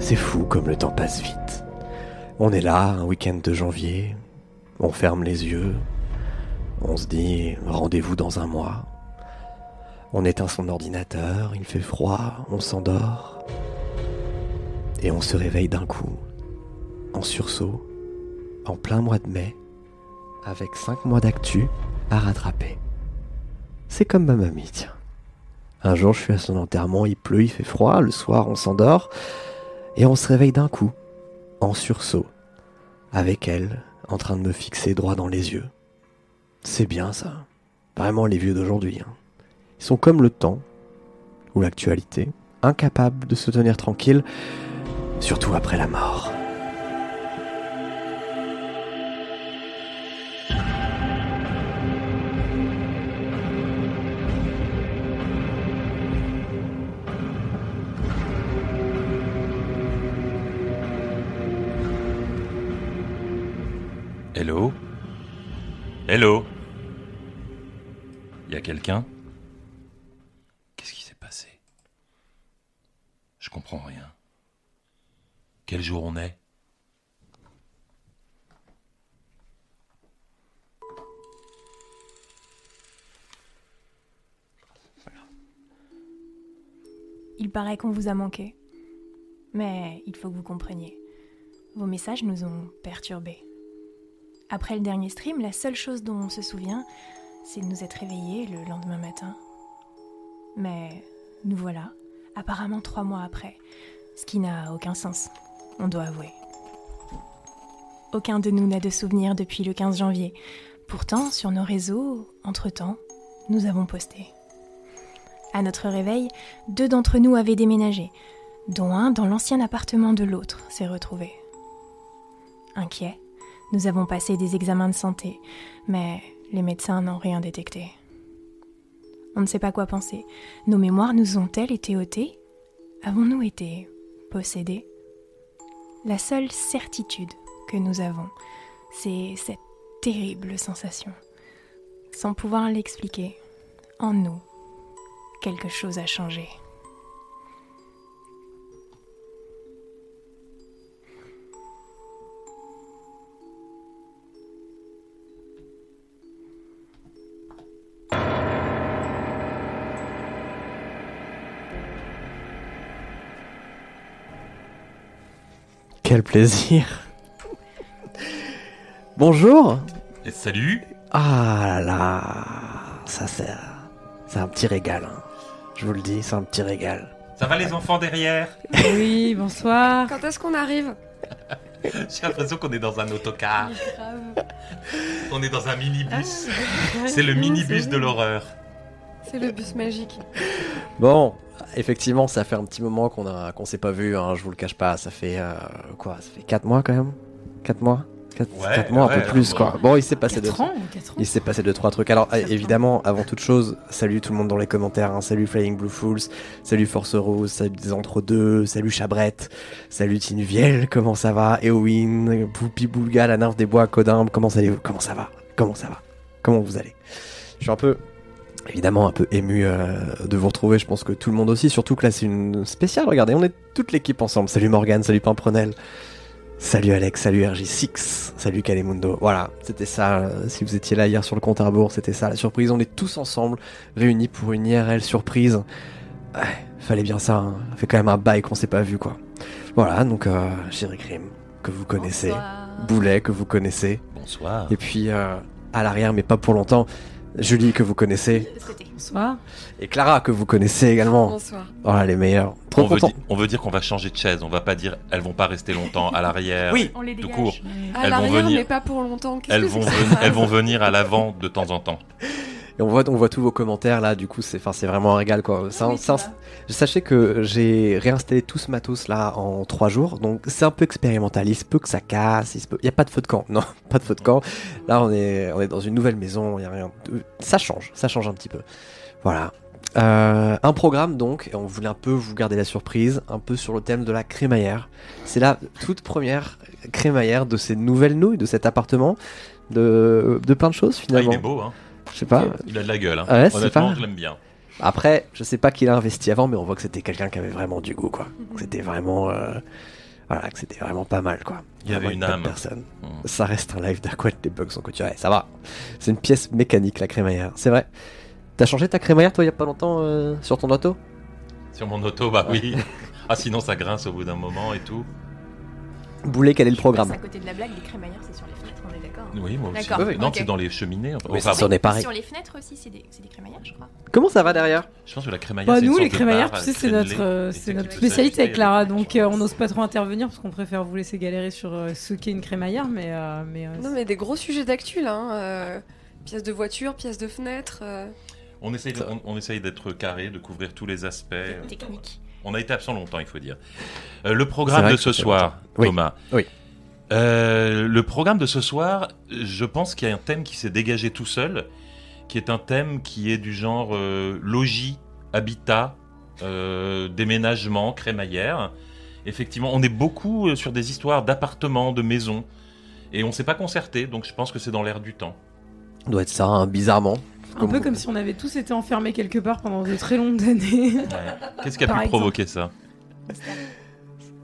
C'est fou comme le temps passe vite. On est là, un week-end de janvier, on ferme les yeux, on se dit rendez-vous dans un mois. On éteint son ordinateur, il fait froid, on s'endort. Et on se réveille d'un coup, en sursaut, en plein mois de mai, avec cinq mois d'actu à rattraper. C'est comme ma mamie, tiens. Un jour, je suis à son enterrement, il pleut, il fait froid, le soir, on s'endort, et on se réveille d'un coup, en sursaut, avec elle, en train de me fixer droit dans les yeux. C'est bien ça. Vraiment les vieux d'aujourd'hui. hein. Ils sont comme le temps, ou l'actualité, incapables de se tenir tranquilles, surtout après la mort. Hello Y a quelqu'un? Qu'est-ce qui s'est passé? Je comprends rien. Quel jour on est? Il paraît qu'on vous a manqué. Mais il faut que vous compreniez. Vos messages nous ont perturbés. Après le dernier stream, la seule chose dont on se souvient, c'est de nous être réveillés le lendemain matin. Mais nous voilà, apparemment trois mois après, ce qui n'a aucun sens, on doit avouer. Aucun de nous n'a de souvenirs depuis le 15 janvier. Pourtant, sur nos réseaux, entre-temps, nous avons posté. À notre réveil, deux d'entre nous avaient déménagé, dont un dans l'ancien appartement de l'autre s'est retrouvé. Inquiets, nous avons passé des examens de santé, mais les médecins n'ont rien détecté. On ne sait pas quoi penser. Nos mémoires nous ont-elles été ôtées? Avons-nous été possédés? La seule certitude que nous avons, c'est cette terrible sensation. Sans pouvoir l'expliquer, en nous, quelque chose a changé. Quel plaisir Bonjour Et salut Ah là là Ça c'est... C'est un petit régal. hein. Je vous le dis, c'est un petit régal. Ça va les enfants derrière? Oui, bonsoir. Quand est-ce qu'on arrive? J'ai l'impression qu'on est dans un autocar. On est dans un minibus. C'est le minibus de l'horreur. C'est le bus magique. Bon, effectivement, ça fait un petit moment qu'on a qu'on s'est pas vu, hein, je vous le cache pas. Ça fait euh, quoi Ça fait 4 mois quand même? 4 mois? 4, Ouais, mois, un peu plus ouais. quoi. Bon, il s'est passé de 4 ans, 4 ans. Il s'est passé deux trois trucs. Alors évidemment, avant toute chose, salut tout le monde dans les commentaires. hein. Salut Flying Blue Fools, salut Force Rose, salut des entre deux, salut Chabrette, salut Tinuviel, comment ça va? Eowyn, Poupi Boulga, la nymphe des bois, Codimbe, comment allez-vous? Comment ça va? Comment ça va? Comment vous allez? Je suis un peu évidemment un peu ému euh, de vous retrouver. Je pense que tout le monde aussi, surtout que là c'est une spéciale. Regardez, on est toute l'équipe ensemble. Salut Morgane, salut Pimprenel. Salut Alex, salut RJ6, salut Kalemundo. Voilà, c'était ça. euh, si vous étiez là hier sur le compte à rebours, c'était ça la surprise. On est tous ensemble, réunis pour une IRL surprise. Ouais, fallait bien ça. Hein. Ça fait quand même un bail qu'on s'est pas vu, quoi. Voilà, donc euh, Jerry Krim, que vous connaissez. Boulet, que vous connaissez. Bonsoir. Et puis euh, à l'arrière, mais pas pour longtemps, Julie, que vous connaissez. Bonsoir. Et Clara, que vous connaissez également. Bonsoir. Voilà, les meilleurs. Trop On veut, content. di- on veut dire qu'on va changer de chaise. On va pas dire elles vont pas rester longtemps à l'arrière. Oui. On les Tout court. À Elles vont l'arrière, venir. mais pas pour longtemps. Qu'est-ce Elles que vont, c'est que ven- ça elles vont venir à l'avant de temps en temps. Et on voit, on voit tous vos commentaires là, du coup, c'est, enfin, c'est vraiment un régal quoi. Oui, ça va. sachez que j'ai réinstallé tout ce matos là en trois jours, donc c'est un peu expérimental. Il se peut que ça casse, il se peut, il y a pas de feu de camp, non, pas de feu de camp. Là, on est, on est dans une nouvelle maison, il y a rien. de- Ça change, ça change un petit peu. Voilà. Euh, un programme donc, et on voulait un peu vous garder la surprise, un peu sur le thème de la crémaillère. C'est la toute première crémaillère de ces nouvelles nouilles, de cet appartement, de, de plein de choses Ah, finalement. il est beau, hein. Je sais pas. Il a de la gueule. Hein. Ah ouais, c'est Honnêtement, pas- je l'aime bien. Après, je sais pas qui l'a investi avant, mais on voit que c'était quelqu'un qui avait vraiment du goût, quoi. Que C'était vraiment, euh, voilà, que c'était vraiment pas mal, quoi. Il y avait une âme. Personne. Mm. Ça reste un live d'Aquat, les bugs sont couturés. Ça va. C'est une pièce mécanique, la crémaillère. C'est vrai. T'as changé ta crémaillère, toi, il y a pas longtemps, euh, sur ton auto? Sur mon auto, bah oui. Ah, sinon ça grince au bout d'un moment et tout. Boulet, quel est le programme? à côté de la blague, les crémaillères, c'est sur les Oui, moi aussi. D'accord, Oui, oui. Non, ok. c'est dans les cheminées. Enfin, ça, est pareil. Sur les fenêtres aussi, c'est des, c'est des crémaillères, je crois. Comment ça va derrière? Je pense que la crémaillère. Bah, c'est une nous, sorte les de crémaillères, barre tu sais, c'est crénelée. notre, euh, Et c'est c'est notre spécialité avec Clara, donc euh, on n'ose pas trop intervenir parce qu'on préfère vous laisser galérer sur euh, ce qu'est une crémaillère, mais. euh, mais euh, Non, mais des gros sujets d'actu là. hein, euh, pièces de voiture, pièces de fenêtre. euh. On essaye, de- on, on essaye d'être carré, de couvrir tous les aspects. Technique. On a été absent longtemps, il faut dire. Euh, le C'est programme vrai de que ce soir, longtemps. Oui. Thomas. Oui. Euh, le programme de ce soir, je pense qu'il y a un thème qui s'est dégagé tout seul, qui est un thème qui est du genre euh, logis, habitat, euh, déménagement, crémaillère. Effectivement, on est beaucoup euh, sur des histoires d'appartements, de maisons, et on s'est pas concerté, donc je pense que c'est dans l'air du temps. Doit être ça, hein, bizarrement. un peu comme si on avait tous été enfermés quelque part pendant de très longues années. Ouais. Qu'est-ce qui a Par pu exemple. provoquer ça?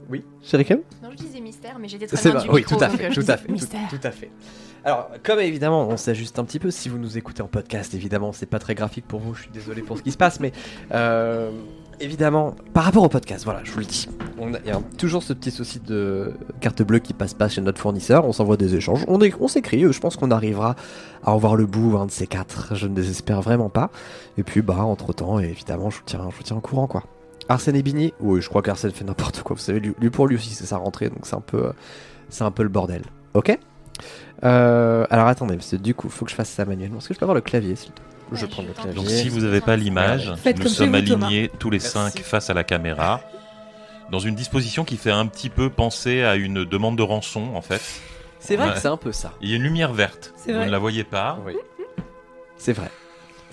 Oui, chérie Cam Non, je disais mystère, mais j'étais très C'est loin vrai, du oui, micro, tout à donc, fait, euh, je tout disais à fait, tout, Mystère. tout à fait. Alors, comme évidemment, on s'ajuste un petit peu si vous nous écoutez en podcast, évidemment, c'est pas très graphique pour vous, je suis désolé pour ce qui se passe, mais euh, évidemment, par rapport au podcast, voilà, je vous le dis, on a, il y a toujours ce petit souci de carte bleue qui passe pas chez notre fournisseur, on s'envoie des échanges, on, est- on s'écrit, euh, je pense qu'on arrivera à en voir le bout, un de ces quatre, je ne désespère vraiment pas, et puis bah, entre temps, évidemment, je vous tiens, je vous tiens au courant, quoi. Arsène et Bigny Oui, je crois qu'Arsène fait n'importe quoi. Vous savez, lui, lui, pour lui aussi, c'est sa rentrée, donc c'est un peu, euh, c'est un peu le bordel. Ok? Euh, Alors attendez, parce que du coup, faut que je fasse ça manuellement. Est-ce que je peux avoir le clavier s'il te plaît? Je Ouais, prends je le clavier. Donc si vous n'avez pas l'image, nous sommes Thomas. alignés tous les Merci. cinq face à la caméra, dans une disposition qui fait un petit peu penser à une demande de rançon en fait. C'est vrai Ouais. que c'est un peu ça. Il y a une lumière verte, vous vrai. ne la voyez pas. Oui. C'est vrai.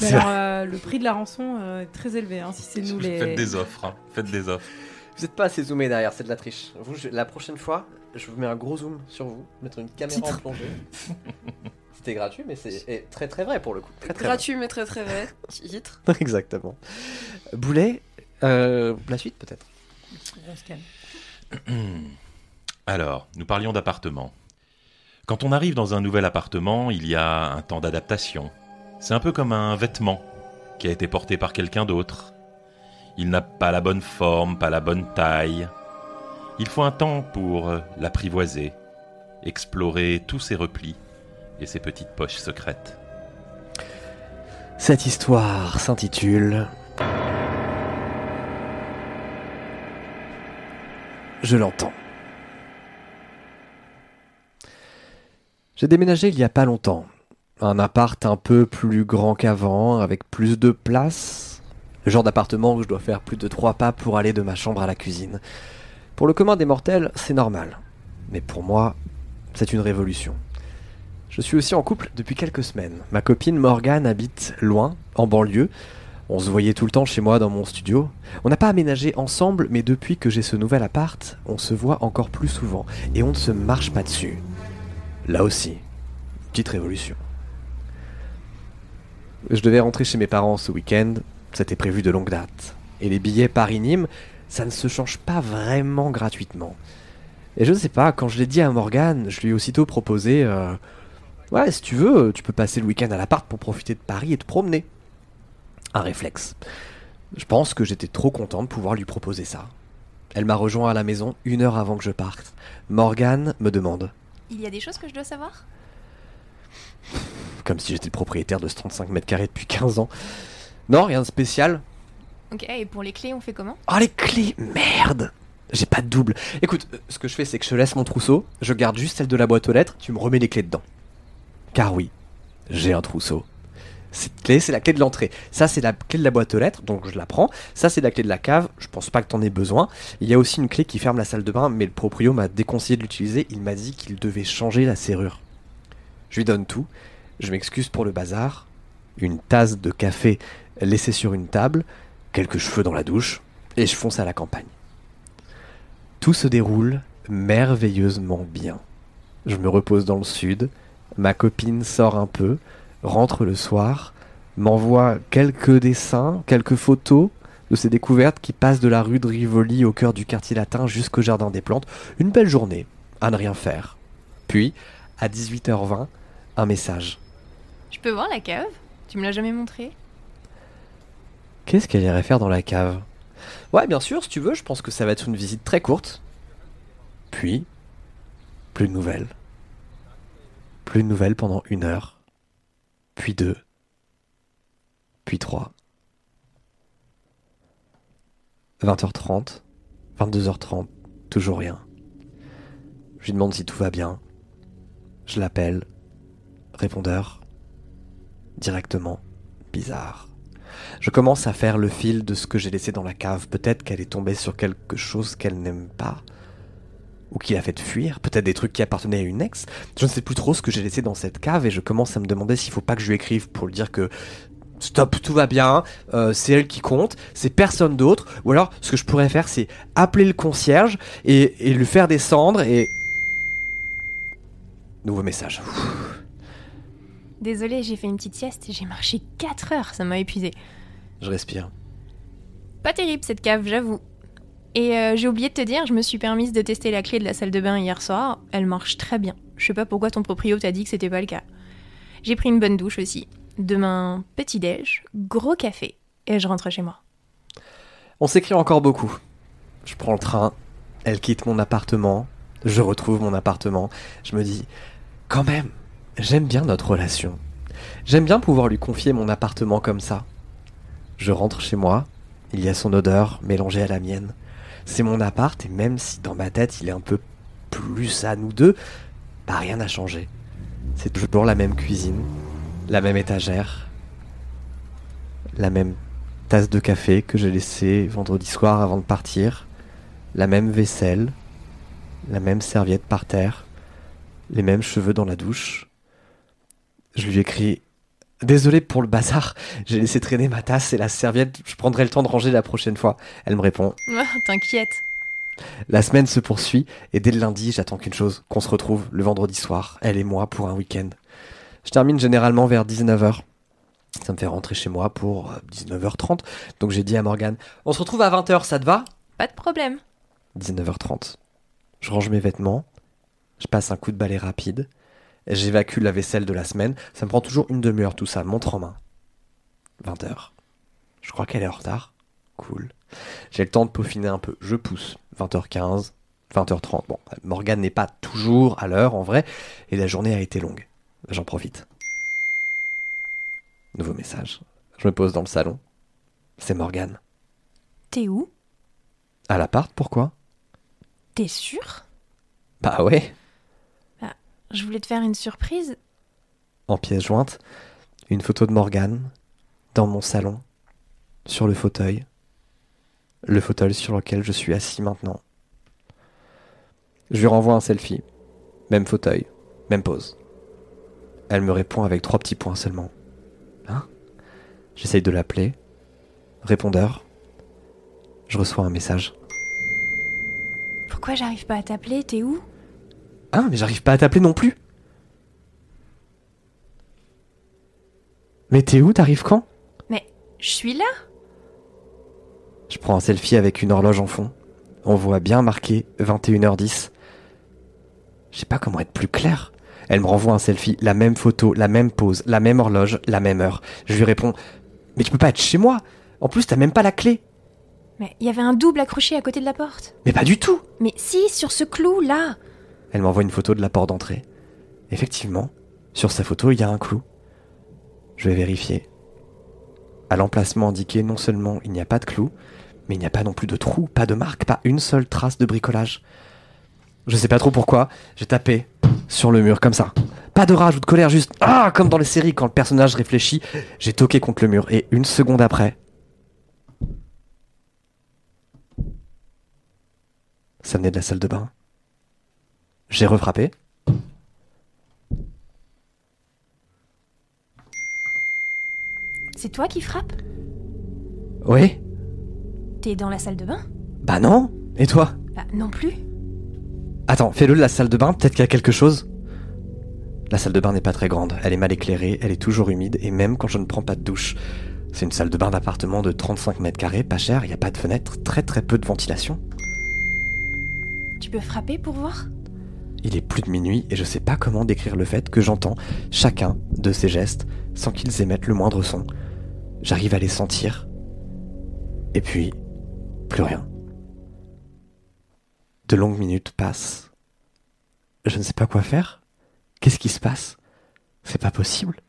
Mais alors, euh, le prix de la rançon euh, est très élevé, hein, si c'est nous les. Faites des offres, hein. faites des offres. Vous n'êtes pas assez zoomé derrière, c'est de la triche. Vous, je- la prochaine fois, je vous mets un gros zoom sur vous, mettre une caméra Titre. en plongée. C'était gratuit, mais c'est et très très vrai pour le coup. Très, très Gratuit, mais très très vrai. Titre. Exactement. Boulet, euh, la suite peut-être. On se calme. Alors, nous parlions d'appartement. Quand on arrive dans un nouvel appartement, il y a un temps d'adaptation. C'est un peu comme un vêtement qui a été porté par quelqu'un d'autre. Il n'a pas la bonne forme, pas la bonne taille. Il faut un temps pour euh, l'apprivoiser, explorer tous ses replis et ses petites poches secrètes. Cette histoire s'intitule Je l'entends. J'ai déménagé il y a pas longtemps. Un appart un peu plus grand qu'avant, avec plus de place. Le genre d'appartement où je dois faire plus de trois pas pour aller de ma chambre à la cuisine. Pour le commun des mortels, c'est normal. Mais pour moi, c'est une révolution. Je suis aussi en couple depuis quelques semaines. Ma copine Morgane habite loin, en banlieue. On se voyait tout le temps chez moi dans mon studio. On n'a pas aménagé ensemble, mais depuis que j'ai ce nouvel appart, on se voit encore plus souvent et on ne se marche pas dessus. Là aussi, petite révolution. Je devais rentrer chez mes parents ce week-end, c'était prévu de longue date. Et les billets Paris-Nîmes, ça ne se change pas vraiment gratuitement. Et je ne sais pas, quand je l'ai dit à Morgane, je lui ai aussitôt proposé euh, Ouais, si tu veux, tu peux passer le week-end à l'appart pour profiter de Paris et te promener. Un réflexe. Je pense que j'étais trop content de pouvoir lui proposer ça. Elle m'a rejoint à la maison une heure avant que je parte. Morgane me demande, Il y a des choses que je dois savoir? Comme si j'étais le propriétaire de ce 35 mètres carrés depuis 15 ans. Non, rien de spécial. Ok, et pour les clés, on fait comment? Oh les clés, merde J'ai pas de double. Écoute, euh, ce que je fais, c'est que je laisse mon trousseau, je garde juste celle de la boîte aux lettres, tu me remets les clés dedans. Car oui, j'ai un trousseau. Cette clé, c'est la clé de l'entrée. Ça, c'est la clé de la boîte aux lettres, donc je la prends. Ça, c'est la clé de la cave, je pense pas que t'en aies besoin. Il y a aussi une clé qui ferme la salle de bain, mais le proprio m'a déconseillé de l'utiliser, il m'a dit qu'il devait changer la serrure. Je lui donne tout, je m'excuse pour le bazar, une tasse de café laissée sur une table, quelques cheveux dans la douche, et je fonce à la campagne. Tout se déroule merveilleusement bien. Je me repose dans le sud, ma copine sort un peu, rentre le soir, m'envoie quelques dessins, quelques photos de ses découvertes qui passent de la rue de Rivoli au cœur du quartier latin jusqu'au jardin des plantes. Une belle journée, à ne rien faire. Puis, à 18h20, un message. Je peux voir la cave? Tu me l'as jamais montré Qu'est-ce qu'elle irait faire dans la cave? Ouais, bien sûr, si tu veux, je pense que ça va être une visite très courte. Puis, plus de nouvelles. Plus de nouvelles pendant une heure. Puis deux. Puis trois. 20h30. 22h30. Toujours rien. Je lui demande si tout va bien. Je l'appelle. Répondeur. Directement. Bizarre. Je commence à faire le fil de ce que j'ai laissé dans la cave. Peut-être qu'elle est tombée sur quelque chose qu'elle n'aime pas. Ou qui l'a fait fuir. Peut-être des trucs qui appartenaient à une ex. Je ne sais plus trop ce que j'ai laissé dans cette cave et je commence à me demander s'il faut pas que je lui écrive pour lui dire que stop, tout va bien, euh, c'est elle qui compte, c'est personne d'autre. Ou alors, ce que je pourrais faire, c'est appeler le concierge et, et le faire descendre et... Nouveau message. Désolée, j'ai fait une petite sieste, j'ai marché 4 heures, ça m'a épuisé. Je respire. Pas terrible cette cave, j'avoue. Et euh, j'ai oublié de te dire, je me suis permise de tester la clé de la salle de bain hier soir, elle marche très bien. Je sais pas pourquoi ton proprio t'a dit que c'était pas le cas. J'ai pris une bonne douche aussi. Demain, petit déj, gros café, et je rentre chez moi. On s'écrit encore beaucoup. Je prends le train, elle quitte mon appartement, je retrouve mon appartement. Je me dis, quand même, j'aime bien notre relation. J'aime bien pouvoir lui confier mon appartement comme ça. Je rentre chez moi, il y a son odeur mélangée à la mienne. C'est mon appart et même si dans ma tête il est un peu plus à nous deux, bah rien n'a changé. C'est toujours la même cuisine, la même étagère, la même tasse de café que j'ai laissée vendredi soir avant de partir, la même vaisselle, la même serviette par terre, les mêmes cheveux dans la douche. Je lui écris Désolé pour le bazar, j'ai laissé traîner ma tasse et la serviette, je prendrai le temps de ranger la prochaine fois. Elle me répond Ah, T'inquiète. La semaine se poursuit et dès le lundi, j'attends qu'une chose, qu'on se retrouve le vendredi soir, elle et moi, pour un week-end. Je termine généralement vers 19h. Ça me fait rentrer chez moi pour euh, 19h30. Donc j'ai dit à Morgane, on se retrouve à 20h, ça te va? Pas de problème. 19h30. Je range mes vêtements, je passe un coup de balai rapide, j'évacue la vaisselle de la semaine. Ça me prend toujours une demi-heure tout ça, montre en main. 20h. Je crois qu'elle est en retard. Cool. J'ai le temps de peaufiner un peu. Je pousse. 20h15, 20h30. Bon, Morgane n'est pas toujours à l'heure en vrai, et la journée a été longue. J'en profite. Nouveau message. Je me pose dans le salon. C'est Morgane. T'es où? À l'appart, pourquoi? T'es sûr? Bah ouais. Je voulais te faire une surprise. En pièce jointe, une photo de Morgane dans mon salon, sur le fauteuil. Le fauteuil sur lequel je suis assis maintenant. Je lui renvoie un selfie. Même fauteuil, même pose. Elle me répond avec trois petits points seulement. Hein? J'essaye de l'appeler. Répondeur. Je reçois un message. Pourquoi j'arrive pas à t'appeler? T'es où? Ah, mais j'arrive pas à t'appeler non plus. Mais t'es où T'arrives quand? Mais je suis là Je prends un selfie avec une horloge en fond. On voit bien marqué 21h10. Je sais pas comment être plus clair. Elle me renvoie un selfie, la même photo, la même pose, la même horloge, la même heure. Je lui réponds Mais tu peux pas être chez moi En plus, t'as même pas la clé Mais il y avait un double accroché à côté de la porte. Mais pas du tout Mais si, sur ce clou, là Elle m'envoie une photo de la porte d'entrée. Effectivement, sur sa photo, il y a un clou. Je vais vérifier. À l'emplacement indiqué, non seulement il n'y a pas de clou, mais il n'y a pas non plus de trou, pas de marque, pas une seule trace de bricolage. Je sais pas trop pourquoi, j'ai tapé sur le mur comme ça. Pas de rage ou de colère, juste ah comme dans les séries quand le personnage réfléchit, j'ai toqué contre le mur et une seconde après, ça venait de la salle de bain. J'ai refrappé. C'est toi qui frappes? Oui. T'es dans la salle de bain? Bah non. Et toi? Bah non plus. Attends, fais-le de la salle de bain, peut-être qu'il y a quelque chose. La salle de bain n'est pas très grande, elle est mal éclairée, elle est toujours humide, et même quand je ne prends pas de douche. C'est une salle de bain d'appartement de 35 mètres carrés, pas cher, il n'y a pas de fenêtre, très très peu de ventilation. Tu peux frapper pour voir? Il est plus de minuit et je sais pas comment décrire le fait que j'entends chacun de ces gestes sans qu'ils émettent le moindre son. J'arrive à les sentir. Et puis, plus rien. De longues minutes passent. Je ne sais pas quoi faire. Qu'est-ce qui se passe? C'est pas possible.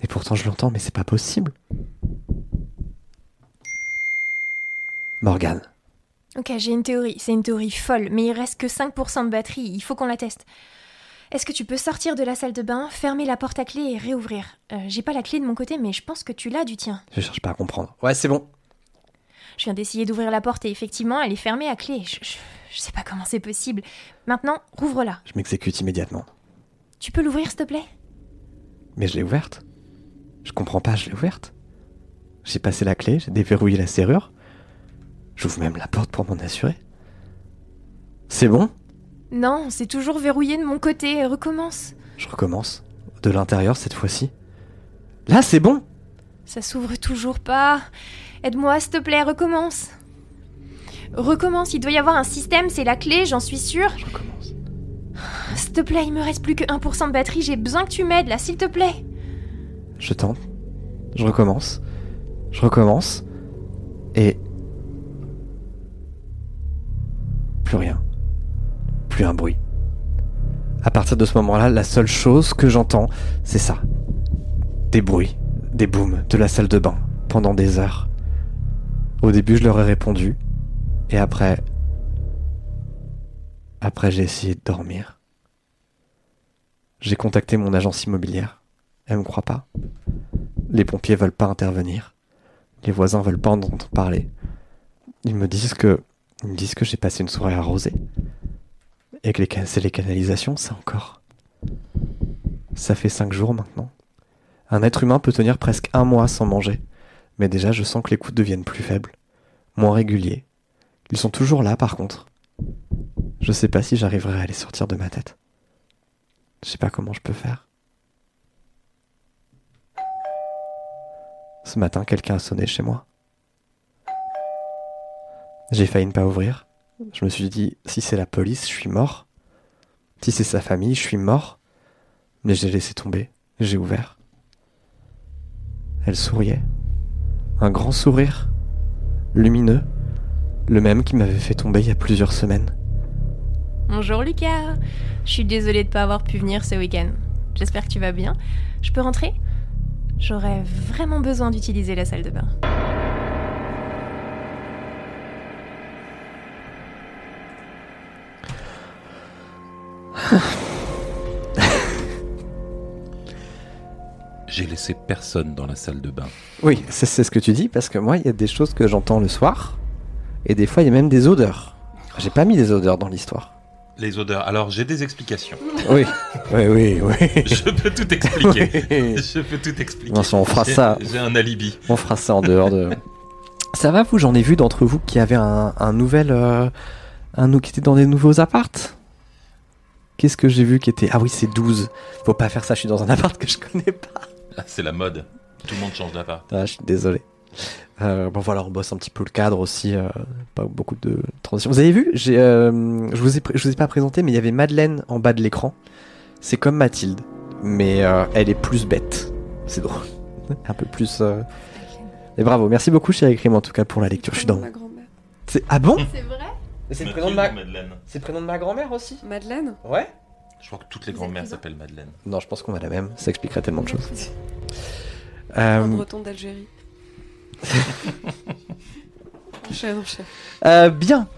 Et pourtant je l'entends, mais c'est pas possible. Morgane, Ok, j'ai une théorie. C'est une théorie folle, mais il reste que 5% de batterie. Il faut qu'on la teste. Est-ce que tu peux sortir de la salle de bain, fermer la porte à clé et réouvrir Euh, J'ai pas la clé de mon côté, mais je pense que tu l'as du tien. je cherche pas à comprendre. Ouais, c'est bon. Je viens d'essayer d'ouvrir la porte et effectivement, elle est fermée à clé. Je, je- je sais pas comment c'est possible. Maintenant, rouvre-la. Je m'exécute immédiatement. Tu peux l'ouvrir, s'il te plaît? Mais je l'ai ouverte. Je comprends pas, je l'ai ouverte. J'ai passé la clé, j'ai déverrouillé la serrure. J'ouvre même la porte pour m'en assurer. C'est bon? Non, c'est toujours verrouillé de mon côté. Recommence. Je recommence. De l'intérieur cette fois-ci. Là, c'est bon Ça s'ouvre toujours pas. Aide-moi, s'il te plaît, recommence. Recommence, il doit y avoir un système, c'est la clé, j'en suis sûre. Je recommence. S'il te plaît, il me reste plus que 1% de batterie, j'ai besoin que tu m'aides là, s'il te plaît. Je tente. Je recommence. Je recommence. Et... Plus rien. Plus un bruit. À partir de ce moment-là, la seule chose que j'entends, c'est ça. Des bruits, des booms de la salle de bain, pendant des heures. Au début, je leur ai répondu. Et après... Après, j'ai essayé de dormir. J'ai contacté mon agence immobilière. Elle me croit pas. Les pompiers veulent pas intervenir. Les voisins veulent pas en entendre parler. Ils me disent que, ils me disent que j'ai passé une soirée arrosée. Et que les, c'est les canalisations, ça encore. Ça fait cinq jours maintenant. Un être humain peut tenir presque un mois sans manger. Mais déjà, je sens que les coups deviennent plus faibles. Moins réguliers. Ils sont toujours là, par contre. Je sais pas si j'arriverai à les sortir de ma tête. Je sais pas comment je peux faire. Ce matin, quelqu'un a sonné chez moi. J'ai failli ne pas ouvrir. Je me suis dit, si c'est la police, je suis mort. Si c'est sa famille, je suis mort. Mais j'ai laissé tomber. J'ai ouvert. Elle souriait. Un grand sourire. Lumineux. Le même qui m'avait fait tomber il y a plusieurs semaines. Bonjour Lucas. Je suis désolée de pas avoir pu venir ce week-end. J'espère que tu vas bien. Je peux rentrer? J'aurais vraiment besoin d'utiliser la salle de bain. J'ai laissé personne dans la salle de bain. Oui, c'est c'est ce que tu dis, parce que moi, il y a des choses que j'entends le soir, et des fois, il y a même des odeurs. J'ai pas mis des odeurs dans l'histoire. Les odeurs. Alors, j'ai des explications. Oui, oui, oui, oui. Je peux tout expliquer. Oui. Je peux tout expliquer. Ça, on fera J'ai- ça. J'ai un alibi. On fera ça en dehors de. Ça va, vous J'en ai vu d'entre vous qui avaient un, un nouvel. euh, un nou- qui était dans des nouveaux appartes? Qu'est-ce que j'ai vu qui était. Ah oui, c'est 12. Faut pas faire ça, je suis dans un appart que je connais pas. Ah, C'est la mode. Tout le monde change d'appart. Ah, je suis désolé. Euh, bon voilà, on bosse un petit peu le cadre aussi, euh, pas beaucoup de transition. Vous avez vu, j'ai, euh, je vous ai, je vous ai pas présenté, mais il y avait Madeleine en bas de l'écran. C'est comme Mathilde, mais euh, elle est plus bête. C'est drôle, un peu plus. euh, Et bravo, merci beaucoup chérie Crime en tout cas pour la lecture. Je suis dans. Ma grand-mère. C'est- Ah bon? C'est vrai? C'est le prénom de ma, Madeleine. c'est le prénom de ma grand-mère aussi. Madeleine? Ouais. Je crois que toutes les grand-mères s'appellent Madeleine. Non, je pense qu'on a la même. Ça expliquerait tellement de choses. Un Euh, breton d'Algérie. enchaîne, enchaîne. Euh, bien.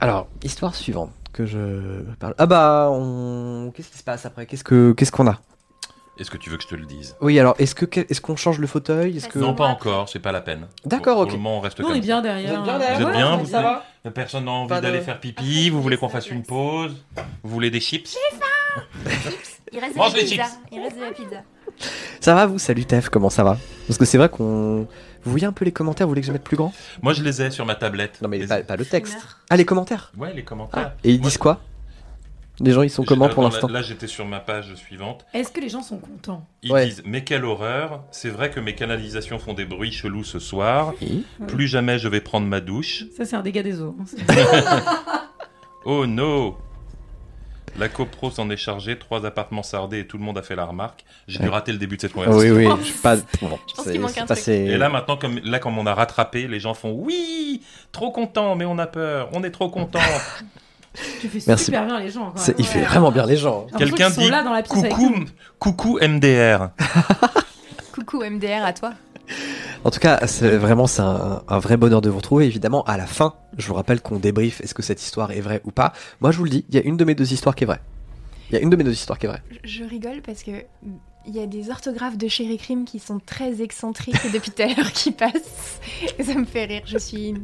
Alors, histoire suivante que je parle. Ah bah, on. Qu'est-ce qui se passe après? Qu'est-ce que qu'est-ce qu'on a? Est-ce que tu veux que je te le dise? Oui, alors est-ce que est-ce qu'on change le fauteuil? Est-ce que Non, pas encore, c'est pas la peine. D'accord, ok. Pour le moment, on reste Nous, on comme est bien derrière. Vous êtes bien hein. derrière Vous êtes bien, Ouais, vous ça va? Personne n'a envie Pas de- d'aller faire pipi, vous voulez qu'on fasse une pause? Vous voulez des chips? Il reste de Mange la les pizza. chips. Il reste de la pizza. Ça va vous? Salut Tef, comment ça va? Parce que c'est vrai qu'on. Vous voyez un peu les commentaires Vous voulez que je mette plus grand? Moi, je les ai sur ma tablette. Non mais Les- pas, pas le texte. Ah les commentaires? Ouais, les commentaires. Et ils Moi, disent quoi? Les gens, ils sont comment pour Dans l'instant Là, j'étais sur ma page suivante. Est-ce que les gens sont contents? Ils Ouais. disent Mais quelle horreur C'est vrai que mes canalisations font des bruits chelous ce soir. Oui. Plus jamais je vais prendre ma douche. Ça, c'est un dégât des eaux. hein. Oh no La copro s'en est chargée, trois appartements sardés et tout le monde a fait la remarque. J'ai dû rater le début de cette Ah conversation. Oui, oui, je suis pas. Bon, Je pense c'est- qu'il manque un Et là maintenant, comme, là, comme on a rattrapé, les gens font Oui Trop content, mais on a peur. On est trop content. Tu fais Merci. super bien les gens. quand c'est- même. il fait vraiment bien les gens. Quelqu'un dit là dans la Coucou, coucou MDR. Coucou MDR à toi. En tout cas, c'est vraiment c'est un, un vrai bonheur de vous retrouver. Évidemment, à la fin, je vous rappelle qu'on débrief est-ce que cette histoire est vraie ou pas. Moi, je vous le dis, il y a une de mes deux histoires qui est vraie. Il y a une de mes deux histoires qui est vraie. Je, je rigole parce que il y a des orthographes de Chéri Crime qui sont très excentriques depuis tout à l'heure qui passent. Et ça me fait rire. Je suis.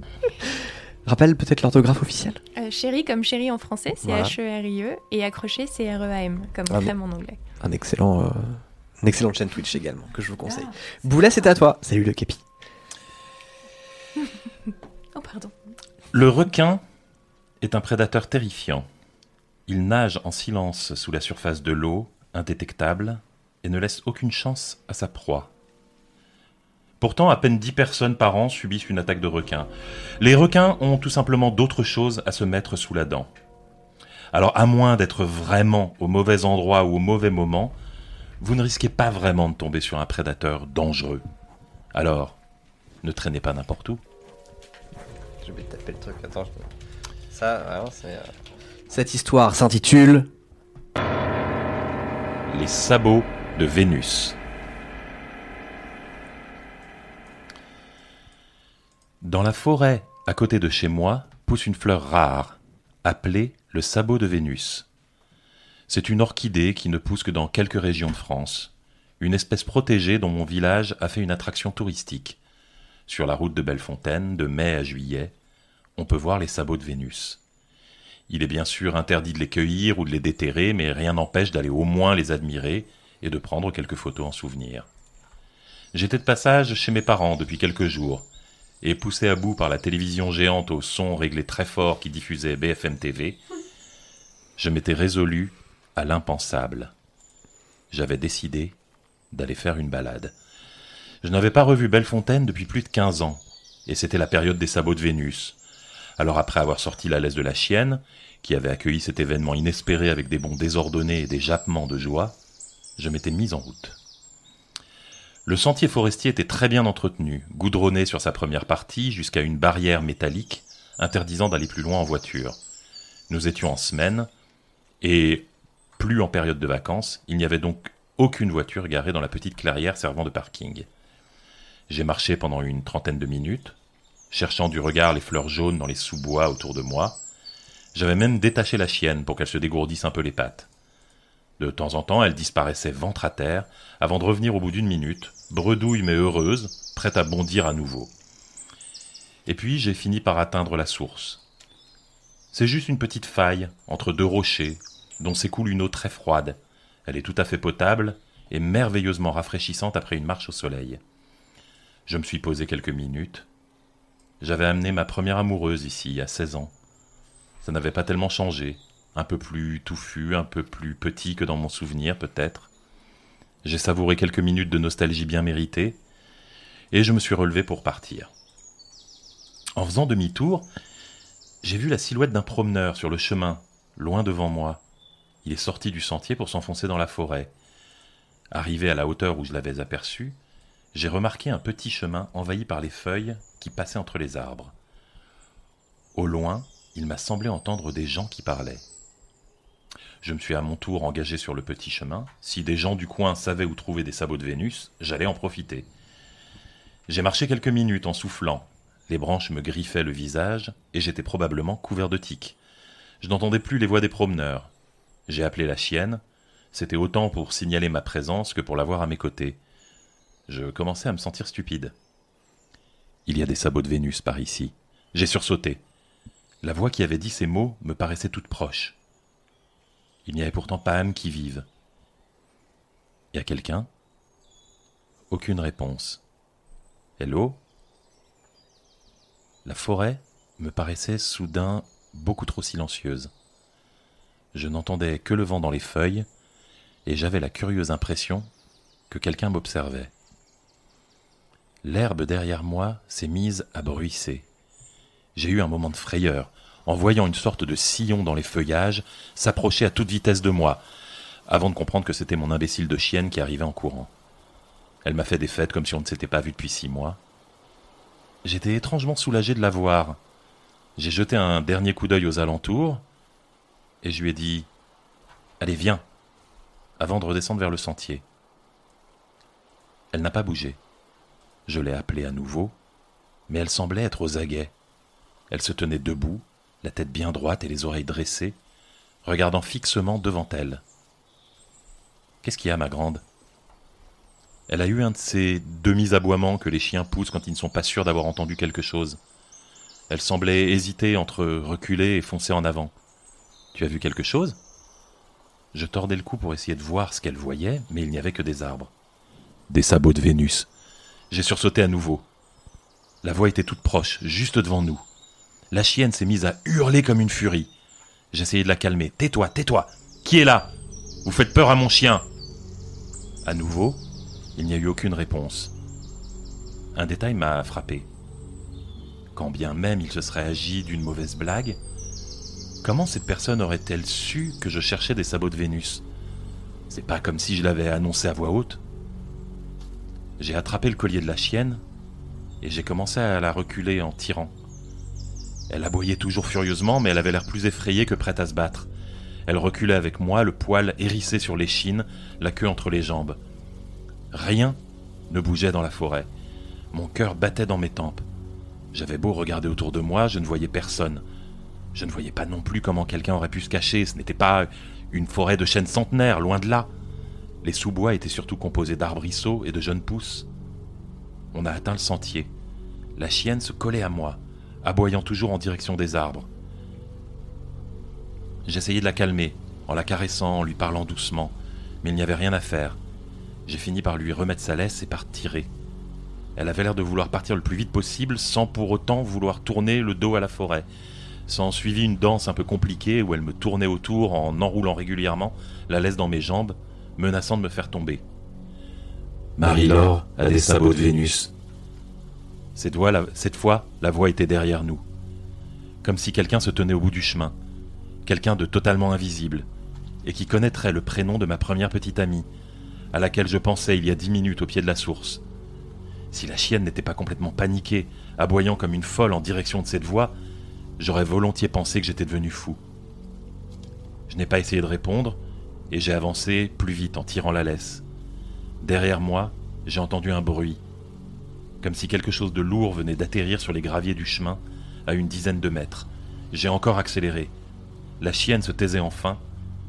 Rappelle peut-être l'orthographe officielle? Euh, chéri comme chéri en français, c'est Voilà. H-E-R-I-E. Et accroché, c'est R-E-A-M, comme Ah crème en anglais. Un excellent, euh, une excellente chaîne Twitch également que je vous conseille. Ah. Boulet, c'était à toi. Salut le képi. Oh, pardon. Le requin est un prédateur terrifiant. Il nage en silence sous la surface de l'eau, indétectable, et ne laisse aucune chance à sa proie. Pourtant, à peine 10 personnes par an subissent une attaque de requin. Les requins ont tout simplement d'autres choses à se mettre sous la dent. Alors, à moins d'être vraiment au mauvais endroit ou au mauvais moment, vous ne risquez pas vraiment de tomber sur un prédateur dangereux. Alors, ne traînez pas n'importe où. Je vais taper le truc. Attends. Ça, vraiment, c'est. euh, Cette histoire s'intitule. Les sabots de Vénus. Dans la forêt, à côté de chez moi, pousse une fleur rare, appelée le sabot de Vénus. C'est une orchidée qui ne pousse que dans quelques régions de France, une espèce protégée dont mon village a fait une attraction touristique. Sur la route de Bellefontaine, de mai à juillet, on peut voir les sabots de Vénus. Il est bien sûr interdit de les cueillir ou de les déterrer, mais rien n'empêche d'aller au moins les admirer et de prendre quelques photos en souvenir. J'étais de passage chez mes parents depuis quelques jours, et poussé à bout par la télévision géante au son réglé très fort qui diffusait BFM TV, je m'étais résolu à l'impensable. J'avais décidé d'aller faire une balade. Je n'avais pas revu Bellefontaine depuis plus de 15 ans, et c'était la période des sabots de Vénus. Alors après avoir sorti la laisse de la chienne, qui avait accueilli cet événement inespéré avec des bonds désordonnés et des jappements de joie, je m'étais mis en route. Le sentier forestier était très bien entretenu, goudronné sur sa première partie jusqu'à une barrière métallique interdisant d'aller plus loin en voiture. Nous étions en semaine, et plus en période de vacances, il n'y avait donc aucune voiture garée dans la petite clairière servant de parking. J'ai marché pendant une trentaine de minutes, cherchant du regard les fleurs jaunes dans les sous-bois autour de moi. J'avais même détaché la chienne pour qu'elle se dégourdisse un peu les pattes. De temps en temps, elle disparaissait ventre à terre, avant de revenir au bout d'une minute, bredouille mais heureuse, prête à bondir à nouveau. Et puis j'ai fini par atteindre la source. C'est juste une petite faille entre deux rochers, dont s'écoule une eau très froide. Elle est tout à fait potable et merveilleusement rafraîchissante après une marche au soleil. Je me suis posé quelques minutes. J'avais amené ma première amoureuse ici, à 16 ans. Ça n'avait pas tellement changé. Un peu plus touffu, un peu plus petit que dans mon souvenir, peut-être. J'ai savouré quelques minutes de nostalgie bien méritée, et je me suis relevé pour partir. En faisant demi-tour, j'ai vu la silhouette d'un promeneur sur le chemin, loin devant moi. Il est sorti du sentier pour s'enfoncer dans la forêt. Arrivé à la hauteur où je l'avais aperçu, j'ai remarqué un petit chemin envahi par les feuilles qui passaient entre les arbres. Au loin, il m'a semblé entendre des gens qui parlaient. Je me suis à mon tour engagé sur le petit chemin. Si des gens du coin savaient où trouver des sabots de Vénus, j'allais en profiter. J'ai marché quelques minutes en soufflant. Les branches me griffaient le visage et j'étais probablement couvert de tiques. Je n'entendais plus les voix des promeneurs. J'ai appelé la chienne. C'était autant pour signaler ma présence que pour l'avoir à mes côtés. Je commençais à me sentir stupide. Il y a des sabots de Vénus par ici. J'ai sursauté. La voix qui avait dit ces mots me paraissait toute proche. Il n'y avait pourtant pas âme qui vive. Y a quelqu'un? Aucune réponse. Hello? La forêt me paraissait soudain beaucoup trop silencieuse. Je n'entendais que le vent dans les feuilles, et j'avais la curieuse impression que quelqu'un m'observait. L'herbe derrière moi s'est mise à bruisser. J'ai eu un moment de frayeur en voyant une sorte de sillon dans les feuillages s'approcher à toute vitesse de moi, avant de comprendre que c'était mon imbécile de chienne qui arrivait en courant. Elle m'a fait des fêtes comme si on ne s'était pas vu depuis six mois. J'étais étrangement soulagé de la voir. J'ai jeté un dernier coup d'œil aux alentours, et je lui ai dit Allez, viens, avant de redescendre vers le sentier. Elle n'a pas bougé. Je l'ai appelée à nouveau, mais elle semblait être aux aguets. Elle se tenait debout, la tête bien droite et les oreilles dressées, regardant fixement devant elle. Qu'est-ce qu'il y a, ma grande? Elle a eu un de ces demi-aboiements que les chiens poussent quand ils ne sont pas sûrs d'avoir entendu quelque chose. Elle semblait hésiter entre reculer et foncer en avant. Tu as vu quelque chose? Je tordais le cou pour essayer de voir ce qu'elle voyait, mais il n'y avait que des arbres. Des sabots de Vénus. J'ai sursauté à nouveau. La voix était toute proche, juste devant nous. La chienne s'est mise à hurler comme une furie. J'essayais de la calmer. Tais-toi, tais-toi. Qui est là? Vous faites peur à mon chien. À nouveau, il n'y a eu aucune réponse. Un détail m'a frappé. Quand bien même il se serait agi d'une mauvaise blague, comment cette personne aurait-elle su que je cherchais des sabots de Vénus? C'est pas comme si je l'avais annoncé à voix haute. J'ai attrapé le collier de la chienne et j'ai commencé à la reculer en tirant. Elle aboyait toujours furieusement, mais elle avait l'air plus effrayée que prête à se battre. Elle reculait avec moi, le poil hérissé sur les chines, la queue entre les jambes. Rien ne bougeait dans la forêt. Mon cœur battait dans mes tempes. J'avais beau regarder autour de moi, je ne voyais personne. Je ne voyais pas non plus comment quelqu'un aurait pu se cacher. Ce n'était pas une forêt de chênes centenaires, loin de là. Les sous-bois étaient surtout composés d'arbrisseaux et de jeunes pousses. On a atteint le sentier. La chienne se collait à moi aboyant toujours en direction des arbres. J'essayais de la calmer, en la caressant, en lui parlant doucement, mais il n'y avait rien à faire. J'ai fini par lui remettre sa laisse et par tirer. Elle avait l'air de vouloir partir le plus vite possible sans pour autant vouloir tourner le dos à la forêt. S'en suivit une danse un peu compliquée où elle me tournait autour en enroulant régulièrement la laisse dans mes jambes, menaçant de me faire tomber. Marie-Laure a des sabots de Vénus, cette, fois, la voix était derrière nous. Comme si quelqu'un se tenait au bout du chemin. Quelqu'un de totalement invisible. Et qui connaîtrait le prénom de ma première petite amie, à laquelle je pensais il y a dix minutes au pied de la source. Si la chienne n'était pas complètement paniquée, aboyant comme une folle en direction de cette voix, j'aurais volontiers pensé que j'étais devenu fou. Je n'ai pas essayé de répondre, et j'ai avancé plus vite en tirant la laisse. Derrière moi, j'ai entendu un bruit, comme si quelque chose de lourd venait d'atterrir sur les graviers du chemin, à une dizaine de mètres. J'ai encore accéléré. La chienne se taisait enfin,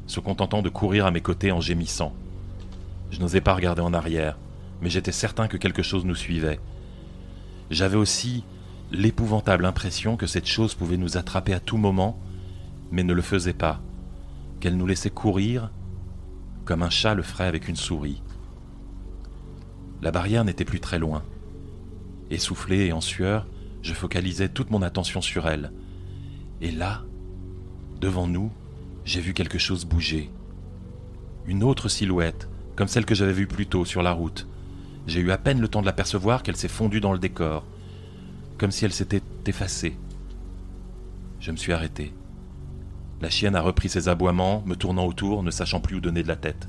se contentant de courir à mes côtés en gémissant. Je n'osais pas regarder en arrière, mais j'étais certain que quelque chose nous suivait. J'avais aussi l'épouvantable impression que cette chose pouvait nous attraper à tout moment, mais ne le faisait pas, qu'elle nous laissait courir comme un chat le ferait avec une souris. La barrière n'était plus très loin. Essoufflé et en sueur, je focalisais toute mon attention sur elle. Et là, devant nous, j'ai vu quelque chose bouger. Une autre silhouette, comme celle que j'avais vue plus tôt sur la route. J'ai eu à peine le temps de l'apercevoir qu'elle s'est fondue dans le décor, comme si elle s'était effacée. Je me suis arrêté. La chienne a repris ses aboiements, me tournant autour, ne sachant plus où donner de la tête.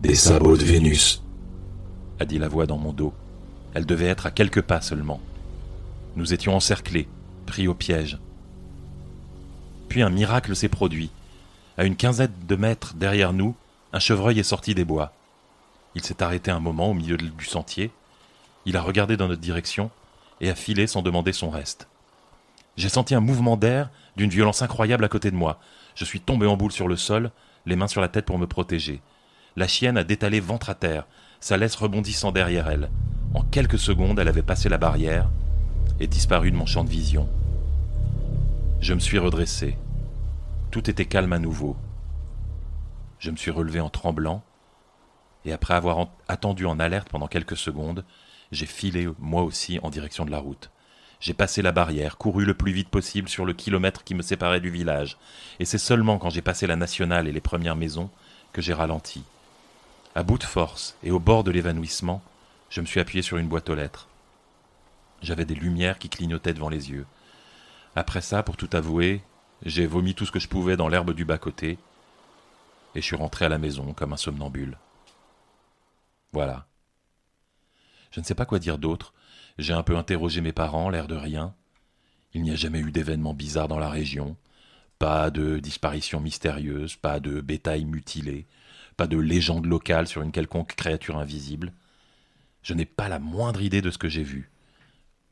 Des sabots de Vénus, a dit la voix dans mon dos. Elle devait être à quelques pas seulement. Nous étions encerclés, pris au piège. Puis un miracle s'est produit. À une quinzaine de mètres derrière nous, un chevreuil est sorti des bois. Il s'est arrêté un moment au milieu du sentier. Il a regardé dans notre direction et a filé sans demander son reste. J'ai senti un mouvement d'air d'une violence incroyable à côté de moi. Je suis tombé en boule sur le sol, les mains sur la tête pour me protéger. La chienne a détalé ventre à terre, sa laisse rebondissant derrière elle. En quelques secondes, elle avait passé la barrière et disparu de mon champ de vision. Je me suis redressé. Tout était calme à nouveau. Je me suis relevé en tremblant, et après avoir attendu en alerte pendant quelques secondes, j'ai filé moi aussi en direction de la route. J'ai passé la barrière, couru le plus vite possible sur le kilomètre qui me séparait du village, et c'est seulement quand j'ai passé la nationale et les premières maisons que j'ai ralenti. À bout de force et au bord de l'évanouissement, je me suis appuyé sur une boîte aux lettres. J'avais des lumières qui clignotaient devant les yeux. Après ça, pour tout avouer, j'ai vomi tout ce que je pouvais dans l'herbe du bas-côté, et je suis rentré à la maison comme un somnambule. Voilà. Je ne sais pas quoi dire d'autre. J'ai un peu interrogé mes parents, l'air de rien. Il n'y a jamais eu d'événements bizarres dans la région. Pas de disparition mystérieuse, pas de bétail mutilé, pas de légende locale sur une quelconque créature invisible. Je n'ai pas la moindre idée de ce que j'ai vu,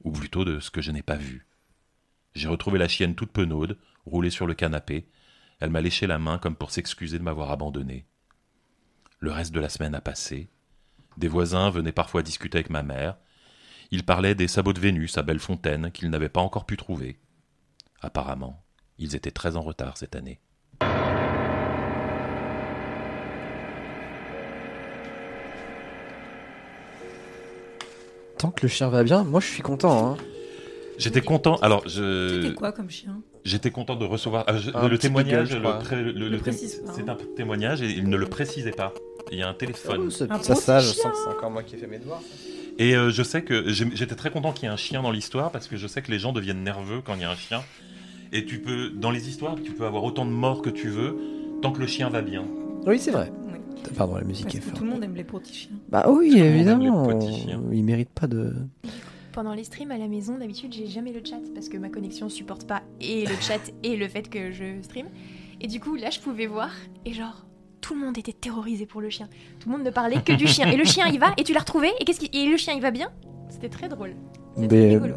ou plutôt de ce que je n'ai pas vu. J'ai retrouvé la chienne toute penaude, roulée sur le canapé. Elle m'a léché la main comme pour s'excuser de m'avoir abandonné. Le reste de la semaine a passé. Des voisins venaient parfois discuter avec ma mère. Ils parlaient des sabots de Vénus à Bellefontaine qu'ils n'avaient pas encore pu trouver. Apparemment, ils étaient très en retard cette année. Tant que le chien va bien, moi je suis content. Hein. J'étais content. Alors, C'était je quoi comme chien? J'étais content de recevoir ah, je- Un le témoignage. beagle, le pré- le- Le le té- précise pas, C'est hein. un témoignage et il ne le précisait pas. Il y a un téléphone. Oh, ça, Un ça, je sens que c'est encore moi qui ai fait mes devoirs. Et euh, je sais que j'étais très content qu'il y ait un chien dans l'histoire parce que je sais que les gens deviennent nerveux quand il y a un chien. Et tu peux, dans les histoires, tu peux avoir autant de morts que tu veux tant que le chien va bien. Oui, c'est vrai. Pardon, la musique Parce est que forte. tout le monde aime les petits chiens. Bah oui, Tout évidemment. les petits chiens. Il mérite pas de. Pendant les streams à la maison, d'habitude, j'ai jamais le chat parce que ma connexion supporte pas et le chat et le fait que je stream. Et du coup, là, je pouvais voir et genre, tout le monde était terrorisé pour le chien. Tout le monde ne parlait que du chien. Et le chien, il va et tu l'as retrouvé et qu'est-ce qui... et le chien, il va bien? C'était très drôle. Des,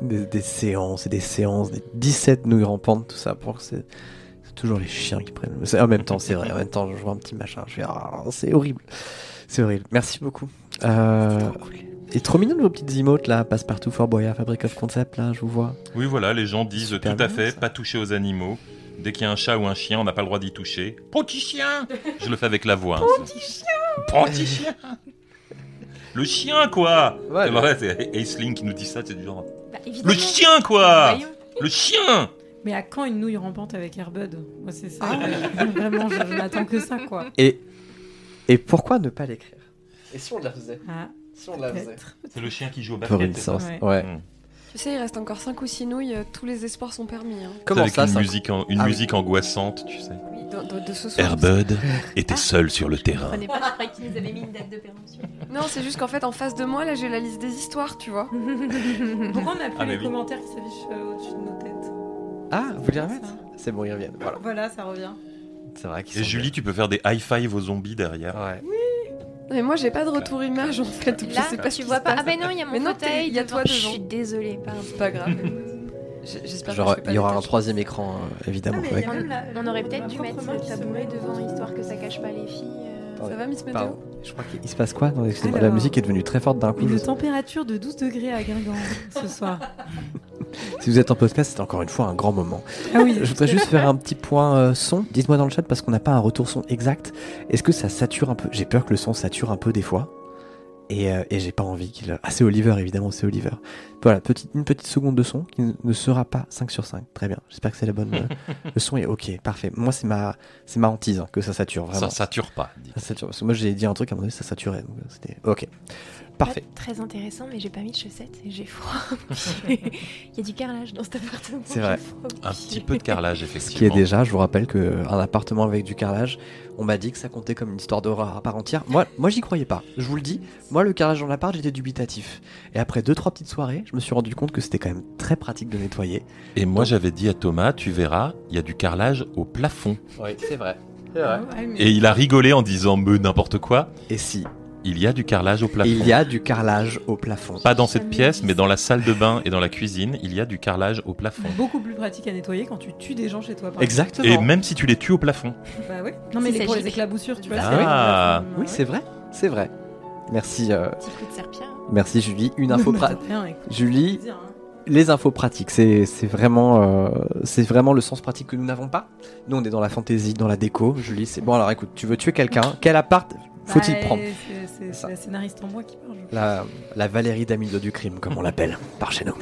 des, des séances et des séances, des 17 nouilles rampantes, tout ça, pour que c'est. C'est toujours les chiens qui prennent. c'est- En même temps, c'est vrai. En même temps, je vois un petit machin. Je fais, ah, c'est horrible. C'est horrible. Merci beaucoup. Euh, C'était trop cool. et trop mignon vos petites emotes là, Passepartout, Fort Boyard, Fabric of Concept, là, je vous vois. Oui, voilà, les gens disent tout à fait, ça. pas toucher aux animaux. Dès qu'il y a un chat ou un chien, on n'a pas le droit d'y toucher. Petit chien Je le fais avec la voix. Petit chien Petit chien Le chien, quoi Ouais, Et voilà, c'est Aisling qui nous dit ça, c'est du genre. Bah. Le chien, quoi. Le chien Mais à quand une nouille rampante avec Airbud? Moi, c'est ça. Ah. Vraiment, je, je n'attends que ça, quoi. Et, et pourquoi ne pas l'écrire? Et si on la faisait? Ah, Si on la faisait? C'est le chien qui joue au Pour basket. une c'est ça séance. Ouais. Ouais. Mm. Tu sais, il reste encore 5 ou 6 nouilles, euh, tous les espoirs sont permis. hein. Comment avec ça, une ça musique, en- une Ah oui. musique angoissante, tu sais. Oui, de, de- de ce soir. Airbud était Ah. seul sur le Je terrain. comprenais pas, je croyais qu'ils nous avaient mis une date de péremption. Non, c'est juste qu'en fait, en face de moi, là, j'ai la liste des histoires, tu vois. Pourquoi on n'a plus Ah, les oui. commentaires qui s'affichent euh, au-dessus de nos têtes? Ah, vous voulez Ça. remettre C'est bon, ils reviennent. Voilà. Voilà, ça revient. C'est vrai qu'ils Et Julie, tu peux faire des high five aux zombies derrière. Non, mais moi, j'ai pas de retour image, en fait. donc je Là, sais pas tu vois pas. Ah ben non, il y a mon Mais fauteuil. il y a devant. toi Je devant. suis désolée, pardon. C'est pas grave. J'espère Genre, je il y aura un troisième écran, euh, évidemment. Ah, la- On aurait peut-être dû mettre le tabouret devant, histoire que ça cache pas les filles. euh. Ça va, Miss Météo. Je crois qu'il se passe quoi Non, excusez-moi, La Alors. musique est devenue très forte d'un coup. Une je- température de 12 degrés à Guingamp ce soir. Si vous êtes en podcast, c'est encore une fois un grand moment. Ah oui, Je voudrais juste faire un petit point euh, son. Dites-moi dans le chat parce qu'on n'a pas un retour son exact. Est-ce que ça sature un peu? J'ai peur que le son sature un peu des fois. Et, euh, et j'ai pas envie qu'il. Ah, c'est Oliver, évidemment, c'est Oliver. Voilà, petite, une petite seconde de son qui ne- sera pas 5 sur 5. Très bien. J'espère que c'est la bonne. euh, le son est ok, parfait. Moi, c'est ma, c'est ma hantise hein, que ça sature vraiment. Ça sature pas. dit. Ça sature. Parce que moi, j'ai dit un truc à un moment donné, ça saturait. Donc, euh, c'était ok. Parfait. Pas très intéressant, mais j'ai pas mis de chaussettes et j'ai froid. Il y a du carrelage dans cet appartement. C'est vrai. Un petit peu de carrelage, Ce qui est effectivement. déjà, je vous rappelle qu'un appartement avec du carrelage, on m'a dit que ça comptait comme une histoire d'horreur à part entière. Moi, moi j'y croyais pas. Je vous le dis. Moi, le carrelage dans l'appart, j'étais dubitatif. Et après deux, trois petites soirées, je me suis rendu compte que c'était quand même très pratique de nettoyer. Et moi, j'avais dit à Thomas, tu verras, il y a du carrelage au plafond. Oui, c'est vrai. Ah mais- Et il a rigolé en disant, me n'importe quoi. Et si, Il y a du carrelage au plafond. il y a du carrelage au plafond. Pas dans cette pièce, mais dans la salle de bain et dans la cuisine, il y a du carrelage au plafond. Beaucoup plus pratique à nettoyer quand tu tues des gens chez toi. par Exactement. Et même si tu les tues au plafond. Bah oui. Non mais les, pour les éclaboussures, tu vois. Ah. c'est vrai. Oui, c'est vrai. C'est vrai. Merci, euh, Petit coup de serpillère. Merci Julie. Une info pratique. Julie, hein. les infos pratiques, c'est c'est vraiment, euh, c'est vraiment le sens pratique que nous n'avons pas. Nous, on est dans la fantaisie, dans la déco. Julie, c'est bon. Alors, écoute, tu veux tuer quelqu'un Quel appart Faut-il Bah, prendre c'est- la scénariste en moi qui parle. la, la Valérie d'Amildo du crime, comme on l'appelle par chez nous.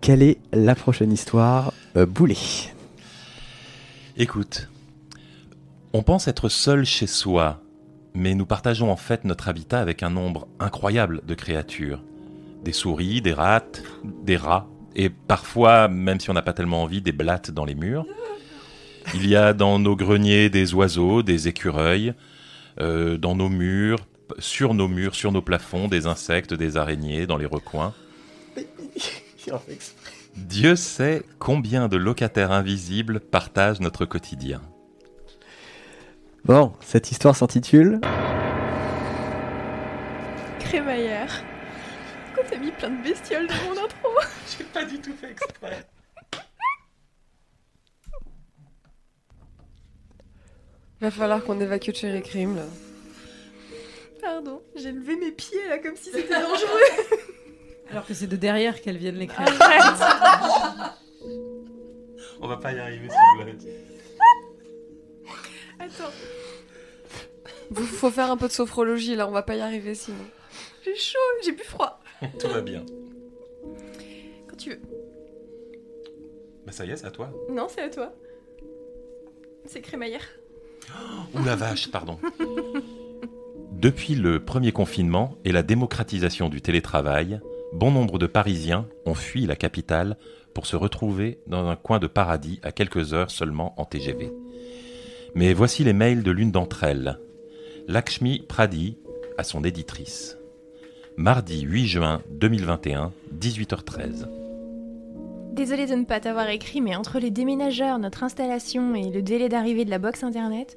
Quelle est la prochaine histoire euh, Boulet. Écoute, on pense être seul chez soi, mais nous partageons en fait notre habitat avec un nombre incroyable de créatures. Des souris, des rats, des rats, et parfois, même si on n'a pas tellement envie, des blattes dans les murs. Il y a dans nos greniers des oiseaux, des écureuils, euh, dans nos murs, sur nos murs, sur nos plafonds, des insectes, des araignées dans les recoins. Dieu sait combien de locataires invisibles partagent notre quotidien. Bon, cette histoire s'intitule Crémaillère. Pourquoi t'as mis plein de bestioles dans mon intro? J'ai pas du tout fait exprès. Va falloir qu'on évacue Cherry Crime là. Pardon, j'ai levé mes pieds là comme si c'était dangereux. Alors que c'est de derrière qu'elles viennent l'écrire. On va pas y arriver si vous l'avez Attends, Vous- Faut faire un peu de sophrologie là, on va pas y arriver sinon. j'ai chaud, j'ai plus froid. Tout va bien. Quand tu veux. Bah ça y est, c'est à toi. Non, c'est à toi. C'est Crémaillère. Ouh la vache, pardon. Depuis le premier confinement et la démocratisation du télétravail, bon nombre de Parisiens ont fui la capitale pour se retrouver dans un coin de paradis à quelques heures seulement en TGV. Mais voici les mails de l'une d'entre elles. Lakshmi Pradi à son éditrice. Mardi 8 juin 2021, 18h13. Désolée de ne pas t'avoir écrit, mais entre les déménageurs, notre installation et le délai d'arrivée de la box internet,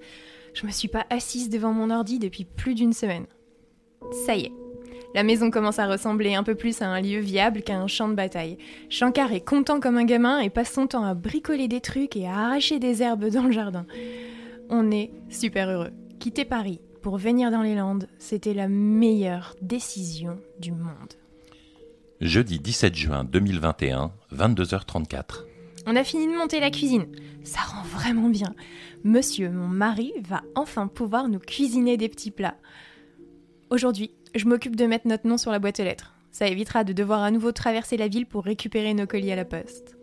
je me suis pas assise devant mon ordi depuis plus d'une semaine. Ça y est. La maison commence à ressembler un peu plus à un lieu viable qu'à un champ de bataille. Shankar est content comme un gamin et passe son temps à bricoler des trucs et à arracher des herbes dans le jardin. On est super heureux. Quitter Paris pour venir dans les Landes, c'était la meilleure décision du monde. Jeudi 17 juin 2021, 22h34. On a fini de monter la cuisine. Ça rend vraiment bien. Monsieur, mon mari, va enfin pouvoir nous cuisiner des petits plats. Aujourd'hui, je m'occupe de mettre notre nom sur la boîte aux lettres. Ça évitera de devoir à nouveau traverser la ville pour récupérer nos colis à la poste.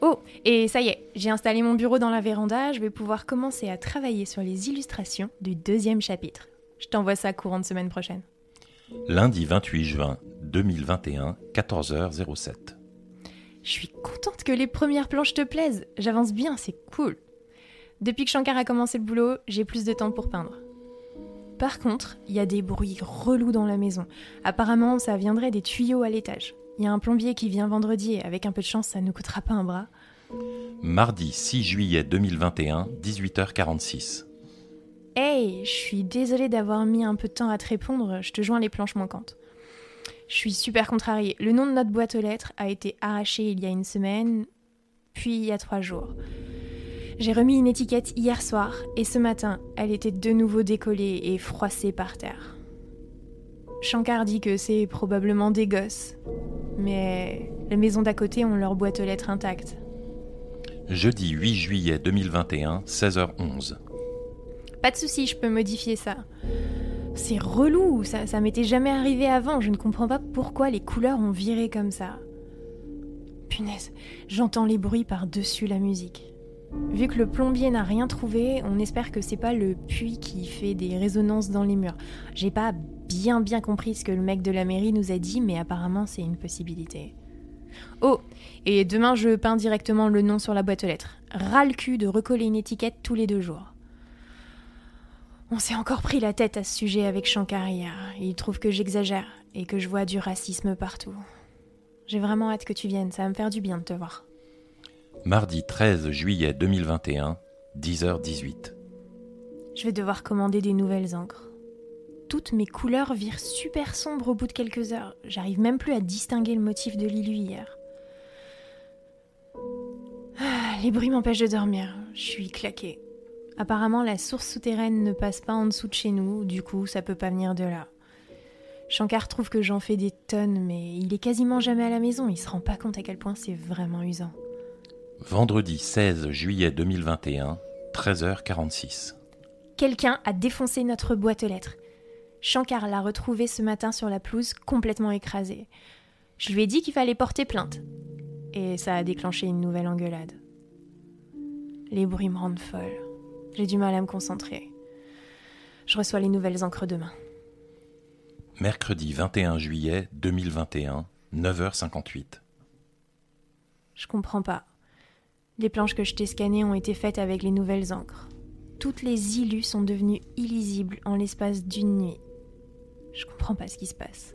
Oh, et ça y est, j'ai installé mon bureau dans la véranda, je vais pouvoir commencer à travailler sur les illustrations du deuxième chapitre. Je t'envoie ça courant de semaine prochaine. Lundi 28 juin 2021, 14h07. Je suis contente que les premières planches te plaisent. J'avance bien, c'est cool. Depuis que Shankar a commencé le boulot, j'ai plus de temps pour peindre. Par contre, il y a des bruits relous dans la maison. Apparemment, ça viendrait des tuyaux à l'étage. Il y a un plombier qui vient vendredi et avec un peu de chance, ça ne coûtera pas un bras. Mardi 6 juillet 2021, 18h46. Hey, je suis désolée d'avoir mis un peu de temps à te répondre, je te joins les planches manquantes. Je suis super contrariée. Le nom de notre boîte aux lettres a été arraché il y a une semaine, puis il y a trois jours. J'ai remis une étiquette hier soir et ce matin, elle était de nouveau décollée et froissée par terre. Shankar dit que c'est probablement des gosses, mais les maisons d'à côté ont leur boîte aux lettres intacte. Jeudi 8 juillet 2021, 16h11. Pas de souci, je peux modifier ça. C'est relou, ça, ça m'était jamais arrivé avant, je ne comprends pas pourquoi les couleurs ont viré comme ça. Punaise, j'entends les bruits par-dessus la musique. Vu que le plombier n'a rien trouvé, on espère que c'est pas le puits qui fait des résonances dans les murs. J'ai pas bien bien compris ce que le mec de la mairie nous a dit, mais apparemment c'est une possibilité. Oh, et demain je peins directement le nom sur la boîte aux lettres. Ras le cul de recoller une étiquette tous les deux jours. On s'est encore pris la tête à ce sujet avec Shankar hier. Il trouve que j'exagère et que je vois du racisme partout. J'ai vraiment hâte que tu viennes, ça va me faire du bien de te voir. Mardi 13 juillet 2021, 10h18. Je vais devoir commander des nouvelles encres. Toutes mes couleurs virent super sombres au bout de quelques heures. J'arrive même plus à distinguer le motif de Lilu hier. Ah, les bruits m'empêchent de dormir. Je suis claquée. Apparemment, la source souterraine ne passe pas en dessous de chez nous, du coup, ça peut pas venir de là. Shankar trouve que j'en fais des tonnes, mais il est quasiment jamais à la maison, il se rend pas compte à quel point c'est vraiment usant. Vendredi 16 juillet 2021, 13h46. Quelqu'un a défoncé notre boîte aux lettres. Shankar l'a retrouvée ce matin sur la pelouse, complètement écrasée. Je lui ai dit qu'il fallait porter plainte. Et ça a déclenché une nouvelle engueulade. Les bruits me rendent folle. J'ai du mal à me concentrer. Je reçois les nouvelles encres demain. Mercredi 21 juillet 2021, 9h58. Je comprends pas. Les planches que je t'ai scannées ont été faites avec les nouvelles encres. Toutes les illus sont devenues illisibles en l'espace d'une nuit. Je comprends pas ce qui se passe.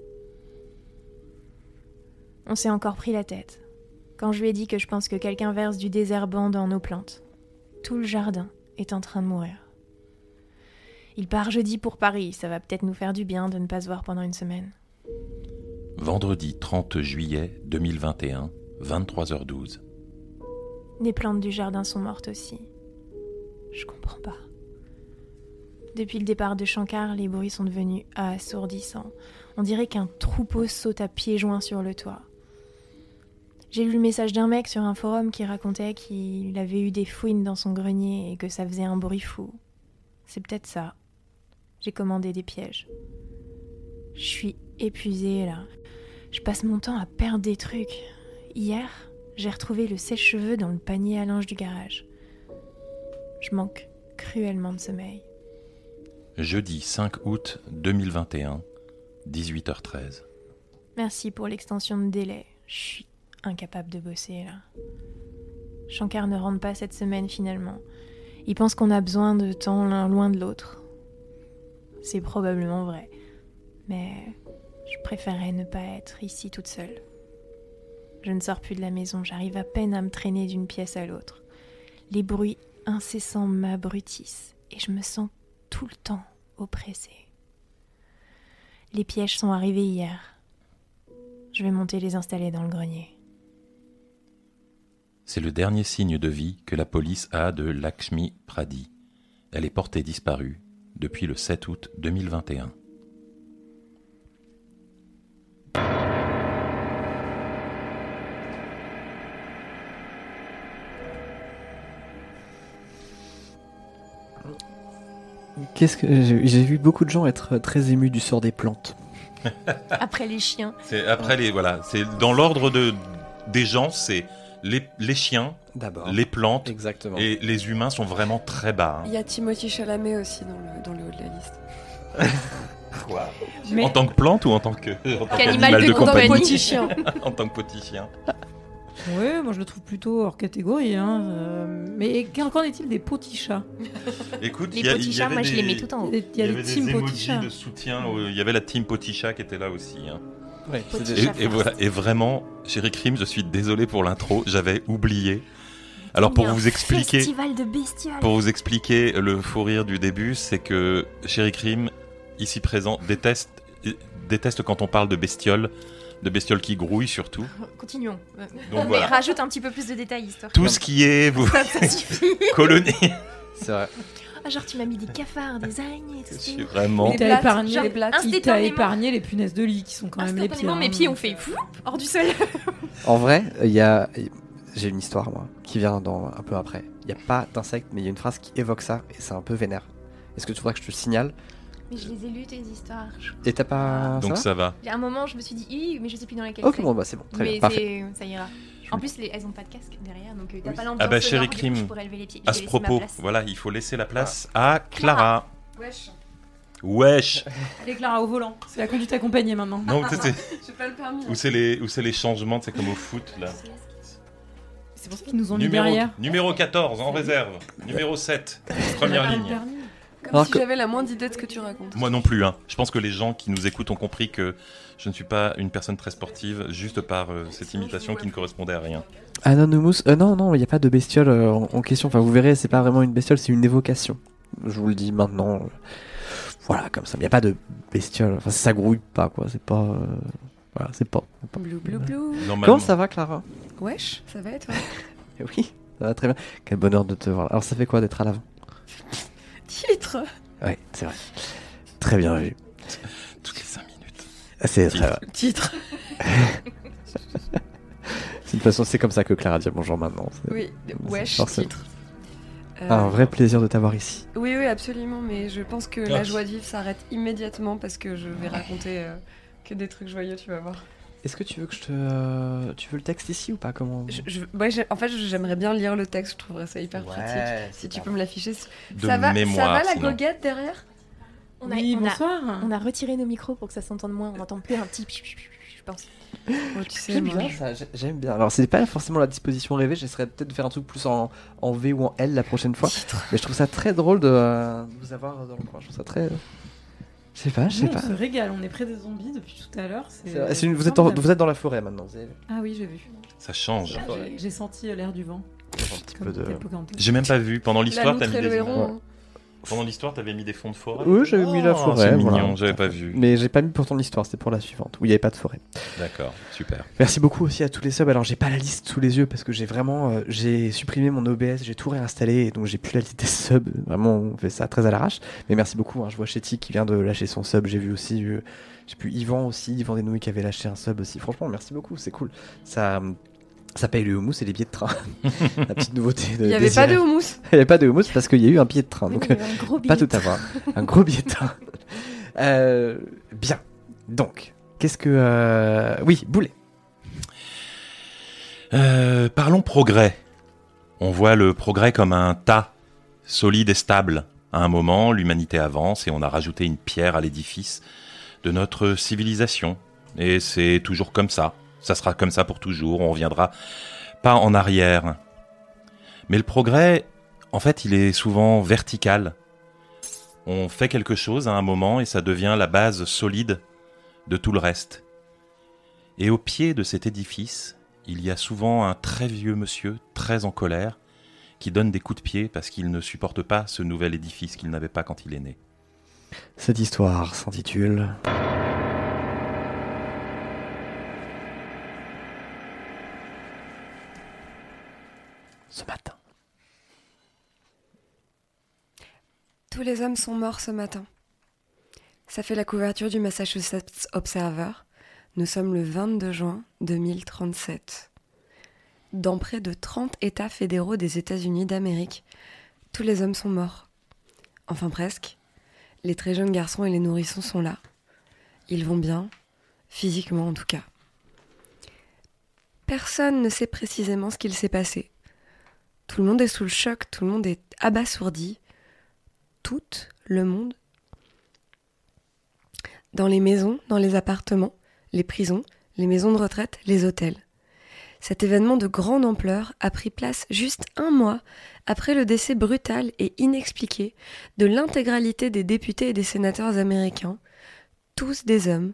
On s'est encore pris la tête. Quand je lui ai dit que je pense que quelqu'un verse du désherbant dans nos plantes. Tout le jardin est en train de mourir. Il part jeudi pour Paris, ça va peut-être nous faire du bien de ne pas se voir pendant une semaine. Vendredi 30 juillet 2021, 23h12. Les plantes du jardin sont mortes aussi. Je comprends pas. Depuis le départ de Shankar, les bruits sont devenus assourdissants. On dirait qu'un troupeau saute à pieds joints sur le toit. J'ai lu le message d'un mec sur un forum qui racontait qu'il avait eu des fouines dans son grenier et que ça faisait un bruit fou. C'est peut-être ça. J'ai commandé des pièges. Je suis épuisée là. Je passe mon temps à perdre des trucs. Hier, j'ai retrouvé le sèche-cheveux dans le panier à linge du garage. Je manque cruellement de sommeil. Jeudi 5 août 2021, 18h13. Merci pour l'extension de délai. Je suis incapable de bosser là. Shankar ne rentre pas cette semaine finalement. Il pense qu'on a besoin de temps l'un loin de l'autre. C'est probablement vrai. Mais je préférerais ne pas être ici toute seule. Je ne sors plus de la maison, j'arrive à peine à me traîner d'une pièce à l'autre. Les bruits incessants m'abrutissent et je me sens tout le temps oppressée. Les pièges sont arrivés hier. Je vais monter les installer dans le grenier. C'est le dernier signe de vie que la police a de Lakshmi Pradi. Elle est portée disparue depuis le 7 août 2021. Qu'est-ce que j'ai vu beaucoup de gens être très émus du sort des plantes. Après les chiens, C'est après les voilà, c'est dans l'ordre de des gens, c'est les, les chiens, D'abord. les plantes Exactement. et les humains sont vraiment très bas. hein. Il y a Timothy Chalamet aussi dans le, dans le haut de la liste. Mais En tant que plante ou en tant que en tant Qu'animal qu'animal de compagnie. En tant que petit chien. Ouais, moi je le trouve plutôt hors catégorie. Hein. euh, Mais qu'en est-il des petits chats? Écoute, les il y a- il petits y chats, avait moi je les mets tout en haut. Il y des avait des petits emojis chats. de soutien. euh, Il y avait la team Potichat qui était là aussi. hein. Ouais. Et, et voilà. Et vraiment, chérie Crime, je suis désolé pour l'intro. J'avais oublié. Alors pour vous expliquer, de pour vous expliquer le fou rire du début, c'est que chérie Crime, ici présent, déteste déteste quand on parle de bestioles, de bestioles qui grouillent surtout. Continuons. Donc Mais voilà. rajoute un petit peu plus de détails, histoire. Tout ce qui est vous Ça, ça suffit. colonie. C'est vrai. Ah, genre, tu m'as mis des cafards, des araignées, tout Je ça. suis vraiment. Il Les blattes, épargné, genre les blattes. il t'a épargné les punaises de lit qui sont quand même les pires. Mes hein. pieds ont fait fou hors du sol. En vrai, il y a. J'ai une histoire, moi, qui vient dans un peu après. Il n'y a pas d'insectes, mais il y a une phrase qui évoque ça, et c'est un peu vénère. Est-ce que tu voudrais que je te le signale Mais je les ai lues, tes histoires. Et t'as pas. Donc ça va. À un moment, je me suis dit, mais je sais plus dans laquelle Ok, c'est. bon, bah c'est bon, très mais bien, parfait. c'est- ça ira. En plus, les- elles ont pas de casque derrière, donc euh, t'as Oui. pas l'ambiance. Ah bah, chérie Crime. À ce propos, voilà, il faut laisser la place à Clara. Wesh. Wesh. Allez Clara au volant. C'est la conduite accompagnée maintenant. Non, sais, c'est- J'ai pas le permis. où c'est les, où c'est les changements, c'est comme au foot là. C'est pour ça qu'ils nous ont mis Numéro, derrière. numéro 14 en réserve. Numéro 7, première ligne. Comme Alors si que- j'avais la moindre idée de ce que tu racontes. Moi non plus. Hein. Je pense que les gens qui nous écoutent ont compris que je ne suis pas une personne très sportive juste par euh, cette imitation qui ne correspondait à rien. Anonymous euh, Non, non, il n'y a pas de bestiole euh, en, en question. Enfin, vous verrez, c'est pas vraiment une bestiole, c'est une évocation. Je vous le dis maintenant. Voilà, comme ça. Il n'y a pas de bestiole. Enfin, ça grouille pas, quoi. C'est pas. euh, Voilà, c'est pas. pas- Blou blou blou. Comment ça va, Clara? Wesh, ça va et toi? Oui, ça va très bien. Quel bonheur de te voir. Alors, ça fait quoi d'être à l'avant? Titre Ouais, c'est vrai. Très bien vu. Toutes les 5 minutes. Ah, C'est très vrai. Titre. De toute façon, c'est comme ça que Clara dit bonjour maintenant. Oui, c'est wesh, forcément. titre. Euh, Un vrai plaisir de t'avoir ici. Oui, oui, absolument, mais je pense que Ah. la joie de vivre s'arrête immédiatement parce que je vais raconter euh, que des trucs joyeux, tu vas voir. Est-ce que tu veux que je te. Tu veux le texte ici ou pas Comment Je, je- ouais, j'ai- en fait, j'aimerais bien lire le texte, je trouverais ça hyper pratique. Si tu peux me l'afficher. Ça va, mémoire. ça va la sinon. goguette derrière? On a, oui, on a- bonsoir. on a retiré nos micros pour que ça s'entende moins. On n'entend plus un petit. Je pense. Oh, tu sais, J'aime bien ça, j'ai- j'aime bien. Alors, c'est pas forcément la disposition rêvée, j'essaierais peut-être de faire un truc plus en, en V ou en L la prochaine fois. Mais je trouve ça très drôle de, euh, de vous avoir dans le coin. Je trouve ça très. Je sais pas, je sais pas. on se régale, on est près des zombies depuis tout à l'heure. c'est- une- vous, êtes dans, formidable. vous êtes dans la forêt maintenant, vous avez vu. Ah oui, j'ai vu. Ça change. J'ai- J'ai senti euh, l'air du vent. Un petit Comme peu de. tel Pocahontas. J'ai même pas vu. Pendant l'histoire, t'as mis le. Pendant l'histoire, t'avais mis des fonds de forêt. Oui, j'avais mis la Oh, forêt. C'est voilà. mignon, j'avais pas vu. Mais j'ai pas mis pour ton histoire, c'était pour la suivante, où il n'y avait pas de forêt. D'accord, super. Merci beaucoup aussi à tous les subs. Alors j'ai pas la liste sous les yeux parce que j'ai vraiment euh, j'ai supprimé mon OBS, j'ai tout réinstallé et donc j'ai plus la liste des subs. Vraiment on fait ça très à l'arrache. Mais merci beaucoup. hein. Je vois Chetty qui vient de lâcher son sub. J'ai vu aussi euh, j'ai pu Yvan aussi, Yvan Desnouilles qui avait lâché un sub aussi. Franchement merci beaucoup, c'est cool. Ça ça paye le houmous et les billets de train. la petite nouveauté de. Il n'y avait pas de houmous. Il n'y avait pas de houmous parce qu'il y a eu un billet de train. Oui, donc il y avait un gros pas billet tout à voir. Un gros billet de train. Euh, bien. Donc qu'est-ce que euh, oui boulet. Euh, parlons progrès. On voit le progrès comme un tas, solide et stable. À un moment, l'humanité avance et on a rajouté une pierre à l'édifice de notre civilisation. Et c'est toujours comme ça. Ça sera comme ça pour toujours. On reviendra pas en arrière. Mais le progrès, en fait, il est souvent vertical. On fait quelque chose à un moment et ça devient la base solide de tout le reste. Et au pied de cet édifice, il y a souvent un très vieux monsieur, très en colère, qui donne des coups de pied parce qu'il ne supporte pas ce nouvel édifice qu'il n'avait pas quand il est né. Cette histoire s'intitule Ce matin. Tous les hommes sont morts ce matin. Ça fait la couverture du Massachusetts Observer. Nous sommes le 22 juin 2037. Dans près de 30 États fédéraux des États-Unis d'Amérique, tous les hommes sont morts. Enfin presque. Les très jeunes garçons et les nourrissons sont là. Ils vont bien, physiquement en tout cas. Personne ne sait précisément ce qu'il s'est passé. Tout le monde est sous le choc, tout le monde est abasourdi. Tout le monde. Dans les maisons, dans les appartements, les prisons, les maisons de retraite, les hôtels. Cet événement de grande ampleur a pris place juste un mois après le décès brutal et inexpliqué de l'intégralité des députés et des sénateurs américains, tous des hommes,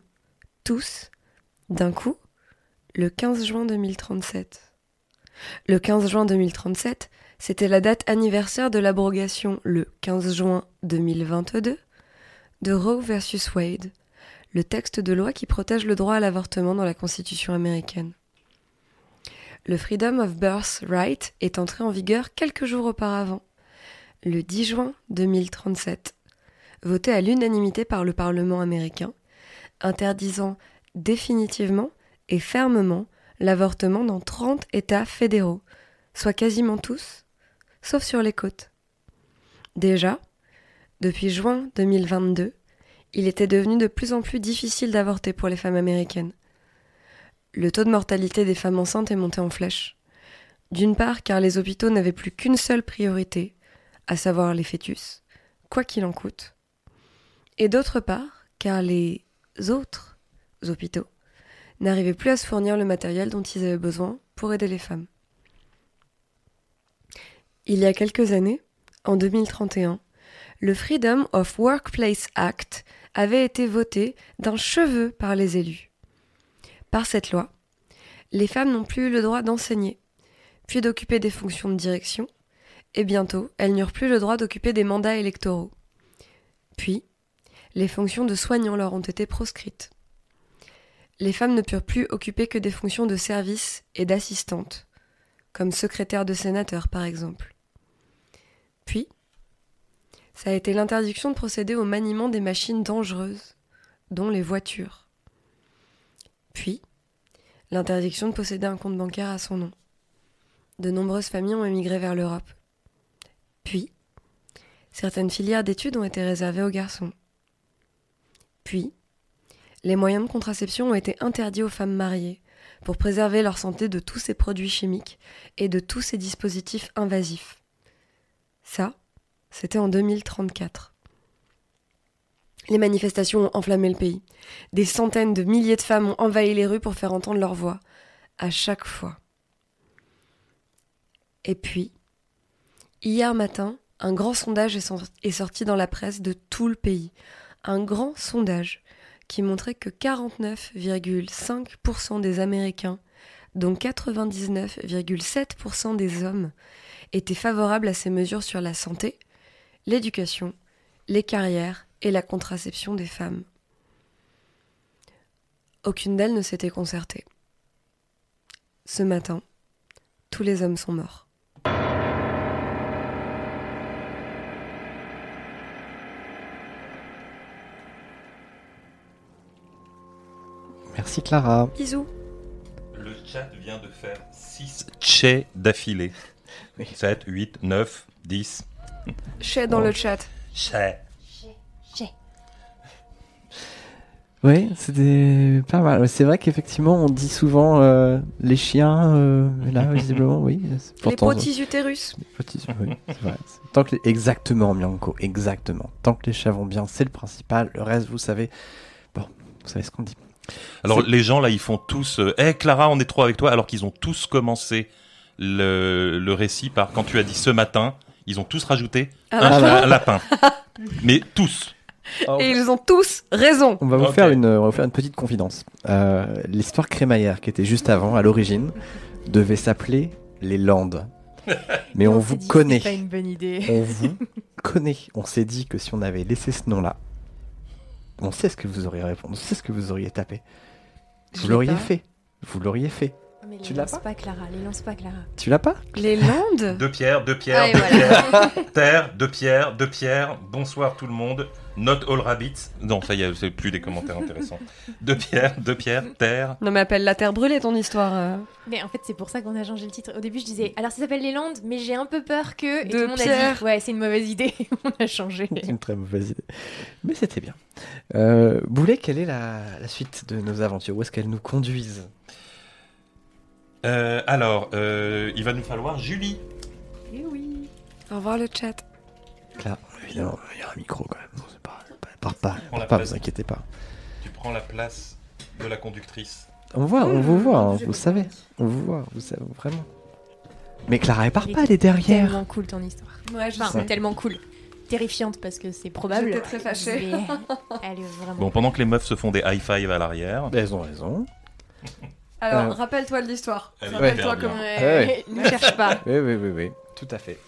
tous, d'un coup, le 15 juin 2037. Le 15 juin 2037, c'était la date anniversaire de l'abrogation, le 15 juin 2022, de Roe versus Wade, le texte de loi qui protège le droit à l'avortement dans la Constitution américaine. Le Freedom of Birth Right est entré en vigueur quelques jours auparavant, le 10 juin 2037, voté à l'unanimité par le Parlement américain, interdisant définitivement et fermement l'avortement dans 30 États fédéraux, soit quasiment tous, sauf sur les côtes. Déjà, depuis juin 2022, il était devenu de plus en plus difficile d'avorter pour les femmes américaines. Le taux de mortalité des femmes enceintes est monté en flèche. D'une part car les hôpitaux n'avaient plus qu'une seule priorité, à savoir les fœtus, quoi qu'il en coûte. Et d'autre part car les autres hôpitaux n'arrivaient plus à se fournir le matériel dont ils avaient besoin pour aider les femmes. Il y a quelques années, en 2031, le Freedom of Workplace Act avait été voté d'un cheveu par les élus. Par cette loi, les femmes n'ont plus eu le droit d'enseigner, puis d'occuper des fonctions de direction, et bientôt elles n'eurent plus le droit d'occuper des mandats électoraux. Puis, les fonctions de soignants leur ont été proscrites. Les femmes ne purent plus occuper que des fonctions de service et d'assistante, comme secrétaire de sénateur par exemple. Puis, ça a été l'interdiction de procéder au maniement des machines dangereuses, dont les voitures. Puis, l'interdiction de posséder un compte bancaire à son nom. De nombreuses familles ont émigré vers l'Europe. Puis, certaines filières d'études ont été réservées aux garçons. Puis, les moyens de contraception ont été interdits aux femmes mariées pour préserver leur santé de tous ces produits chimiques et de tous ces dispositifs invasifs. Ça, c'était en 2034. Les manifestations ont enflammé le pays. Des centaines de milliers de femmes ont envahi les rues pour faire entendre leur voix, à chaque fois. Et puis, hier matin, un grand sondage est, sor- est sorti dans la presse de tout le pays. Un grand sondage qui montrait que 49,5% des Américains, dont 99,7% des hommes, étaient favorables à ces mesures sur la santé, l'éducation, les carrières et la contraception des femmes. Aucune d'elles ne s'était concertée. Ce matin, tous les hommes sont morts. Merci Clara. Bisous. Le chat vient de faire 6 chais d'affilée. Oui. 7, 8, 9, 10. Chez dans Oh. le chat. Chais. Oui, c'était pas mal. C'est vrai qu'effectivement, on dit souvent euh, les chiens, euh, mais là, visiblement, oui. Les pourtant- protis utérus. Les petits- oui, c'est vrai. C'est- Tant que les- Exactement, Bianco, exactement. Tant que les chats vont bien, c'est le principal. Le reste, vous savez. Bon, vous savez ce qu'on dit. Alors les gens là, ils font tous. euh, Eh Clara, on est trop avec toi, alors qu'ils ont tous commencé le, le récit par quand tu as dit ce matin, ils ont tous rajouté Ah, un, un lapin. Mais tous. Et ils ont tous raison. On va vous faire une, on va vous faire une petite confidence. Euh, L'histoire crémaillère qui était juste avant, à l'origine, devait s'appeler les Landes. Mais on, vous connaît. C'est pas une bonne idée. On vous connaît. On s'est dit que si on avait laissé ce nom-là, on sait ce que vous auriez répondu, on sait ce que vous auriez tapé. Vous l'auriez pas. fait. Vous l'auriez fait. Mais Tu les l'as lance pas Clara, les lance pas Clara. Tu l'as pas Les Landes Deux pierres, deux pierres, Ah, deux voilà. pierres. Terre, deux pierres, deux pierres. Bonsoir tout le monde. Not all rabbits. Non, ça y est, c'est plus des commentaires intéressants. Deux pierres, deux pierres, terre. Non mais appelle la terre brûlée ton histoire. euh. Mais en fait, c'est pour ça qu'on a changé le titre. Au début, je disais, alors ça s'appelle Les Landes, mais j'ai un peu peur que. Et De tout le monde a Pierre. dit, ouais, c'est une mauvaise idée. On a changé. C'est une très mauvaise idée. Mais c'était bien. Euh, Boulet, quelle est la, la suite de nos aventures? Où est-ce qu'elles nous conduisent? Euh, alors, euh, il va nous falloir Julie. Eh oui. Au revoir le chat. Là, évidemment, il y a un micro quand même. C'est pas, part pas, vous inquiétez pas. Tu prends la place de la conductrice. On voit, on vous voit, hein, vous savez. On vous voit, vous savez, vraiment. Mais Clara, elle part pas, elle est derrière. Tellement cool ton histoire. Ouais, je Enfin, sais. tellement cool. Terrifiante parce que c'est probable. J'étais très fâchée. Mais Elle est vraiment. Bon, pendant que les meufs se font des high five à l'arrière. Elles ont raison. Alors, Euh. rappelle-toi de l'histoire. Elle est Rappelle-toi hyper bien. comment. Ouais, Ne cherche pas. Oui, oui, oui, oui, tout à fait.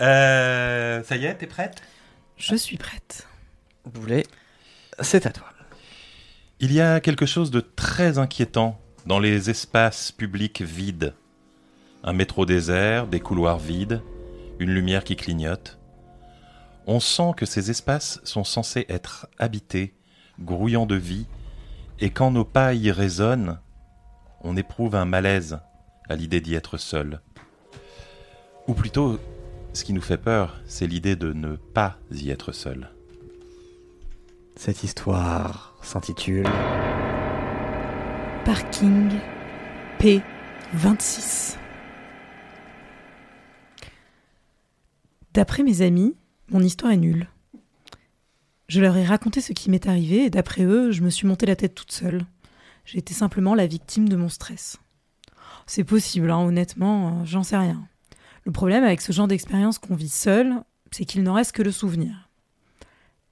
Euh, ça y est, t'es prête? Je suis prête. Boulet, c'est à toi. Il y a quelque chose de très inquiétant dans les espaces publics vides. Un métro désert, des couloirs vides, une lumière qui clignote. On sent que ces espaces sont censés être habités, grouillants de vie, et quand nos pas y résonnent, on éprouve un malaise à l'idée d'y être seul. Ou plutôt, ce qui nous fait peur, c'est l'idée de ne pas y être seul. Cette histoire s'intitule Parking P26. D'après mes amis, mon histoire est nulle. Je leur ai raconté ce qui m'est arrivé et d'après eux, je me suis monté la tête toute seule. J'ai été simplement la victime de mon stress. C'est possible, hein, honnêtement, j'en sais rien. Le problème avec ce genre d'expérience qu'on vit seul, c'est qu'il n'en reste que le souvenir.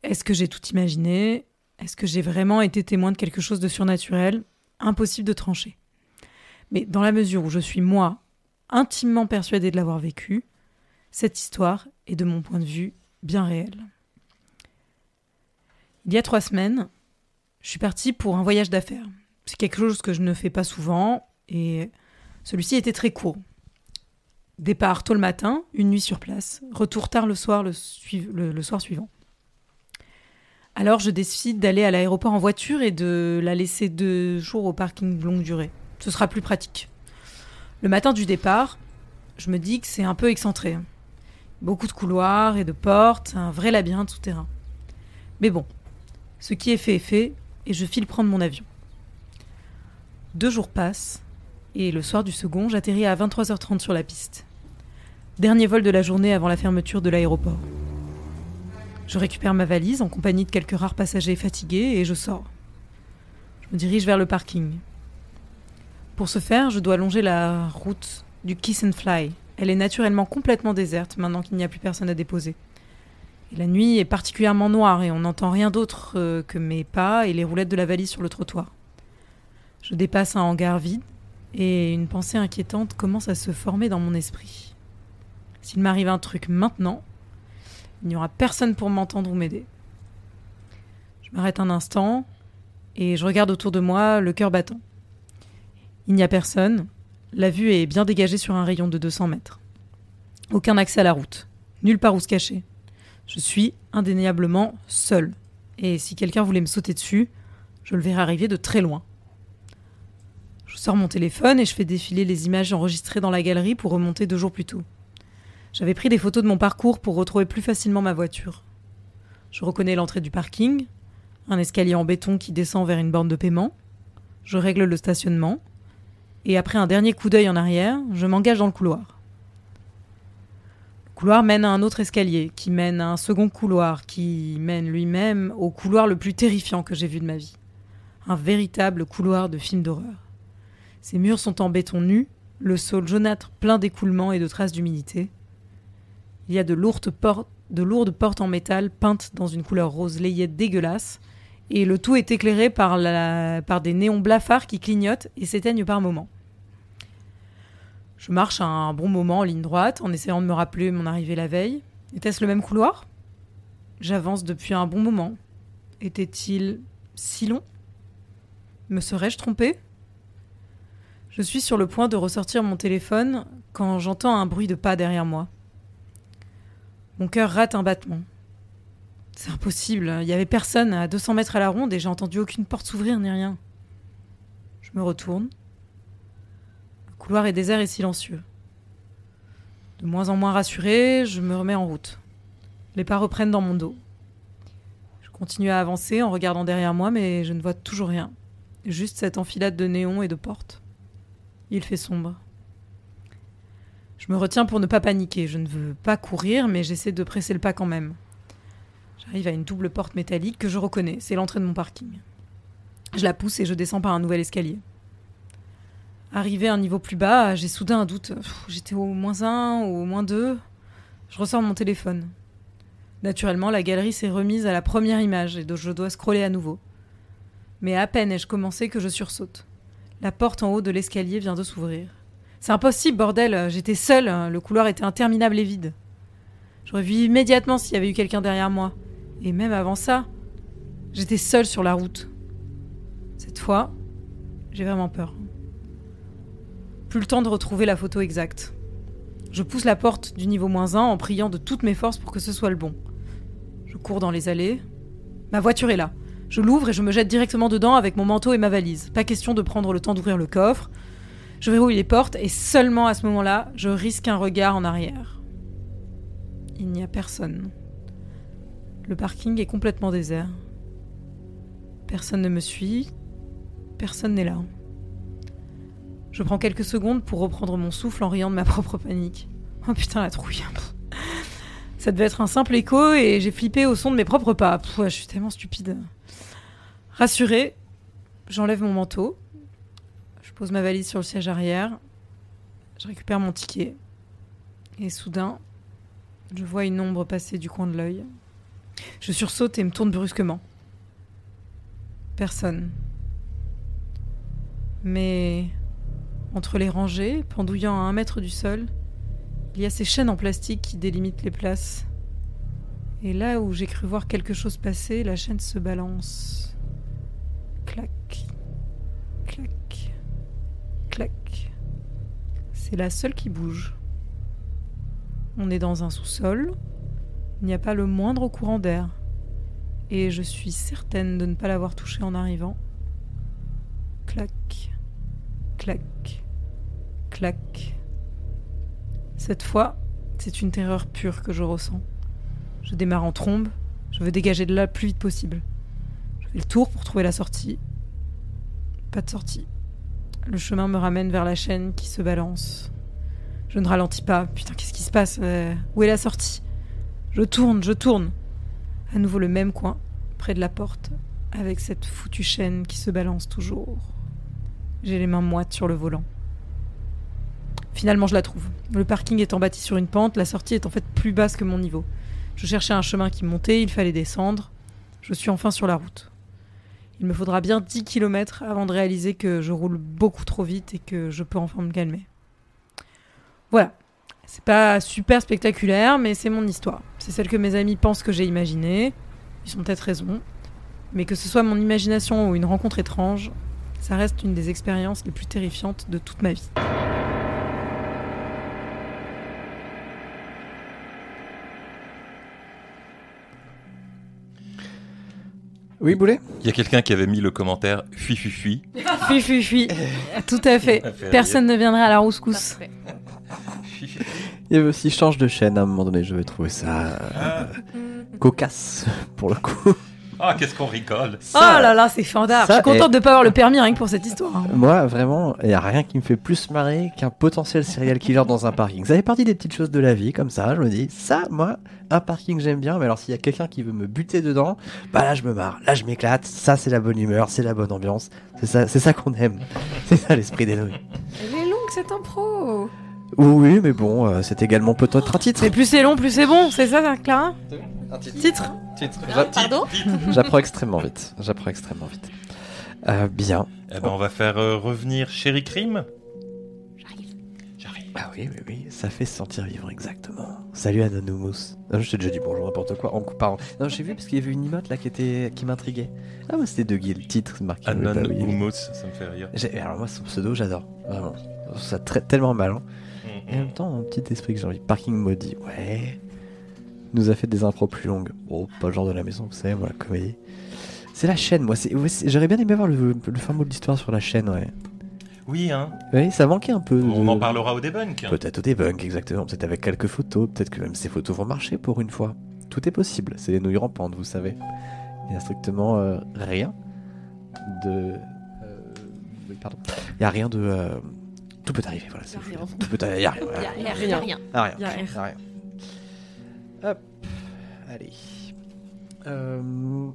Est-ce que j'ai tout imaginé? Est-ce que j'ai vraiment été témoin de quelque chose de surnaturel? Impossible de trancher. Mais dans la mesure où je suis moi intimement persuadée de l'avoir vécu, cette histoire est de mon point de vue bien réelle. Il y a trois semaines, je suis partie pour un voyage d'affaires. C'est quelque chose que je ne fais pas souvent et celui-ci était très court. Départ tôt le matin, une nuit sur place, retour tard le soir, le, soir suivant. Alors je décide d'aller à l'aéroport en voiture et de la laisser deux jours au parking longue durée. Ce sera plus pratique. Le matin du départ, je me dis que c'est un peu excentré. Beaucoup de couloirs et de portes, un vrai labyrinthe souterrain. Mais bon, ce qui est fait est fait, et je file prendre mon avion. Deux jours passent, et le soir du second, j'atterris à 23h30 sur la piste. Dernier vol de la journée avant la fermeture de l'aéroport. Je récupère ma valise en compagnie de quelques rares passagers fatigués et je sors. Je me dirige vers le parking. Pour ce faire, je dois longer la route du Kiss and Fly. Elle est naturellement complètement déserte maintenant qu'il n'y a plus personne à déposer. La nuit est particulièrement noire et on n'entend rien d'autre euh, que mes pas et les roulettes de la valise sur le trottoir. Je dépasse un hangar vide et une pensée inquiétante commence à se former dans mon esprit? S'il m'arrive un truc maintenant, il n'y aura personne pour m'entendre ou m'aider. Je m'arrête un instant et je regarde autour de moi, le cœur battant. Il n'y a personne, la vue est bien dégagée sur un rayon de 200 mètres. Aucun accès à la route, nulle part où se cacher. Je suis indéniablement seul, et si quelqu'un voulait me sauter dessus, je le verrais arriver de très loin. Sors mon téléphone et je fais défiler les images enregistrées dans la galerie pour remonter deux jours plus tôt. J'avais pris des photos de mon parcours pour retrouver plus facilement ma voiture. Je reconnais l'entrée du parking, un escalier en béton qui descend vers une borne de paiement. Je règle le stationnement. Et après un dernier coup d'œil en arrière, je m'engage dans le couloir. Le couloir mène à un autre escalier, qui mène à un second couloir, qui mène lui-même au couloir le plus terrifiant que j'ai vu de ma vie. Un véritable couloir de film d'horreur. Ses murs sont en béton nu, le sol jaunâtre plein d'écoulements et de traces d'humidité. Il y a de lourdes, portes, en métal peintes dans une couleur rose layette dégueulasse, et le tout est éclairé par, par des néons blafards qui clignotent et s'éteignent par moments. Je marche un bon moment en ligne droite en essayant de me rappeler mon arrivée la veille. Était-ce le même couloir? J'avance depuis un bon moment. Était-il si long? Me serais-je trompé Je suis sur le point de ressortir mon téléphone quand j'entends un bruit de pas derrière moi. Mon cœur rate un battement. C'est impossible, il y avait personne à 200 mètres à la ronde et j'ai entendu aucune porte s'ouvrir ni rien. Je me retourne. Le couloir est désert et silencieux. De moins en moins rassuré, je me remets en route. Les pas reprennent dans mon dos. Je continue à avancer en regardant derrière moi, mais je ne vois toujours rien. Juste cette enfilade de néons et de portes. Il fait sombre. Je me retiens pour ne pas paniquer. Je ne veux pas courir, mais j'essaie de presser le pas quand même. J'arrive à une double porte métallique que je reconnais. C'est l'entrée de mon parking. Je la pousse et je descends par un nouvel escalier. Arrivé à un niveau plus bas, j'ai soudain un doute. J'étais au moins 1 ou au moins 2. Je ressors mon téléphone. Naturellement, la galerie s'est remise à la première image et je dois scroller à nouveau. Mais à peine ai-je commencé que je sursaute. La porte en haut de l'escalier vient de s'ouvrir. C'est impossible, bordel. J'étais seule. Le couloir était interminable et vide. J'aurais vu immédiatement s'il y avait eu quelqu'un derrière moi. Et même avant ça, j'étais seule sur la route. Cette fois, j'ai vraiment peur. Plus le temps de retrouver la photo exacte. Je pousse la porte du niveau moins 1 en priant de toutes mes forces pour que ce soit le bon. Je cours dans les allées. Ma voiture est là. Je l'ouvre et je me jette directement dedans avec mon manteau et ma valise. Pas question de prendre le temps d'ouvrir le coffre. Je verrouille les portes et seulement à ce moment-là, je risque un regard en arrière. Il n'y a personne. Le parking est complètement désert. Personne ne me suit. Personne n'est là. Je prends quelques secondes pour reprendre mon souffle en riant de ma propre panique. Oh putain, la trouille. Ça devait être un simple écho et j'ai flippé au son de mes propres pas. je suis tellement stupide. Rassurée, j'enlève mon manteau. Je pose ma valise sur le siège arrière. Je récupère mon ticket. Et soudain, je vois une ombre passer du coin de l'œil. Je sursaute et me tourne brusquement. Personne. Mais entre les rangées, pendouillant à un mètre du sol, il y a ces chaînes en plastique qui délimitent les places. Et là où j'ai cru voir quelque chose passer, la chaîne se balance. Clac, clac, clac. C'est la seule qui bouge. On est dans un sous-sol. Il n'y a pas le moindre courant d'air. Et je suis certaine de ne pas l'avoir touché en arrivant. Clac, clac, clac. Cette fois, C'est une terreur pure que je ressens. Je démarre en trombe, je veux dégager de là le plus vite possible. Je fais le tour pour trouver la sortie. Pas de sortie. Le chemin me ramène vers la chaîne qui se balance. Je ne ralentis pas. Putain, qu'est-ce qui se passe? Euh, Où est la sortie? Je tourne, je tourne. À nouveau le même coin, près de la porte, avec cette foutue chaîne qui se balance toujours. J'ai les mains moites sur le volant. Finalement, je la trouve. Le parking étant bâti sur une pente, la sortie est en fait plus basse que mon niveau. Je cherchais un chemin qui montait, il fallait descendre. Je suis enfin sur la route. Il me faudra bien 10 km avant de réaliser que je roule beaucoup trop vite et que je peux enfin me calmer. Voilà. C'est pas super spectaculaire, mais c'est mon histoire. C'est celle que mes amis pensent que j'ai imaginée. Ils ont peut-être raison. Mais que ce soit mon imagination ou une rencontre étrange, ça reste une des expériences les plus terrifiantes de toute ma vie. Oui, Boulet Il y a quelqu'un qui avait mis le commentaire fui fui fui. Fui, fui, fui. Tout à fait. Personne ne viendra à la rouscousse. Il y avait aussi change de chaîne à un moment donné, je vais trouver ça euh, cocasse pour le coup. Ah, qu'est-ce qu'on rigole Oh là là, c'est fandard. Je suis contente est- de pas avoir le permis rien que pour cette histoire. hein. Moi, vraiment, il n'y a rien qui me fait plus marrer qu'un potentiel serial killer dans un parking. Ça fait partie des petites choses de la vie, comme ça. Je me dis, ça, moi, un parking, j'aime bien. Mais alors, s'il y a quelqu'un qui veut me buter dedans, bah là, je me marre. Là, je m'éclate. Ça, c'est la bonne humeur, c'est la bonne ambiance. C'est ça, c'est ça qu'on aime. C'est ça l'esprit des nouilles. Elle est longue cette impro. Oui, mais bon, euh, c'est également peut-être un titre. Mais plus c'est long, plus c'est bon. C'est ça, Clara Un titre. Titre Titre. Pardon J'apprends extrêmement vite. J'apprends extrêmement vite. Euh, bien. Eh ben, on va faire euh, revenir Chéri Crime. J'arrive. J'arrive. Ah oui, oui, oui, ça fait se sentir vivre exactement. Salut Anonymous. Non, je t'ai déjà dit bonjour, n'importe quoi. En pardon. Non, j'ai vu parce qu'il y avait une emote là qui était qui m'intriguait. Ah, moi c'était De Guil, le titre marqué. Anon. Hummus, ça me fait rire. J'ai- Alors moi son pseudo, j'adore. Vraiment. Ça traite tellement mal. hein. Et en même temps, un petit esprit que j'ai envie. Parking maudit, ouais. Nous a fait des impros plus longues. Bon, pas le genre de la maison, vous savez, moi, la comédie. C'est la chaîne, moi. ouais, J'aurais bien aimé voir le, le fin mot de l'histoire sur la chaîne, ouais. Oui, hein. Oui, ça manquait un peu. On de- en parlera au debunk. Peut-être au debunk, exactement. Peut-être avec quelques photos. Peut-être que même ces photos vont marcher pour une fois. Tout est possible. C'est les nouilles rampantes, vous savez. Il n'y a strictement euh, rien de. euh, oui, pardon. Il n'y a rien de. euh, Tout peut arriver, voilà. c'est- rien. Tout peut arriver. Il n'y a rien. voilà. Y a rien. Il y a rien. Y a rien. Il y a rien. Hop. Allez. Euh,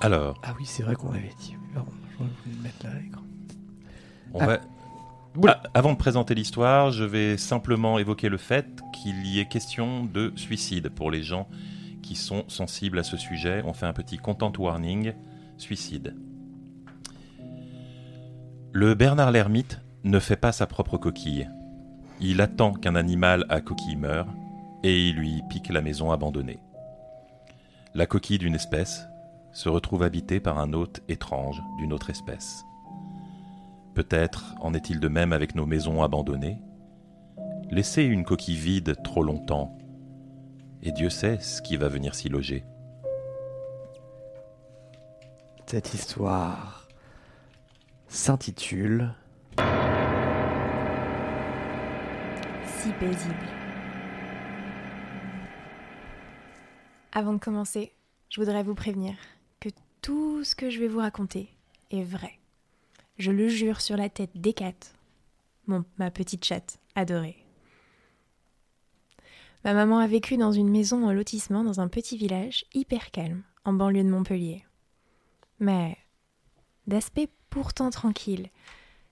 Alors, Ah oui, c'est vrai qu'on l'avait dit. Pardon, je voulais le mettre là à l'écran. on Ah. va. Oula. Ah, avant de présenter l'histoire, je vais simplement évoquer le fait qu'il y ait question de suicide pour les gens qui sont sensibles à ce sujet. On fait un petit content warning suicide. Le Bernard l'ermite ne fait pas sa propre coquille. Il attend qu'un animal à coquille meure et il lui pique la maison abandonnée. La coquille d'une espèce se retrouve habitée par un hôte étrange d'une autre espèce. Peut-être en est-il de même avec nos maisons abandonnées. Laisser une coquille vide trop longtemps, et Dieu sait ce qui va venir s'y loger. Cette histoire s'intitule Si paisible. Avant de commencer, je voudrais vous prévenir que tout ce que je vais vous raconter est vrai. Je le jure sur la tête d'Ekat, mon, ma petite chatte adorée. Ma maman a vécu dans une maison en lotissement dans un petit village hyper calme, en banlieue de Montpellier. Mais, d'aspect pourtant tranquille,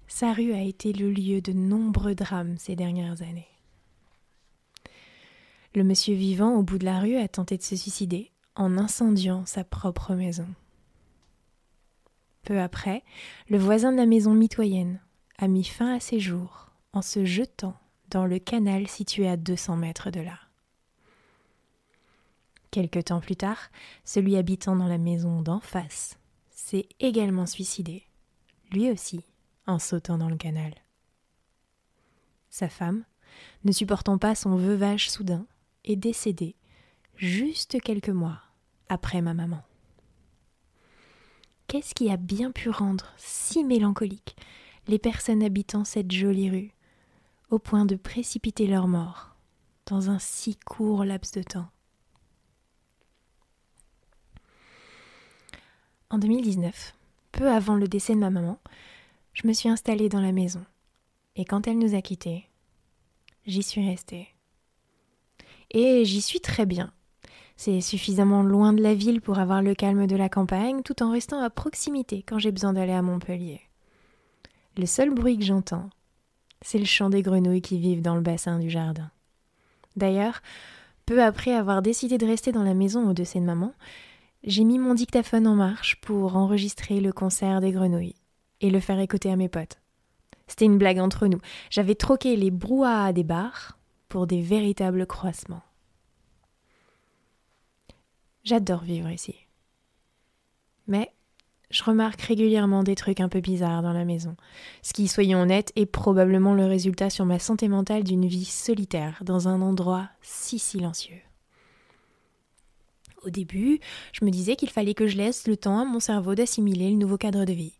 sa rue a été le lieu de nombreux drames ces dernières années. Le monsieur vivant au bout de la rue a tenté de se suicider en incendiant sa propre maison. Peu après, le voisin de la maison mitoyenne a mis fin à ses jours en se jetant dans le canal situé à 200 mètres de là. Quelque temps plus tard, celui habitant dans la maison d'en face s'est également suicidé, lui aussi, en sautant dans le canal. Sa femme, ne supportant pas son veuvage soudain, est décédée juste quelques mois après ma maman. Qu'est-ce qui a bien pu rendre si mélancolique les personnes habitant cette jolie rue, au point de précipiter leur mort dans un si court laps de temps? En 2019, peu avant le décès de ma maman, je me suis installée dans la maison. Et quand elle nous a quittés, j'y suis restée. Et j'y suis très bien. C'est suffisamment loin de la ville pour avoir le calme de la campagne tout en restant à proximité quand j'ai besoin d'aller à Montpellier. Le seul bruit que j'entends, c'est le chant des grenouilles qui vivent dans le bassin du jardin. D'ailleurs, peu après avoir décidé de rester dans la maison au décès de maman, j'ai mis mon dictaphone en marche pour enregistrer le concert des grenouilles et le faire écouter à mes potes. C'était une blague entre nous. J'avais troqué les brouhahas des bars pour des véritables croissements. J'adore vivre ici. Mais je remarque régulièrement des trucs un peu bizarres dans la maison, ce qui, soyons honnêtes, est probablement le résultat sur ma santé mentale d'une vie solitaire dans un endroit si silencieux. Au début, je me disais qu'il fallait que je laisse le temps à mon cerveau d'assimiler le nouveau cadre de vie.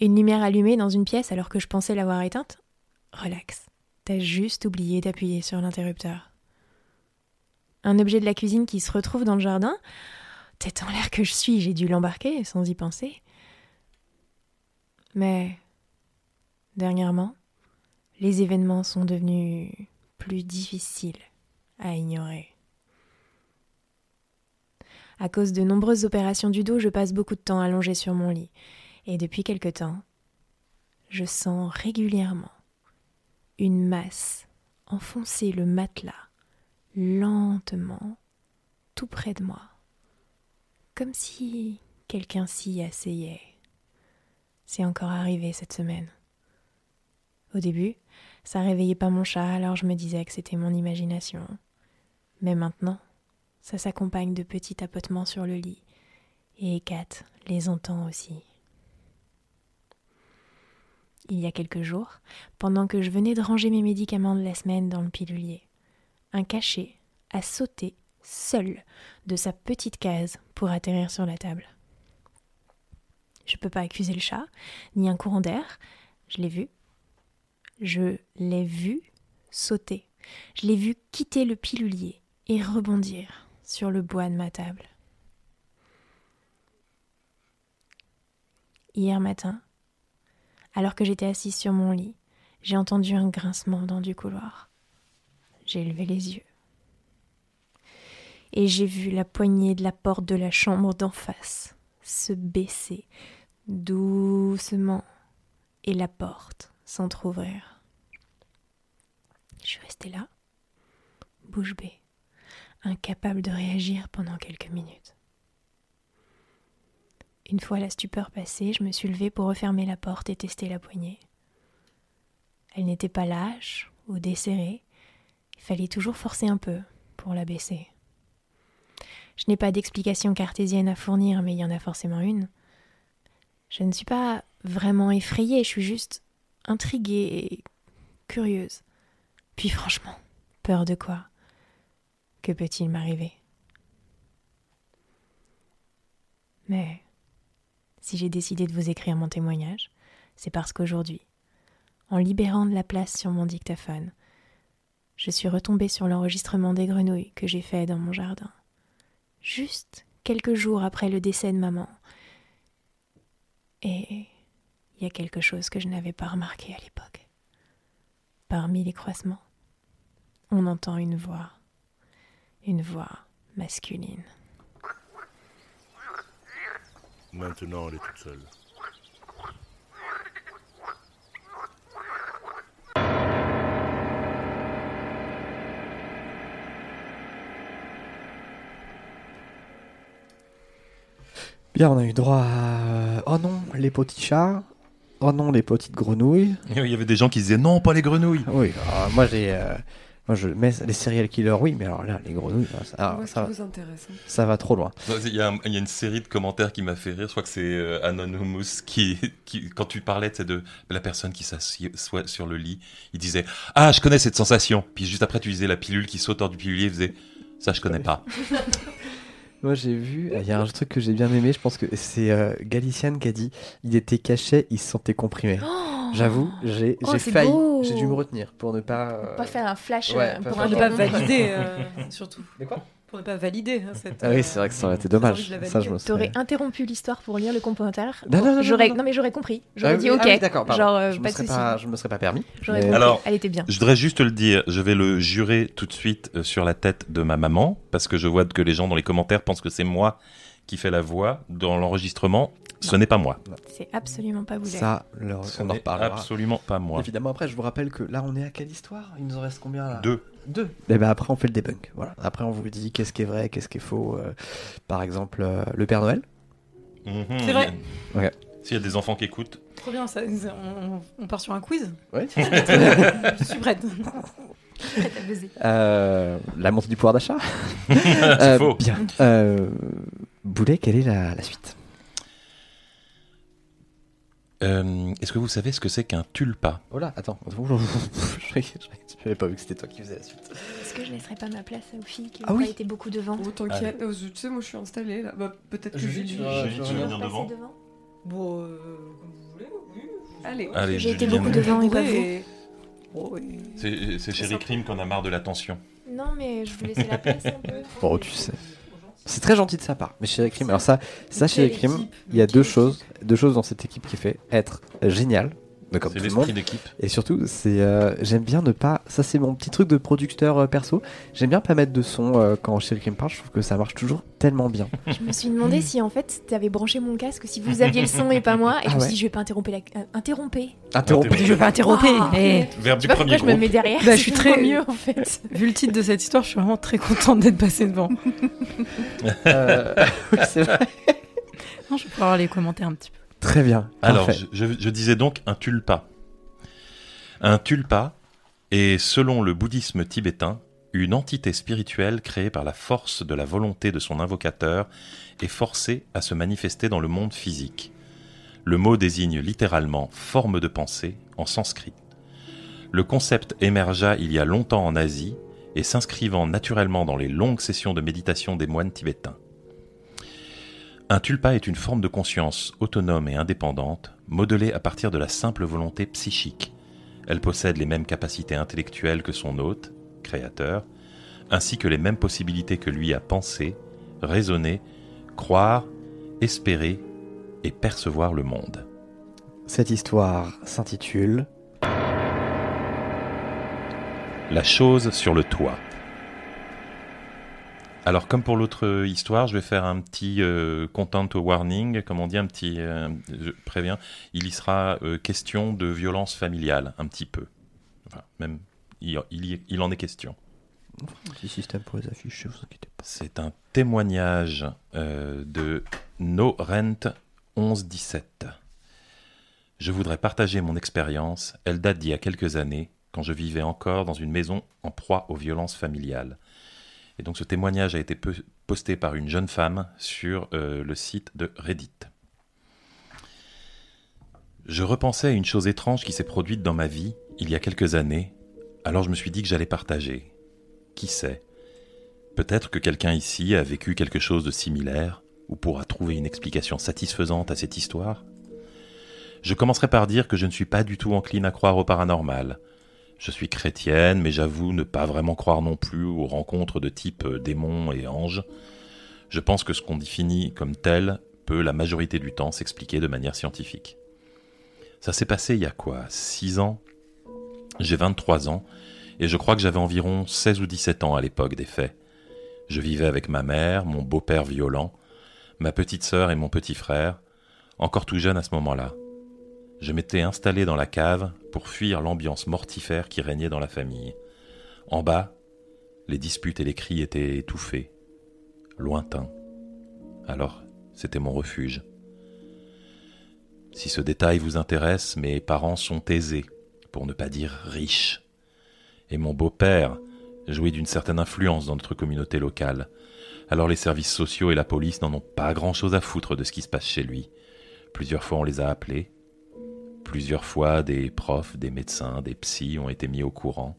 Une lumière allumée dans une pièce alors que je pensais l'avoir éteinte? Relax, t'as juste oublié d'appuyer sur l'interrupteur. Un objet de la cuisine qui se retrouve dans le jardin Tête en l'air que je suis, j'ai dû l'embarquer sans y penser. Mais dernièrement, les événements sont devenus plus difficiles à ignorer. À cause de nombreuses opérations du dos, je passe beaucoup de temps allongé sur mon lit. Et depuis quelque temps, je sens régulièrement une masse enfoncer le matelas lentement tout près de moi. Comme si quelqu'un s'y asseyait. C'est encore arrivé cette semaine. Au début, ça réveillait pas mon chat, alors je me disais que c'était mon imagination. Mais maintenant, ça s'accompagne de petits tapotements sur le lit, et Kat les entend aussi. Il y a quelques jours, pendant que je venais de ranger mes médicaments de la semaine dans le pilulier, un cachet a sauté seul de sa petite case pour atterrir sur la table. Je ne peux pas accuser le chat, ni un courant d'air. Je l'ai vu. Je l'ai vu sauter. Je l'ai vu quitter le pilulier et rebondir sur le bois de ma table. Hier matin, alors que j'étais assise sur mon lit, j'ai entendu un grincement dans du couloir. J'ai levé les yeux. Et j'ai vu la poignée de la porte de la chambre d'en face se baisser doucement et la porte s'entr'ouvrir. Je suis restée là, bouche bée incapable de réagir pendant quelques minutes. Une fois la stupeur passée, je me suis levée pour refermer la porte et tester la poignée. Elle n'était pas lâche ou desserrée, il fallait toujours forcer un peu pour la baisser. Je n'ai pas d'explication cartésienne à fournir, mais il y en a forcément une. Je ne suis pas vraiment effrayée, je suis juste intriguée et curieuse. Puis franchement, peur de quoi? Que peut-il m'arriver? Mais si j'ai décidé de vous écrire mon témoignage, c'est parce qu'aujourd'hui, en libérant de la place sur mon dictaphone, je suis retombée sur l'enregistrement des grenouilles que j'ai fait dans mon jardin, juste quelques jours après le décès de maman. Et il y a quelque chose que je n'avais pas remarqué à l'époque. Parmi les croisements, on entend une voix une voix masculine. Maintenant, elle est toute seule. Bien, on a eu droit à. Oh non, les petits chats. Oh non, les petites grenouilles. Il y avait des gens qui disaient non, pas les grenouilles. Oui, alors, moi j'ai. euh, Moi je mets les serial killers, oui, mais alors là, les grenouilles, ça, alors, Moi, Ah, ça, intéressant. ça va trop loin. Il y, a y une série de commentaires qui m'a fait rire. Je crois que c'est euh, Anonymous qui, qui, quand tu parlais de la personne qui s'assied sur le lit, il disait Ah, je connais cette sensation. Puis juste après, tu disais la pilule qui saute hors du pilulier, il faisait Ça, je connais pas. Moi j'ai vu, il y a un truc que j'ai bien aimé, je pense que c'est euh, Galiciane qui a dit il était caché, il se sentait comprimé. Oh J'avoue, j'ai Oh, failli, j'ai dû me retenir pour ne pas. euh, Pas faire un flash ouais, euh, pas pour ne pas valider, euh, surtout. Mais quoi Pour ne pas valider hein, cette. Ah oui, euh, c'est vrai que ça aurait été j'ai envie dommage. Ça, je me. T'aurais interrompu l'histoire pour lire le commentaire. Non, non, non, non, J'aurais- non, mais j'aurais compris. J'aurais Ah dit oui, ok. ah oui, d'accord. Genre, euh, je me pas de pas, je me serais pas permis. J'aurais mais- compris. Alors- Elle était bien. Je voudrais juste le dire, je vais le jurer tout de suite euh, sur la tête de ma maman, parce que je vois que les gens dans les commentaires pensent que c'est moi qui fais la voix dans l'enregistrement. Ce n'est pas moi. C'est absolument pas vous. Ça, le- Ce on en n'est reparlera. absolument pas moi. Évidemment, après, je vous rappelle que là, on est à quelle histoire? Il nous en reste combien là? Deux. Deux. Et ben après, on fait le debunk. Voilà. Après, on vous dit qu'est-ce qui est vrai, qu'est-ce qui est faux. euh, par exemple, euh, le Père Noël. Mhm. C'est vrai. Ok. S'il y a des enfants qui écoutent, Trop bien, ça, on, on part sur un quiz Oui. Je suis prête. Prête à buzzer. Euh, la montée du pouvoir d'achat. c'est Euh, faux. Bien. Boulet, quelle est la, la suite? Euh, Est-ce que vous savez ce que c'est qu'un tulpa? Oh là, attends. je n'avais pas vu que c'était toi qui faisais la suite. Est-ce que je laisserai pas ma place aux filles qui Ah ont oui. pas été beaucoup devant? Oh, t'inquiète, euh, tu sais, moi je suis installée là. Bah, peut-être que Julie, tu vas- venir devant Bon, euh, comme vous voulez, oui. Allez. Allez, J'ai été beaucoup devant et pas vous. Et- Oh. C'est c'est Chéri Crime qu'on a marre de l'attention. Non, mais je vous laissais la place un peu. Oh, tu sais. C'est très gentil de sa part. Mais chez Crime, alors ça, ça chez Crime, il y a deux choses, deux choses dans cette équipe qui fait être génial, comme C'est tout le monde. d'équipe. Et surtout, c'est euh, j'aime bien ne pas. Ça, c'est mon petit truc de producteur euh, perso. J'aime bien pas mettre de son euh, quand Chéri Crime parle. Je trouve que ça marche toujours tellement bien. Je me suis demandé si en fait t'avais branché mon casque, si vous aviez le son et pas moi. Et je Ah me ouais. suis dit, je vais pas interrompre la. euh, interrompre. Interrompu. Je vais pas interrompre. Mais Verbe Tu du premier je me mets derrière? Bah, je suis très- mieux en fait. vu le titre de cette histoire, je suis vraiment très contente d'être passée devant. Euh, oui, c'est vrai. Non, je vais pouvoir les commenter un petit peu. Très bien. Alors, Parfait. je, je- je disais donc un tulpa. Un tulpa est, selon le bouddhisme tibétain, une entité spirituelle créée par la force de la volonté de son invocateur et forcée à se manifester dans le monde physique. Le mot désigne littéralement forme de pensée en sanskrit. Le concept émergea il y a longtemps en Asie et s'inscrivant naturellement dans les longues sessions de méditation des moines tibétains. Un tulpa est une forme de conscience autonome et indépendante, modelée à partir de la simple volonté psychique. Elle possède les mêmes capacités intellectuelles que son hôte, créateur, ainsi que les mêmes possibilités que lui à penser, raisonner, croire, espérer et percevoir le monde. Cette histoire s'intitule La chose sur le toit. Alors, comme pour l'autre histoire, je vais faire un petit euh, content warning, comme on dit, un petit. euh, je préviens, il y sera euh, question de violence familiale, un petit peu. Enfin, même, il, il y- il en est question. petit système pour les affiches. Vous inquiétez pas. C'est un témoignage de No Rent 1117. Je voudrais partager mon expérience. Elle date d'il y a quelques années, quand je vivais encore dans une maison en proie aux violences familiales. Et donc ce témoignage a été posté par une jeune femme sur euh, le site de Reddit. Je repensais à une chose étrange qui s'est produite dans ma vie il y a quelques années, alors je me suis dit que j'allais partager. Qui sait? Peut-être que quelqu'un ici a vécu quelque chose de similaire ou pourra trouver une explication satisfaisante à cette histoire. Je commencerai par dire que je ne suis pas du tout encline à croire au paranormal. Je suis chrétienne, mais j'avoue ne pas vraiment croire non plus aux rencontres de type euh, démons et anges. Je pense que ce qu'on définit comme tel peut la majorité du temps s'expliquer de manière scientifique. Ça s'est passé il y a quoi? Six ans? J'ai 23 ans et je crois que j'avais environ 16 ou 17 ans à l'époque des faits. Je vivais avec ma mère, mon beau-père violent, ma petite sœur et mon petit frère, encore tout jeune à ce moment-là. Je m'étais installé dans la cave pour fuir l'ambiance mortifère qui régnait dans la famille. En bas, les disputes et les cris étaient étouffés, lointains. Alors, c'était mon refuge. Si ce détail vous intéresse, mes parents sont aisés, pour ne pas dire riches. Et mon beau-père jouit d'une certaine influence dans notre communauté locale. Alors les services sociaux et la police n'en ont pas grand-chose à foutre de ce qui se passe chez lui. Plusieurs fois on les a appelés. Plusieurs fois des profs, des médecins, des psys ont été mis au courant.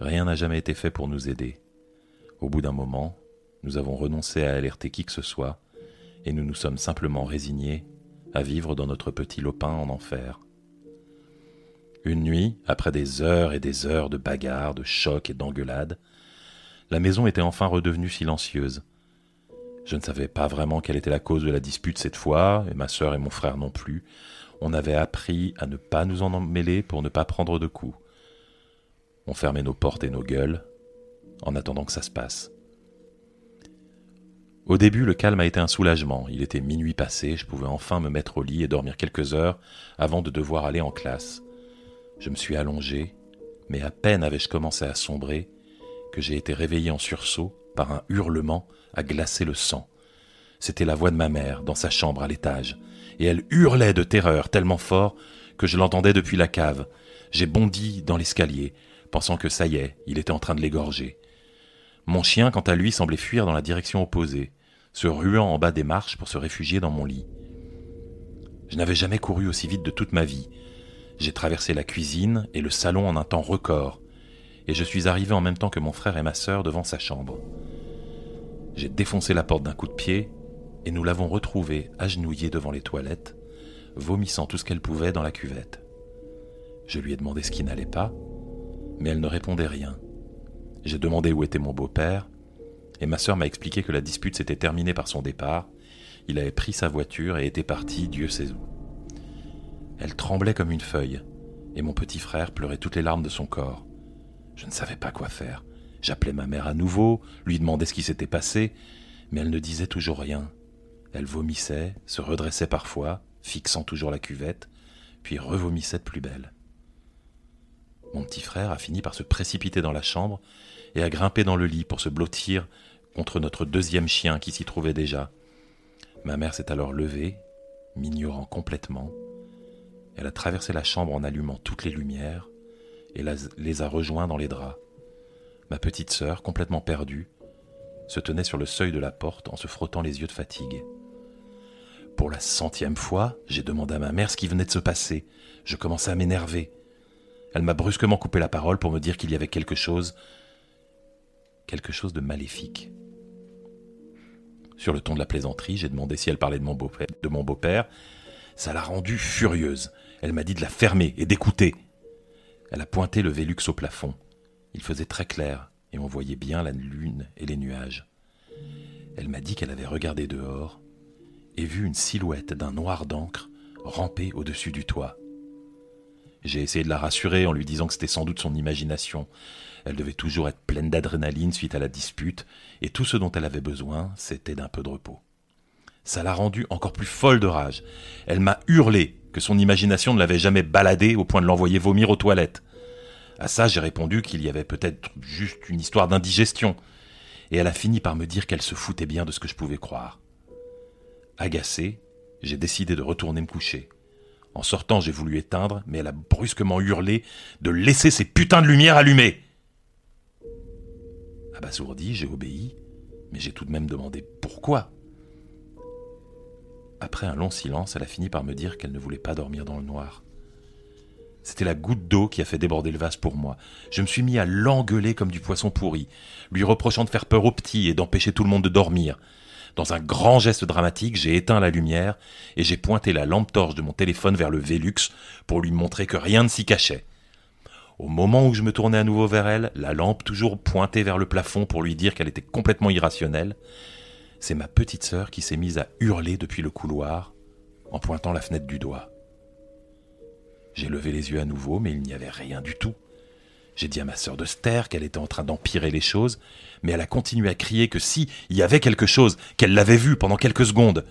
Rien n'a jamais été fait pour nous aider. Au bout d'un moment, nous avons renoncé à alerter qui que ce soit, et nous nous sommes simplement résignés à vivre dans notre petit lopin en enfer. Une nuit, après des heures et des heures de bagarres, de chocs et d'engueulades, la maison était enfin redevenue silencieuse. Je ne savais pas vraiment quelle était la cause de la dispute cette fois, et ma sœur et mon frère non plus. On avait appris à ne pas nous en mêler pour ne pas prendre de coups. On fermait nos portes et nos gueules, en attendant que ça se passe. Au début, le calme a été un soulagement. Il était minuit passé, je pouvais enfin me mettre au lit et dormir quelques heures avant de devoir aller en classe. Je me suis allongé, mais à peine avais-je commencé à sombrer que j'ai été réveillé en sursaut par un hurlement à glacer le sang. C'était la voix de ma mère dans sa chambre à l'étage, et elle hurlait de terreur tellement fort que je l'entendais depuis la cave. J'ai bondi dans l'escalier, pensant que ça y est, il était en train de l'égorger. Mon chien, quant à lui, semblait fuir dans la direction opposée, se ruant en bas des marches pour se réfugier dans mon lit. Je n'avais jamais couru aussi vite de toute ma vie, j'ai traversé la cuisine et le salon en un temps record, et je suis arrivé en même temps que mon frère et ma sœur devant sa chambre. J'ai défoncé la porte d'un coup de pied, et nous l'avons retrouvée agenouillée devant les toilettes, vomissant tout ce qu'elle pouvait dans la cuvette. Je lui ai demandé ce qui n'allait pas, mais elle ne répondait rien. J'ai demandé où était mon beau-père, et ma sœur m'a expliqué que la dispute s'était terminée par son départ. Il avait pris sa voiture et était parti, Dieu sait où. Elle tremblait comme une feuille, et mon petit frère pleurait toutes les larmes de son corps. Je ne savais pas quoi faire. J'appelais ma mère à nouveau, lui demandais ce qui s'était passé, mais elle ne disait toujours rien. Elle vomissait, se redressait parfois, fixant toujours la cuvette, puis revomissait de plus belle. Mon petit frère a fini par se précipiter dans la chambre et a grimpé dans le lit pour se blottir contre notre deuxième chien qui s'y trouvait déjà. Ma mère s'est alors levée, m'ignorant complètement, elle a traversé la chambre en allumant toutes les lumières et les a rejoints dans les draps. Ma petite sœur, complètement perdue, se tenait sur le seuil de la porte en se frottant les yeux de fatigue. Pour la centième fois, j'ai demandé à ma mère ce qui venait de se passer. Je commençais à m'énerver. Elle m'a brusquement coupé la parole pour me dire qu'il y avait quelque chose, quelque chose de maléfique. Sur le ton de la plaisanterie, j'ai demandé si elle parlait de mon beau-père. Ça l'a rendue furieuse. Elle m'a dit de la fermer et d'écouter. Elle a pointé le Vélux au plafond. Il faisait très clair et on voyait bien la lune et les nuages. Elle m'a dit qu'elle avait regardé dehors et vu une silhouette d'un noir d'encre ramper au-dessus du toit. J'ai essayé de la rassurer en lui disant que c'était sans doute son imagination. Elle devait toujours être pleine d'adrénaline suite à la dispute, et tout ce dont elle avait besoin, c'était d'un peu de repos. Ça l'a rendue encore plus folle de rage. Elle m'a hurlé que son imagination ne l'avait jamais baladé au point de l'envoyer vomir aux toilettes. À ça, j'ai répondu qu'il y avait peut-être juste une histoire d'indigestion, et elle a fini par me dire qu'elle se foutait bien de ce que je pouvais croire. Agacé, j'ai décidé de retourner me coucher. En sortant, j'ai voulu éteindre, mais elle a brusquement hurlé de laisser ces putains de lumières allumées. Abasourdi, j'ai obéi, mais j'ai tout de même demandé pourquoi. Après un long silence, elle a fini par me dire qu'elle ne voulait pas dormir dans le noir. C'était la goutte d'eau qui a fait déborder le vase pour moi. Je me suis mis à l'engueuler comme du poisson pourri, lui reprochant de faire peur aux petits et d'empêcher tout le monde de dormir. Dans un grand geste dramatique, j'ai éteint la lumière et j'ai pointé la lampe torche de mon téléphone vers le Vélux pour lui montrer que rien ne s'y cachait. Au moment où je me tournais à nouveau vers elle, la lampe toujours pointée vers le plafond pour lui dire qu'elle était complètement irrationnelle, c'est ma petite sœur qui s'est mise à hurler depuis le couloir en pointant la fenêtre du doigt. J'ai levé les yeux à nouveau, mais il n'y avait rien du tout. J'ai dit à ma sœur de se qu'elle était en train d'empirer les choses, mais elle a continué à crier que si il y avait quelque chose, qu'elle l'avait vu pendant quelques secondes.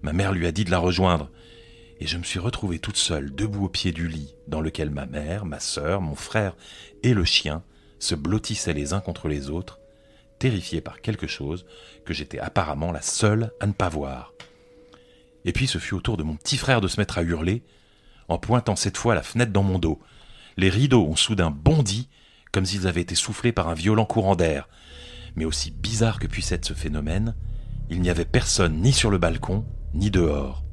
Ma mère lui a dit de la rejoindre, et je me suis retrouvé toute seule, debout au pied du lit, dans lequel ma mère, ma sœur, mon frère et le chien se blottissaient les uns contre les autres, terrifié par quelque chose que j'étais apparemment la seule à ne pas voir. Et puis ce fut au tour de mon petit frère de se mettre à hurler, en pointant cette fois la fenêtre dans mon dos. Les rideaux ont soudain bondi, comme s'ils avaient été soufflés par un violent courant d'air. Mais aussi bizarre que puisse être ce phénomène, il n'y avait personne ni sur le balcon, ni dehors.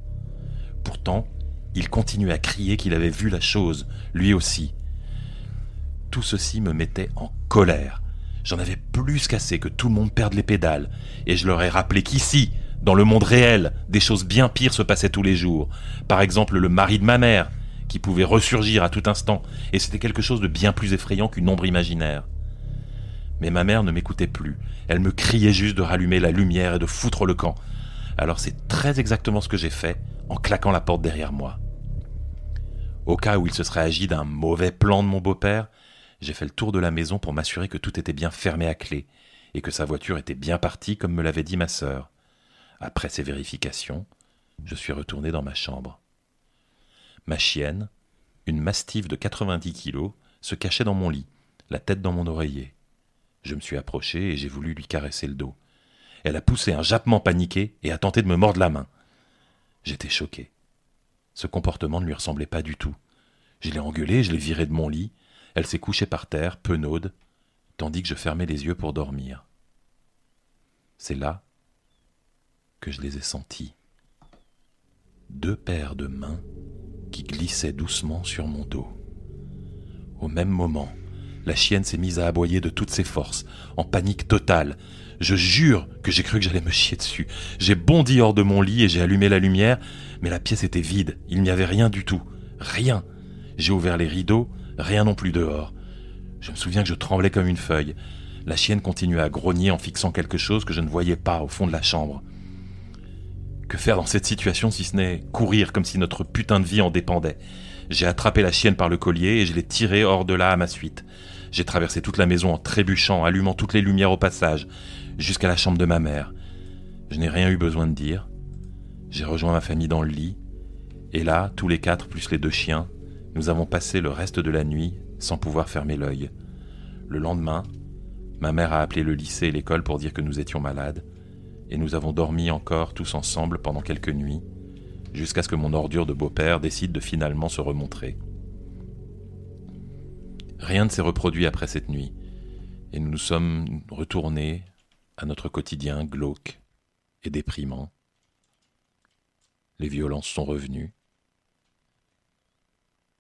Pourtant, il continuait à crier qu'il avait vu la chose, lui aussi. Tout ceci me mettait en colère. J'en avais plus qu'assez que tout le monde perde les pédales, et je leur ai rappelé qu'ici, dans le monde réel, des choses bien pires se passaient tous les jours. Par exemple, le mari de ma mère, qui pouvait ressurgir à tout instant, et c'était quelque chose de bien plus effrayant qu'une ombre imaginaire. Mais ma mère ne m'écoutait plus. Elle me criait juste de rallumer la lumière et de foutre le camp. Alors c'est très exactement ce que j'ai fait en claquant la porte derrière moi. Au cas où il se serait agi d'un mauvais plan de mon beau-père, j'ai fait le tour de la maison pour m'assurer que tout était bien fermé à clé et que sa voiture était bien partie comme me l'avait dit ma sœur. Après ces vérifications, je suis retourné dans ma chambre. Ma chienne, une mastive de 90 kilos, se cachait dans mon lit, la tête dans mon oreiller. Je me suis approché et j'ai voulu lui caresser le dos. Elle a poussé un jappement paniqué et a tenté de me mordre la main. J'étais choqué. Ce comportement ne lui ressemblait pas du tout. Je l'ai engueulée, je l'ai virée de mon lit. Elle s'est couchée par terre, penaude, tandis que je fermais les yeux pour dormir. C'est là que je les ai sentis. Deux paires de mains qui glissaient doucement sur mon dos. Au même moment, la chienne s'est mise à aboyer de toutes ses forces, en panique totale. Je jure que j'ai cru que j'allais me chier dessus. J'ai bondi hors de mon lit et j'ai allumé la lumière, mais la pièce était vide, il n'y avait rien du tout. Rien. J'ai ouvert les rideaux, rien non plus dehors. Je me souviens que je tremblais comme une feuille. La chienne continuait à grogner en fixant quelque chose que je ne voyais pas au fond de la chambre. Que faire dans cette situation si ce n'est courir comme si notre putain de vie en dépendait J'ai attrapé la chienne par le collier et je l'ai tirée hors de là à ma suite. J'ai traversé toute la maison en trébuchant, allumant toutes les lumières au passage, jusqu'à la chambre de ma mère. Je n'ai rien eu besoin de dire. J'ai rejoint ma famille dans le lit, et là, tous les quatre, plus les deux chiens, nous avons passé le reste de la nuit sans pouvoir fermer l'œil. Le lendemain, ma mère a appelé le lycée et l'école pour dire que nous étions malades, et nous avons dormi encore tous ensemble pendant quelques nuits, jusqu'à ce que mon ordure de beau-père décide de finalement se remontrer. Rien ne s'est reproduit après cette nuit, et nous nous sommes retournés à notre quotidien glauque et déprimant. Les violences sont revenues.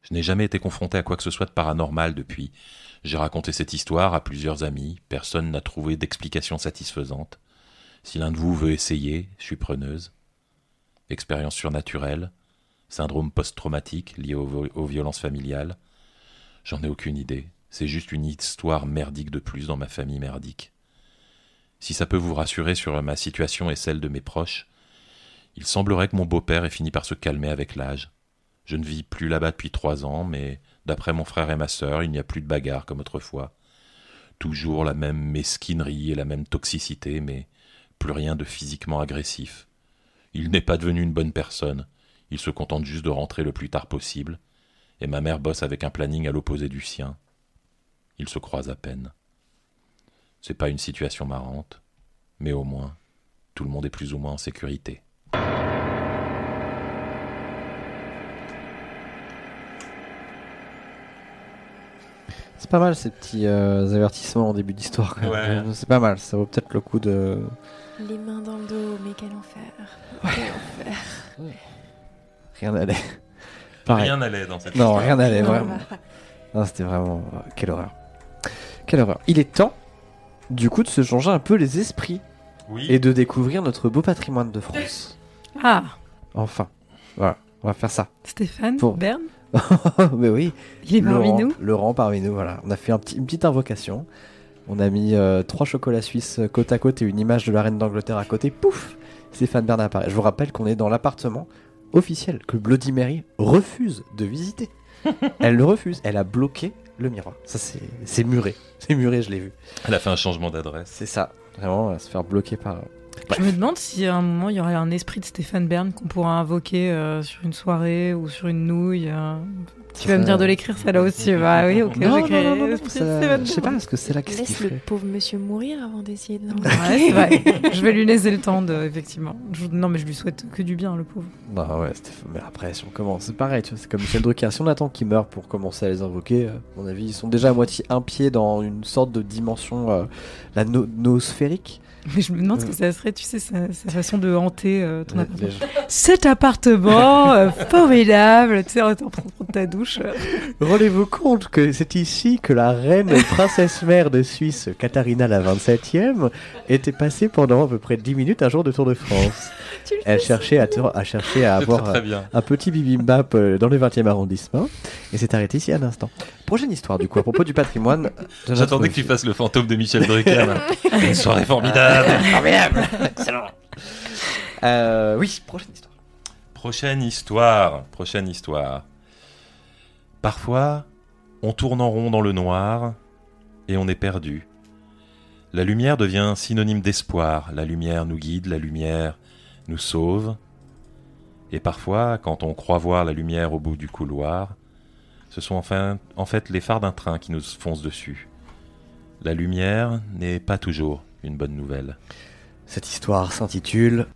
Je n'ai jamais été confronté à quoi que ce soit de paranormal depuis. J'ai raconté cette histoire à plusieurs amis, personne n'a trouvé d'explication satisfaisante. Si l'un de vous veut essayer, je suis preneuse. Expérience surnaturelle, syndrome post-traumatique lié aux, violences familiales, J'en ai aucune idée. C'est juste une histoire merdique de plus dans ma famille merdique. Si ça peut vous rassurer sur ma situation et celle de mes proches, il semblerait que mon beau-père ait fini par se calmer avec l'âge. Je ne vis plus là-bas depuis trois ans, mais d'après mon frère et ma sœur, il n'y a plus de bagarre comme autrefois. Toujours la même mesquinerie et la même toxicité, mais plus rien de physiquement agressif. Il n'est pas devenu une bonne personne. Il se contente juste de rentrer le plus tard possible, et ma mère bosse avec un planning à l'opposé du sien. Ils se croisent à peine. C'est pas une situation marrante, mais au moins, tout le monde est plus ou moins en sécurité. C'est pas mal ces petits euh, avertissements en début d'histoire. quand même. Ouais. C'est pas mal, ça vaut peut-être le coup de. Les mains dans le dos, mais quel enfer. Quel enfer. Rien n'allait. Pareil. Rien n'allait dans cette Non, histoire. rien n'allait, vraiment. bah, Non, c'était vraiment. euh, Quelle horreur. Quelle horreur. Il est temps, du coup, de se changer un peu les esprits Oui. et de découvrir notre beau patrimoine de France. Ah, Enfin. Voilà, on va faire ça. Stéphane, Pour- Berne, Mais oui. il est parmi Laurent, nous. Laurent parmi nous, voilà. On a fait un petit- une petite invocation. On a mis euh, trois chocolats suisses euh, côte à côte et une image de la reine d'Angleterre à côté. Pouf Stéphane Bern apparaît. Je vous rappelle qu'on est dans l'appartement officiel que Bloody Mary refuse de visiter. Elle le refuse. Elle a bloqué le miroir. Ça, c'est muré. C'est muré, je l'ai vu. Elle a fait un changement d'adresse. C'est ça. Vraiment, euh, se faire bloquer par. Je me demande si à un moment il y aurait un esprit de Stéphane Bern qu'on pourra invoquer euh, sur une soirée ou sur une nouille. euh. Tu vas me dire de l'écrire ça là aussi. Bah oui, ok, Non, non, non, non, Je sais pas, est-ce que c'est là qu'est-ce qu'il Laisse le ferait pauvre monsieur mourir avant d'essayer de Ouais, vrai. je vais lui laisser le temps de, effectivement. Je- non, mais je lui souhaite que du bien, le pauvre. Non, ouais, mais après, si on commence, c'est pareil, tu vois, c'est comme Michel Drucker. Si on attend qu'ils meurent pour commencer à les invoquer, euh, à mon avis, ils sont déjà à moitié un pied dans une sorte de dimension, euh, la no- noosphérique. Mais je me demande ce que ça serait, tu sais, sa, sa façon de hanter euh, ton appartement. Cet appartement euh, formidable, tu sais, en train de prendre ta douche. Euh. Rendez-vous compte que c'est ici que la reine et princesse mère de Suisse, Katharina la 27e, était passée pendant à peu près 10 minutes un jour de Tour de France. Elle cherchait à, chercher à avoir très, très bien. un petit bibimbap euh, dans le 20e arrondissement et s'est arrêté ici à l'instant. Prochaine histoire du coup à propos du patrimoine. J'attendais que tu fasses le fantôme de Michel Drucker. Une soirée formidable. Euh, oui, prochaine histoire. Prochaine histoire. Prochaine histoire. Parfois, on tourne en rond dans le noir et on est perdu. La lumière devient synonyme d'espoir. La lumière nous guide, la lumière nous sauve. Et parfois, quand on croit voir la lumière au bout du couloir, ce sont en fait les phares d'un train qui nous foncent dessus. La lumière n'est pas toujours une bonne nouvelle. Cette histoire s'intitule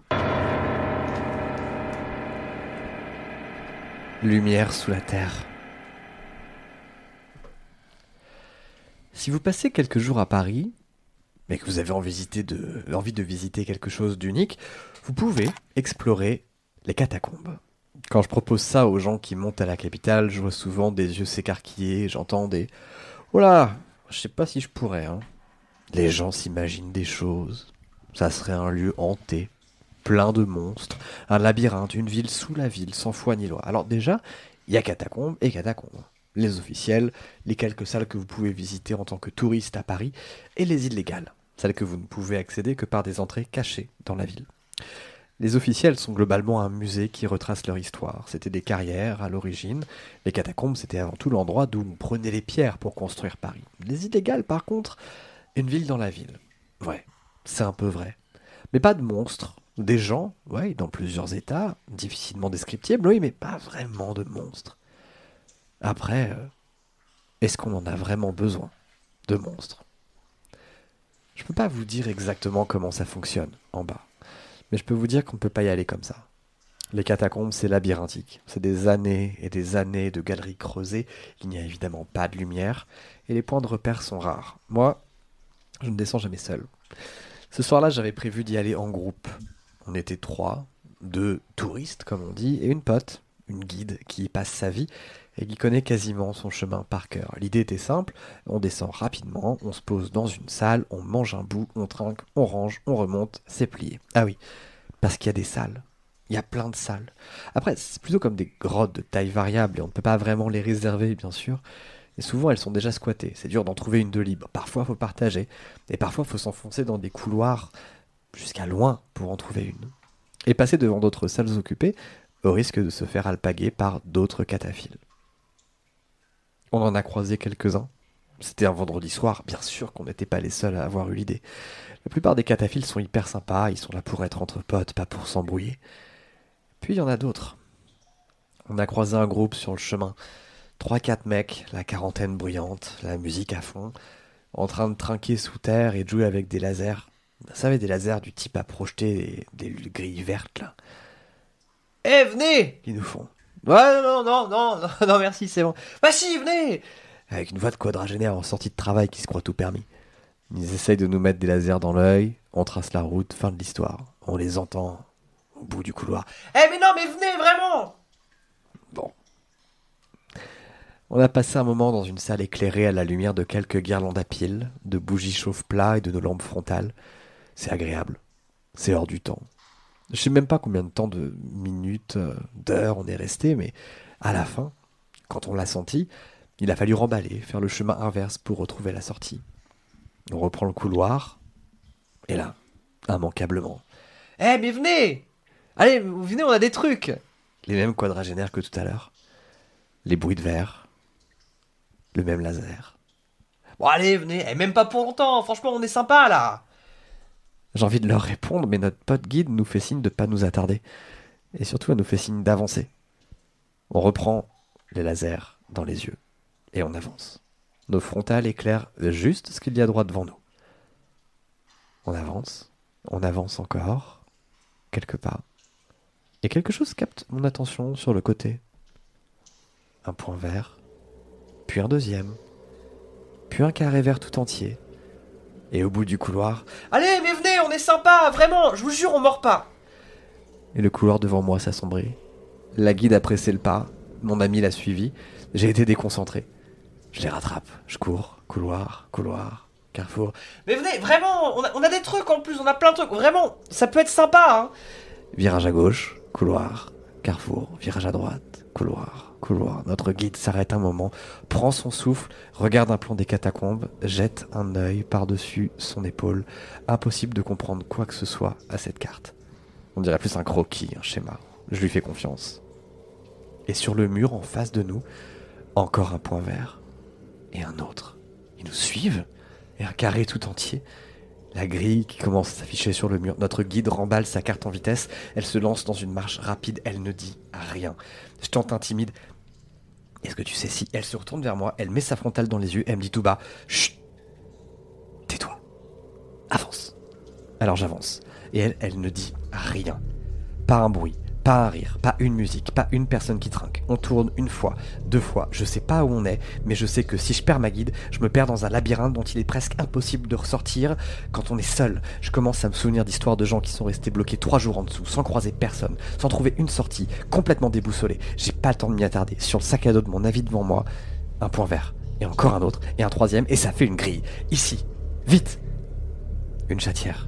Lumière sous la terre. Si vous passez quelques jours à Paris, mais que vous avez envie de visiter, quelque chose d'unique, vous pouvez explorer les catacombes. Quand je propose ça aux gens qui montent à la capitale, je vois souvent des yeux s'écarquiller, j'entends des Oh là, je sais pas si je pourrais. Hein. Les gens s'imaginent des choses. Ça serait un lieu hanté, plein de monstres, un labyrinthe, une ville sous la ville, sans foi ni loi. Alors déjà, il y a catacombes et catacombes. Les officiels, les quelques salles que vous pouvez visiter en tant que touriste à Paris, et les illégales, celles que vous ne pouvez accéder que par des entrées cachées dans la ville. Les officiels sont globalement un musée qui retrace leur histoire. C'était des carrières à l'origine. Les catacombes, c'était avant tout l'endroit d'où on prenait les pierres pour construire Paris. Les illégales, par contre, une ville dans la ville. Ouais, c'est un peu vrai. Mais pas de monstres. Des gens, ouais, dans plusieurs états, difficilement descriptibles, oui, mais pas vraiment de monstres. Après, euh, est-ce qu'on en a vraiment besoin de monstres? Je peux pas vous dire exactement comment ça fonctionne en bas, mais je peux vous dire qu'on ne peut pas y aller comme ça. Les catacombes, c'est labyrinthique. C'est des années et des années de galeries creusées. Il n'y a évidemment pas de lumière et les points de repère sont rares. Moi, je ne descends jamais seul. Ce soir-là, j'avais prévu d'y aller en groupe. On était trois, deux touristes, comme on dit, et une pote, une guide qui y passe sa vie et qui connaît quasiment son chemin par cœur. L'idée était simple, on descend rapidement, on se pose dans une salle, on mange un bout, on trinque, on range, on remonte, c'est plié. Ah oui, parce qu'il y a des salles. Il y a plein de salles. Après, c'est plutôt comme des grottes de taille variable et on ne peut pas vraiment les réserver, bien sûr. Et souvent, elles sont déjà squattées. C'est dur d'en trouver une de libre. Parfois, il faut partager. Et parfois, il faut s'enfoncer dans des couloirs jusqu'à loin pour en trouver une. Et passer devant d'autres salles occupées au risque de se faire alpaguer par d'autres cataphiles. On en a croisé quelques-uns. C'était un vendredi soir, bien sûr qu'on n'était pas les seuls à avoir eu l'idée. La plupart des cataphiles sont hyper sympas, ils sont là pour être entre potes, pas pour s'embrouiller. Puis il y en a d'autres. On a croisé un groupe sur le chemin. Trois, quatre mecs, la quarantaine bruyante, la musique à fond, en train de trinquer sous terre et jouer avec des lasers. Vous savez, des lasers du type à projeter des, des grilles vertes, là. Eh, venez Ils nous font. Ouais, non, non, non, non, non, merci, c'est bon. Bah si, venez Avec une voix de quadragénaire en sortie de travail qui se croit tout permis. Ils essayent de nous mettre des lasers dans l'œil, on trace la route, fin de l'histoire. On les entend au bout du couloir. Eh mais non, mais venez, vraiment Bon. On a passé un moment dans une salle éclairée à la lumière de quelques guirlandes à piles, de bougies chauffe-plat et de nos lampes frontales. C'est agréable. C'est hors du temps. Je sais même pas combien de temps, de minutes, euh, d'heures on est resté, mais à la fin, quand on l'a senti, il a fallu remballer, faire le chemin inverse pour retrouver la sortie. On reprend le couloir, et là, immanquablement. Eh, mais venez Allez, venez, on a des trucs Les mêmes quadragénaires que tout à l'heure. Les bruits de verre. Le même laser. Bon, allez, venez, eh, même pas pour longtemps, franchement, on est sympa là J'ai envie de leur répondre, mais notre pote guide nous fait signe de pas nous attarder. Et surtout, elle nous fait signe d'avancer. On reprend les lasers dans les yeux, et on avance. Nos frontales éclairent juste ce qu'il y a droit devant nous. On avance, on avance encore, quelques pas, et quelque chose capte mon attention sur le côté. Un point vert, puis un deuxième, puis un carré vert tout entier, et au bout du couloir, Allez, mais venez, on est sympa, vraiment, je vous jure, on mord pas Et le couloir devant moi s'assombrit. La guide a pressé le pas, mon ami l'a suivi, j'ai été déconcentré. Je les rattrape, je cours, couloir, couloir, carrefour. Mais venez, vraiment, on a, on a des trucs en plus, on a plein de trucs, vraiment, ça peut être sympa, hein Virage à gauche, couloir, carrefour, virage à droite, couloir, couloir. Notre guide s'arrête un moment, prend son souffle, regarde un plan des catacombes, jette un œil par-dessus son épaule. Impossible de comprendre quoi que ce soit à cette carte. On dirait plus un croquis, un schéma. Je lui fais confiance. Et sur le mur en face de nous, encore un point vert et un autre. Ils nous suivent et un carré tout entier. La grille qui commence à s'afficher sur le mur. Notre guide remballe sa carte en vitesse. Elle se lance dans une marche rapide. Elle ne dit rien. Je tente timide. Est-ce que tu sais si elle se retourne vers moi, elle met sa frontale dans les yeux, elle me dit tout bas Chut Tais-toi. Avance. Alors j'avance. Et elle, elle ne dit rien. Pas un bruit, pas un rire, pas une musique, pas une personne qui trinque. On tourne une fois, deux fois, je sais pas où on est, mais je sais que si je perds ma guide, je me perds dans un labyrinthe dont il est presque impossible de ressortir quand on est seul. Je commence à me souvenir d'histoires de gens qui sont restés bloqués trois jours en dessous, sans croiser personne, sans trouver une sortie, complètement déboussolés. J'ai pas le temps de m'y attarder. Sur le sac à dos de mon avis devant moi, un point vert, et encore un autre, et un troisième, et ça fait une grille. Ici, vite Une chatière.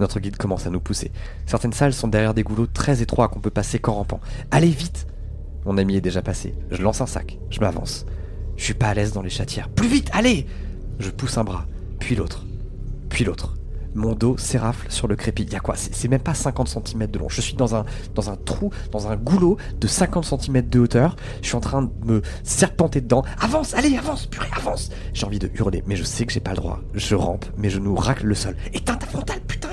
Notre guide commence à nous pousser. Certaines salles sont derrière des goulots très étroits qu'on peut passer qu'en rampant. Allez vite Mon ami est déjà passé. Je lance un sac. Je m'avance. Je suis pas à l'aise dans les chatières. Plus vite, allez Je pousse un bras, puis l'autre, puis l'autre. Mon dos s'érafle sur le crépi. Y a quoi? C'est c'est même pas 50 cm de long. Je suis dans un, dans un trou, dans un goulot de 50 cm de hauteur. Je suis en train de me serpenter dedans. Avance, allez, avance, purée, avance J'ai envie de hurler, mais je sais que j'ai pas le droit. Je rampe, mes genoux raclent le sol. Éteins ta frontale, putain,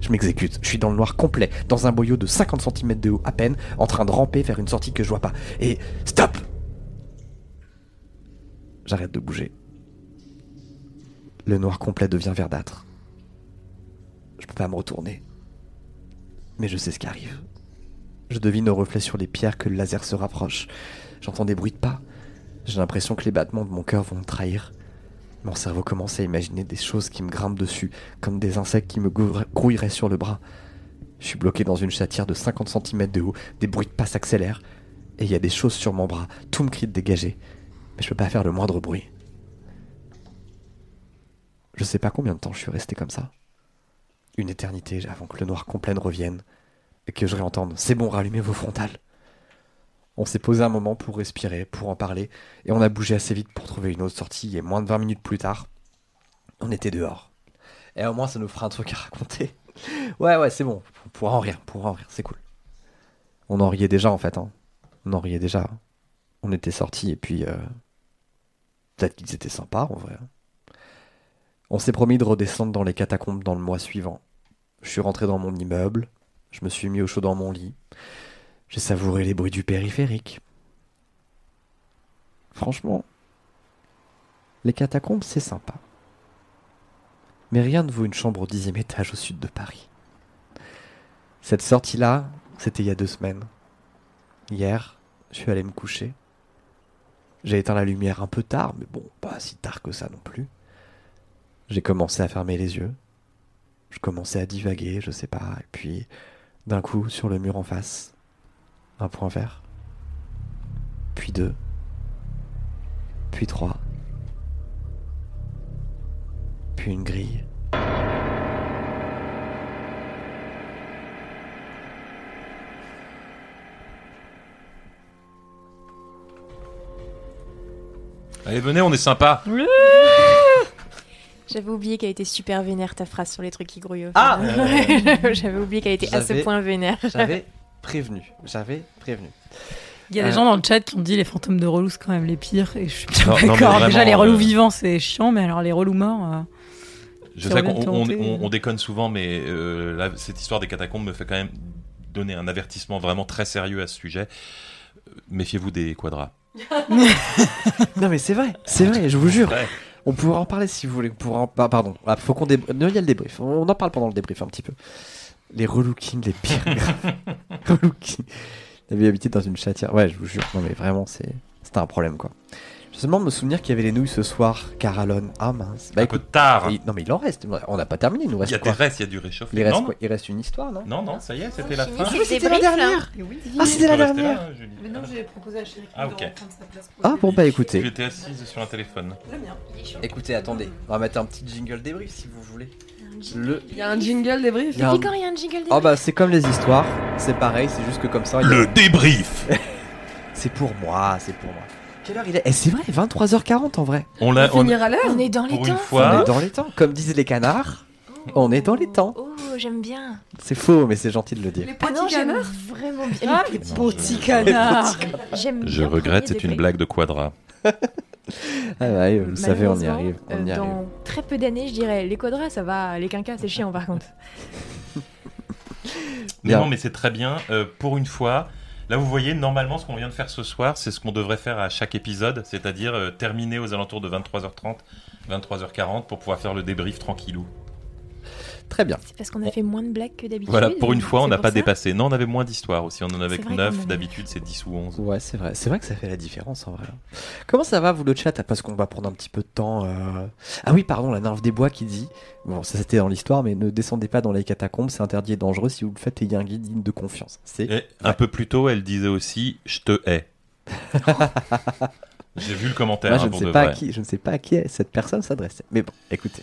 Je m'exécute. Je suis dans le noir complet, dans un boyau de 50 cm de haut à peine, en train de ramper vers une sortie que je vois pas. Et stop J'arrête de bouger. Le noir complet devient verdâtre. Je peux pas me retourner. Mais je sais ce qui arrive. Je devine au reflet sur les pierres que le laser se rapproche. J'entends des bruits de pas. J'ai l'impression que les battements de mon cœur vont me trahir. Mon cerveau commence à imaginer des choses qui me grimpent dessus, comme des insectes qui me grouilleraient- sur le bras. Je suis bloqué dans une chatière de 50 cm de haut, des bruits de pas s'accélèrent, et il y a des choses sur mon bras, tout me crie de dégager, mais je peux pas faire le moindre bruit. Je sais pas combien de temps je suis resté comme ça. Une éternité avant que le noir complet ne revienne et que je réentende C'est bon, rallumez vos frontales. On s'est posé un moment pour respirer, pour en parler, et on a bougé assez vite pour trouver une autre sortie, et moins de 20 minutes plus tard, on était dehors. Et au moins, ça nous fera un truc à raconter. Ouais, ouais, c'est bon, on pourra en rire, on pourra en rire, c'est cool. On en riait déjà, en fait, hein. On en riait déjà. On était sortis, et puis... euh, Peut-être qu'ils étaient sympas, en vrai. On s'est promis de redescendre dans les catacombes dans le mois suivant. Je suis rentré dans mon immeuble, je me suis mis au chaud dans mon lit, j'ai savouré les bruits du périphérique. Franchement, les catacombes, c'est sympa. Mais rien ne vaut une chambre au dixième étage au sud de Paris. Cette sortie-là, c'était il y a deux semaines. Hier, je suis allé me coucher. J'ai éteint la lumière un peu tard, mais bon, pas si tard que ça non plus. J'ai commencé à fermer les yeux. Je commençais à divaguer, je sais pas, et puis, d'un coup, sur le mur en face, un point vert, puis deux, puis trois, puis une grille. Allez, venez, on est sympa. J'avais oublié qu'elle était super vénère ta phrase sur les trucs qui grouillent. au Ah. J'avais oublié qu'elle était à ce J'avais- point vénère. J'avais prévenu, j'avais prévenu. Il y a des Euh. gens dans le chat qui ont dit les fantômes de relous, c'est quand même les pires. Et je suis d'accord. vraiment, Déjà, les relous euh, vivants, c'est chiant, mais alors les relous morts. euh, Je sais qu'on on, on- on déconne souvent, mais euh, là, cette histoire des catacombes me fait quand même donner un avertissement vraiment très sérieux à ce sujet. Méfiez-vous des quadras. Non mais c'est vrai, c'est vrai, je vous jure. Ouais. On pourra en parler si vous voulez. On pourra en... ah, pardon, Ah, faut qu'on il y a le débrief. On en parle pendant le débrief un petit peu. Les relookings, les pires. relookings. T'avais habité dans une chatière. Ouais, je vous jure. Non mais vraiment, c'est c'était un problème quoi. Je seulement me souvenir qu'il y avait les nouilles ce soir, Caralon. Ah mince. Bah Un peu écoute, tard. il- non mais il en reste. On n'a pas terminé, il nous Il reste y a des quoi restes, il y a du réchauffé. il reste, non, quoi Il reste une histoire, non non, non, ça y est, c'était la fin. Ah, c'était la dernière oui. Ah, c'était la dernière là. Mais non, j'ai proposé à Chéri Ah, de ok. reprendre sa place pour Ah bon bah écoutez. Tu étais assise sur un téléphone. Très bien. Écoutez, attendez. On va mettre un petit jingle débrief si vous voulez. Le... Il y a un jingle débrief. Il y a un- Depuis quand il y a un jingle Oh bah c'est comme les histoires, c'est pareil, c'est juste que comme ça, il y a- Le débrief c'est pour moi, c'est pour moi. Quelle heure il est? Eh c'est vrai, 23h40 en vrai. On l'a. va on- finir à l'heure On est dans les Pour une temps. On est dans les temps, comme disent les canards. On est dans les temps. Oh, j'aime bien. C'est faux, mais c'est gentil de le dire. Les Ah non, petits j'aime canards vraiment bien. Ah, les petits canards J'aime Je regrette, c'est une blague de Quadra. Ah ouais, vous le savez, on y arrive. On euh, y arrive. dans très peu d'années, je dirais les quadras, ça va. Les quinquas, c'est chiant par contre. Bien. Non, mais c'est très bien. Euh, pour une fois, là, vous voyez, normalement, ce qu'on vient de faire ce soir, c'est ce qu'on devrait faire à chaque épisode, c'est-à-dire euh, terminer aux alentours de 23h30, 23h40 pour pouvoir faire le débrief tranquillou. Très bien. C'est parce qu'on a fait moins de blagues que d'habitude. Voilà, pour une fois, on n'a pas dépassé. Non, on avait moins d'histoires aussi. On en avait que vrai 9. qu'on avait- D'habitude, c'est 10 ou 11. Ouais, c'est vrai. C'est vrai que ça fait la différence en vrai. Comment ça va, vous, le chat? Parce qu'on va prendre un petit peu de temps. euh. Ah oui, pardon, la nymphe des bois qui dit Bon, ça c'était dans l'histoire, mais ne descendez pas dans les catacombes, c'est interdit et dangereux. Si vous le faites, ayez un guide digne de confiance. C'est. Et un peu plus tôt, elle disait aussi Je te hais. J'ai vu le commentaire Moi, je hein, ne, sais pas à qui, je ne sais pas à qui cette personne s'adressait. Mais bon, écoutez.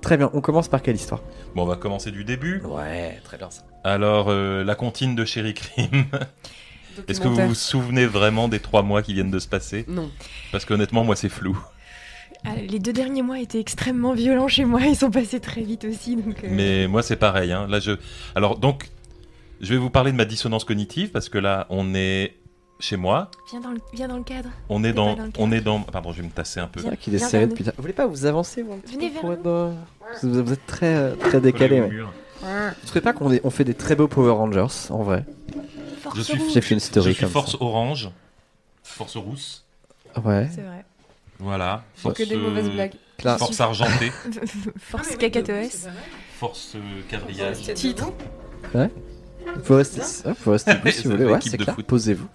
Très bien, on commence par quelle histoire? Bon, on va commencer du début. Ouais, très bien ça. Alors, euh, la comptine de Chéri Crime. Est-ce que vous vous souvenez vraiment des trois mois qui viennent de se passer? Non. Parce qu'honnêtement, moi, c'est flou. Ah, les deux derniers mois étaient extrêmement violents chez moi. Ils sont passés très vite aussi. Donc, euh, Mais moi, c'est pareil. hein. Là, je. Alors, donc, je vais vous parler de ma dissonance cognitive parce que là, on est chez moi. viens, dans le, viens dans le cadre. On est dans. On est dans. Pardon, je vais me tasser un peu. C'est vrai qu'il est Viens serré vers depuis. Vous voulez pas vous avancer vous, Venez vers nous. dans- vous, vous êtes très, euh, très décalé. Ouais. Vous trouvez pas qu'on est- on fait des très beaux Power Rangers en vrai Force Je suis-. J'ai fait une Je story suis comme force orange, force rousse. Ouais. C'est vrai. Voilà. Force, Que des mauvaises euh, blagues. Force argentée, Force cacatoès. force euh, quadrillage. Titre. faut rester, ah, faut rester si vous voulez. Ouais, c'est clair. Posez-vous.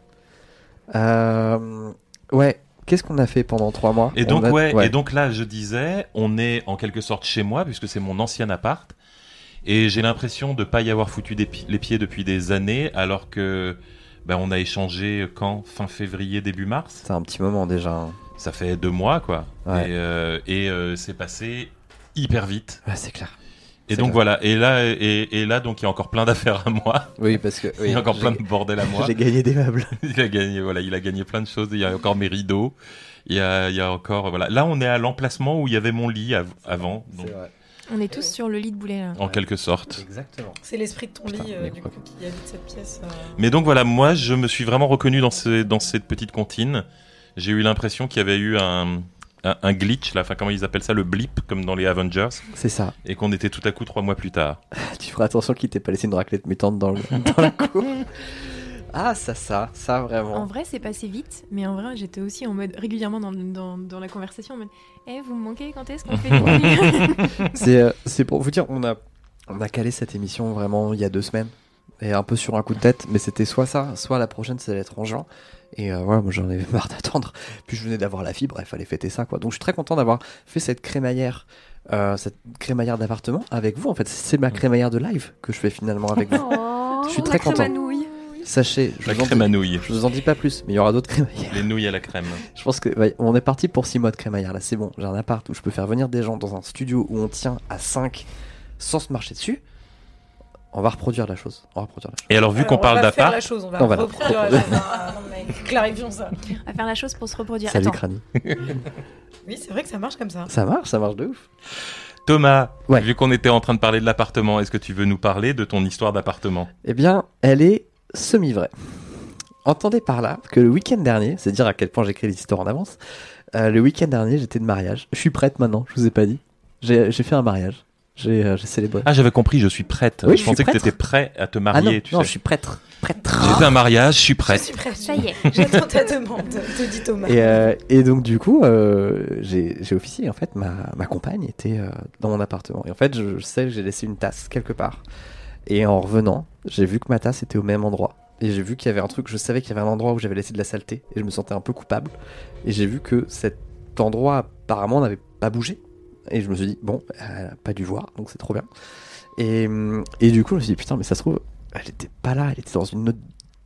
Euh, ouais. Qu'est-ce qu'on a fait pendant trois mois Et donc, ouais, et donc là, je disais, on est en quelque sorte chez moi, puisque c'est mon ancien appart. Et j'ai l'impression de pas y avoir foutu des pi- les pieds depuis des années, alors que ben, on a échangé quand? Fin février, début mars? C'est un petit moment déjà. hein. Ça fait deux mois, quoi. Ouais. Et, euh, et, euh, c'est passé hyper vite. Ouais, c'est clair. Et donc clair. voilà, et là, et, et là, donc il y a encore plein d'affaires à moi. Oui, parce que. il y a encore plein de bordel à moi. J'ai gagné des meubles. il a gagné, voilà, il a gagné plein de choses. Il y a encore mes rideaux. Il y a, il y a encore, voilà. Là, on est à l'emplacement où il y avait mon lit av- avant, donc, C'est vrai. On est tous sur le lit de boulet là. en quelque sorte. Exactement. C'est l'esprit de ton Putain, lit euh, du coup qui habite cette pièce. euh. Mais donc voilà, moi, je me suis vraiment reconnu dans, ce- dans cette petite comptine. J'ai eu l'impression qu'il y avait eu un, un, un glitch, là, enfin, comment ils appellent ça, le blip, comme dans les Avengers, C'est ça. et qu'on était tout à coup trois mois plus tard. Tu feras attention qu'il t'ait pas laissé une raclette mutante dans, le- dans la cour. Ah, ça, ça, ça En vraiment. vrai, c'est passé vite, mais en vrai, j'étais aussi en mode régulièrement dans, dans, dans la conversation en mode Eh, vous me manquez quand est-ce qu'on fait des C'est euh, c'est pour vous dire, on a, on a calé cette émission vraiment il y a deux semaines. Et un peu sur un coup de tête, mais c'était soit ça, soit la prochaine, ça allait être en juin. Et euh, voilà, moi j'en avais marre d'attendre. Puis je venais d'avoir la fibre, il fallait fêter ça, quoi. Donc je suis très content d'avoir fait cette crémaillère, euh, cette crémaillère d'appartement avec vous. En fait, c'est ma crémaillère de live que je fais finalement avec vous. Oh, Je suis très content. Sachez, je La vous, en crème à dis, nouilles. je vous en dis pas plus, mais il y aura d'autres crémaillères. Les nouilles à la crème. Je pense que ouais, on est parti pour 6 mois de crémaillère là, c'est bon. J'ai un appart où je peux faire venir des gens dans un studio où on tient à 5 sans se marcher dessus. On va reproduire la chose. On va reproduire la chose. Et alors, vu qu'on on va parle pas faire d'appart, la chose, on va On va reproduire la chose. Ah, non, mais clarifions ça. On va faire la chose pour se reproduire. Salut Attends, Crani. Oui, c'est vrai que ça marche comme ça. Ça marche, ça marche de ouf. Thomas, Ouais. vu qu'on était en train de parler de l'appartement, est-ce que tu veux nous parler de ton histoire d'appartement? Eh bien, elle est semi-vraie. Entendez par là que le week-end dernier, c'est dire à quel point j'écris les histoires en avance, euh, le week-end dernier j'étais de mariage. Je suis prête maintenant, je vous ai pas dit. J'ai fait un mariage. J'ai euh, célébré. Ah, j'avais compris, je suis prête. Oui, je je pensais que tu étais prêt à te Ah marier, non, tu non, sais. je suis prêtre. Prêtre. J'ai fait un mariage, je suis Je prête. suis prête. ça y est. J'attends ta demande, te dit Thomas. Et, euh, et donc du coup, euh, j'ai j'ai officié. En fait, ma, ma compagne était euh, dans mon appartement. Et en fait, je, je sais que j'ai laissé une tasse quelque part. Et en revenant, j'ai vu que ma tasse était au même endroit. et j'ai vu qu'il y avait un truc, je savais qu'il y avait un endroit où j'avais laissé de la saleté et je me sentais un peu coupable. Et j'ai vu que cet endroit apparemment n'avait pas bougé. Et je me suis dit, bon, elle a pas dû voir, donc c'est trop bien. Et, et du coup, je me suis dit, putain, mais ça se trouve, elle était pas là, elle était dans une autre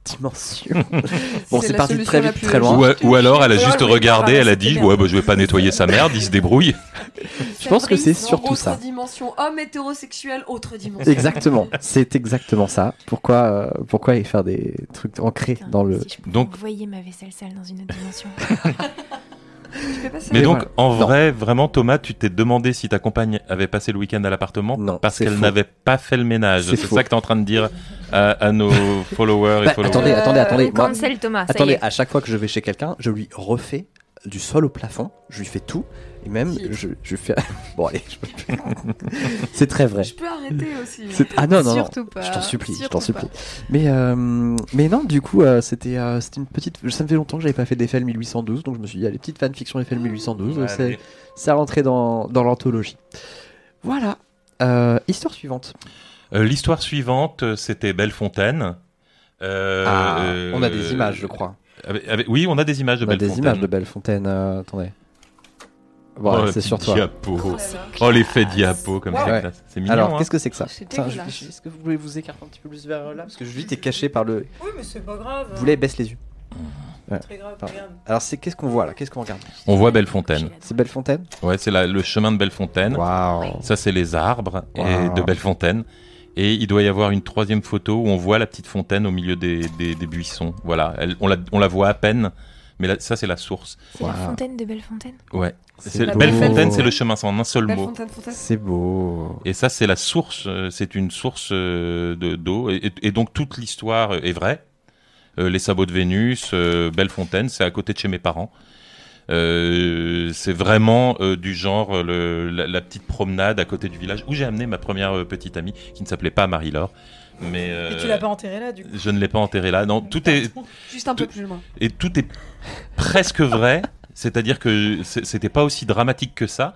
dimension. bon, C'est parti très vite, très loin. Ou, ou alors elle a juste Ouais, regardé, elle a dit ouais bah je vais pas nettoyer sa merde, il se débrouille. Je pense que c'est surtout autre ça. dimension, homme hétérosexuel, autre dimension. Exactement, c'est exactement ça. Pourquoi, euh, pourquoi y faire des trucs ancrés Putain, dans le. Si je Donc- envoyer ma vaisselle sale dans une autre dimension. Mais donc voilà. en Non. vrai vraiment Thomas, tu t'es demandé si ta compagne avait passé le week-end à l'appartement Non, parce qu'elle faux. n'avait pas fait le ménage. C'est ça que tu es en train de dire à, à nos followers et Bah, followers. attendez, attendez, attendez. Moi, Cancel Thomas, ça y attendez, est. à chaque fois que je vais chez quelqu'un, je lui refais du sol au plafond, je lui fais tout, et même Si. je, je fais. bon, allez, je peux plus. C'est très vrai. Je peux arrêter aussi. C'est- Ah non, non, non. Surtout pas. Je t'en supplie, je t'en supplie. Mais, euh, mais non, du coup, euh, c'était euh, c'était une petite. Ça me fait longtemps que j'avais pas fait d'Eiffel 1812, donc je me suis dit, allez, petite fanfiction Eiffel 1812, Ouais, c'est ça rentrait dans, dans l'anthologie. Voilà. Euh, histoire suivante. Euh, L'histoire suivante, c'était Bellefontaine. Euh, Ah, euh, on a des images, je crois. avec- avec- oui, on a des images de On a des Bellefontaine. images de Bellefontaine. euh, attendez. Voilà, Oh, c'est sur toi. diapo. Oh. Oh, l'effet diapo, comme Ouais. c'est classe. C'est mignon, Alors, hein. qu'est-ce que c'est que ça Est-ce que vous voulez vous écarter un petit peu plus vers là Parce que Julie, t'es caché par le. Oui, mais c'est pas grave. Vous voulez baisse les yeux. Très grave, Pardon. regarde. Alors, c'est qu'est-ce qu'on voit là? Qu'est-ce qu'on regarde? On voit Bellefontaine. C'est Bellefontaine? Ouais, c'est la- le chemin de Bellefontaine. Waouh Ça, c'est les arbres et Wow. de Bellefontaine. Et il doit y avoir une troisième photo où on voit la petite fontaine au milieu des, des- des buissons. Voilà, Elle- on, la, on la voit à peine, mais là, ça, c'est la source. C'est la fontaine de Bellefontaine Ouais. C'est. Bellefontaine, c'est le chemin, c'est en un seul mot. C'est beau. Et ça, c'est la source, euh, c'est une source euh, de- d'eau. Et, et donc, toute l'histoire est vraie. Euh, les sabots de Vénus, euh, Bellefontaine, c'est à côté de chez mes parents. Euh, c'est vraiment euh, du genre euh, le- la, la petite promenade à côté du village où j'ai amené ma première euh, petite amie qui ne s'appelait pas Marie-Laure. Mais euh, Et tu l'as pas enterré là, du coup je ne l'ai pas enterrée là. Non, tout est Juste un peu plus loin. et tout est presque vrai. C'est-à-dire que c'était pas aussi dramatique que ça.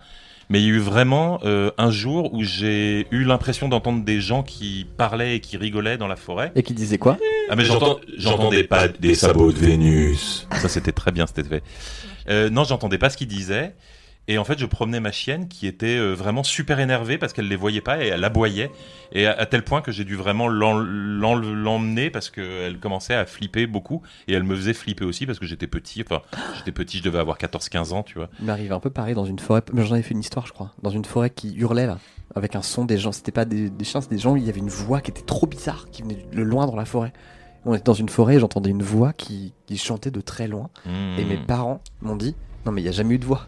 Mais il y a eu vraiment euh, un jour où j'ai eu l'impression d'entendre des gens qui parlaient et qui rigolaient dans la forêt. Et qui disait quoi? Ah mais j'entends- j'entendais pas Des sabots de Vénus. ça c'était très bien cet effet. Euh, non, j'entendais pas ce qu'ils disaient. Et en fait, je promenais ma chienne qui était euh, vraiment super énervée parce qu'elle les voyait pas et elle aboyait. Et à, à tel point que j'ai dû vraiment l'emmener parce qu'elle commençait à flipper beaucoup. Et elle me faisait flipper aussi parce que j'étais petit. Enfin, j'étais petit, je devais avoir 14-15 ans, tu vois. Il m'arrive un peu pareil dans une forêt. Mais j'en avais fait une histoire, je crois. Dans une forêt qui hurlait là, avec un son des gens. C'était pas des, des chiens, c'était des gens. Il y avait une voix qui était trop bizarre, qui venait de loin dans la forêt. On était dans une forêt, et j'entendais une voix qui, qui chantait de très loin. Et Hmm. mes parents m'ont dit non mais il y a jamais eu de voix.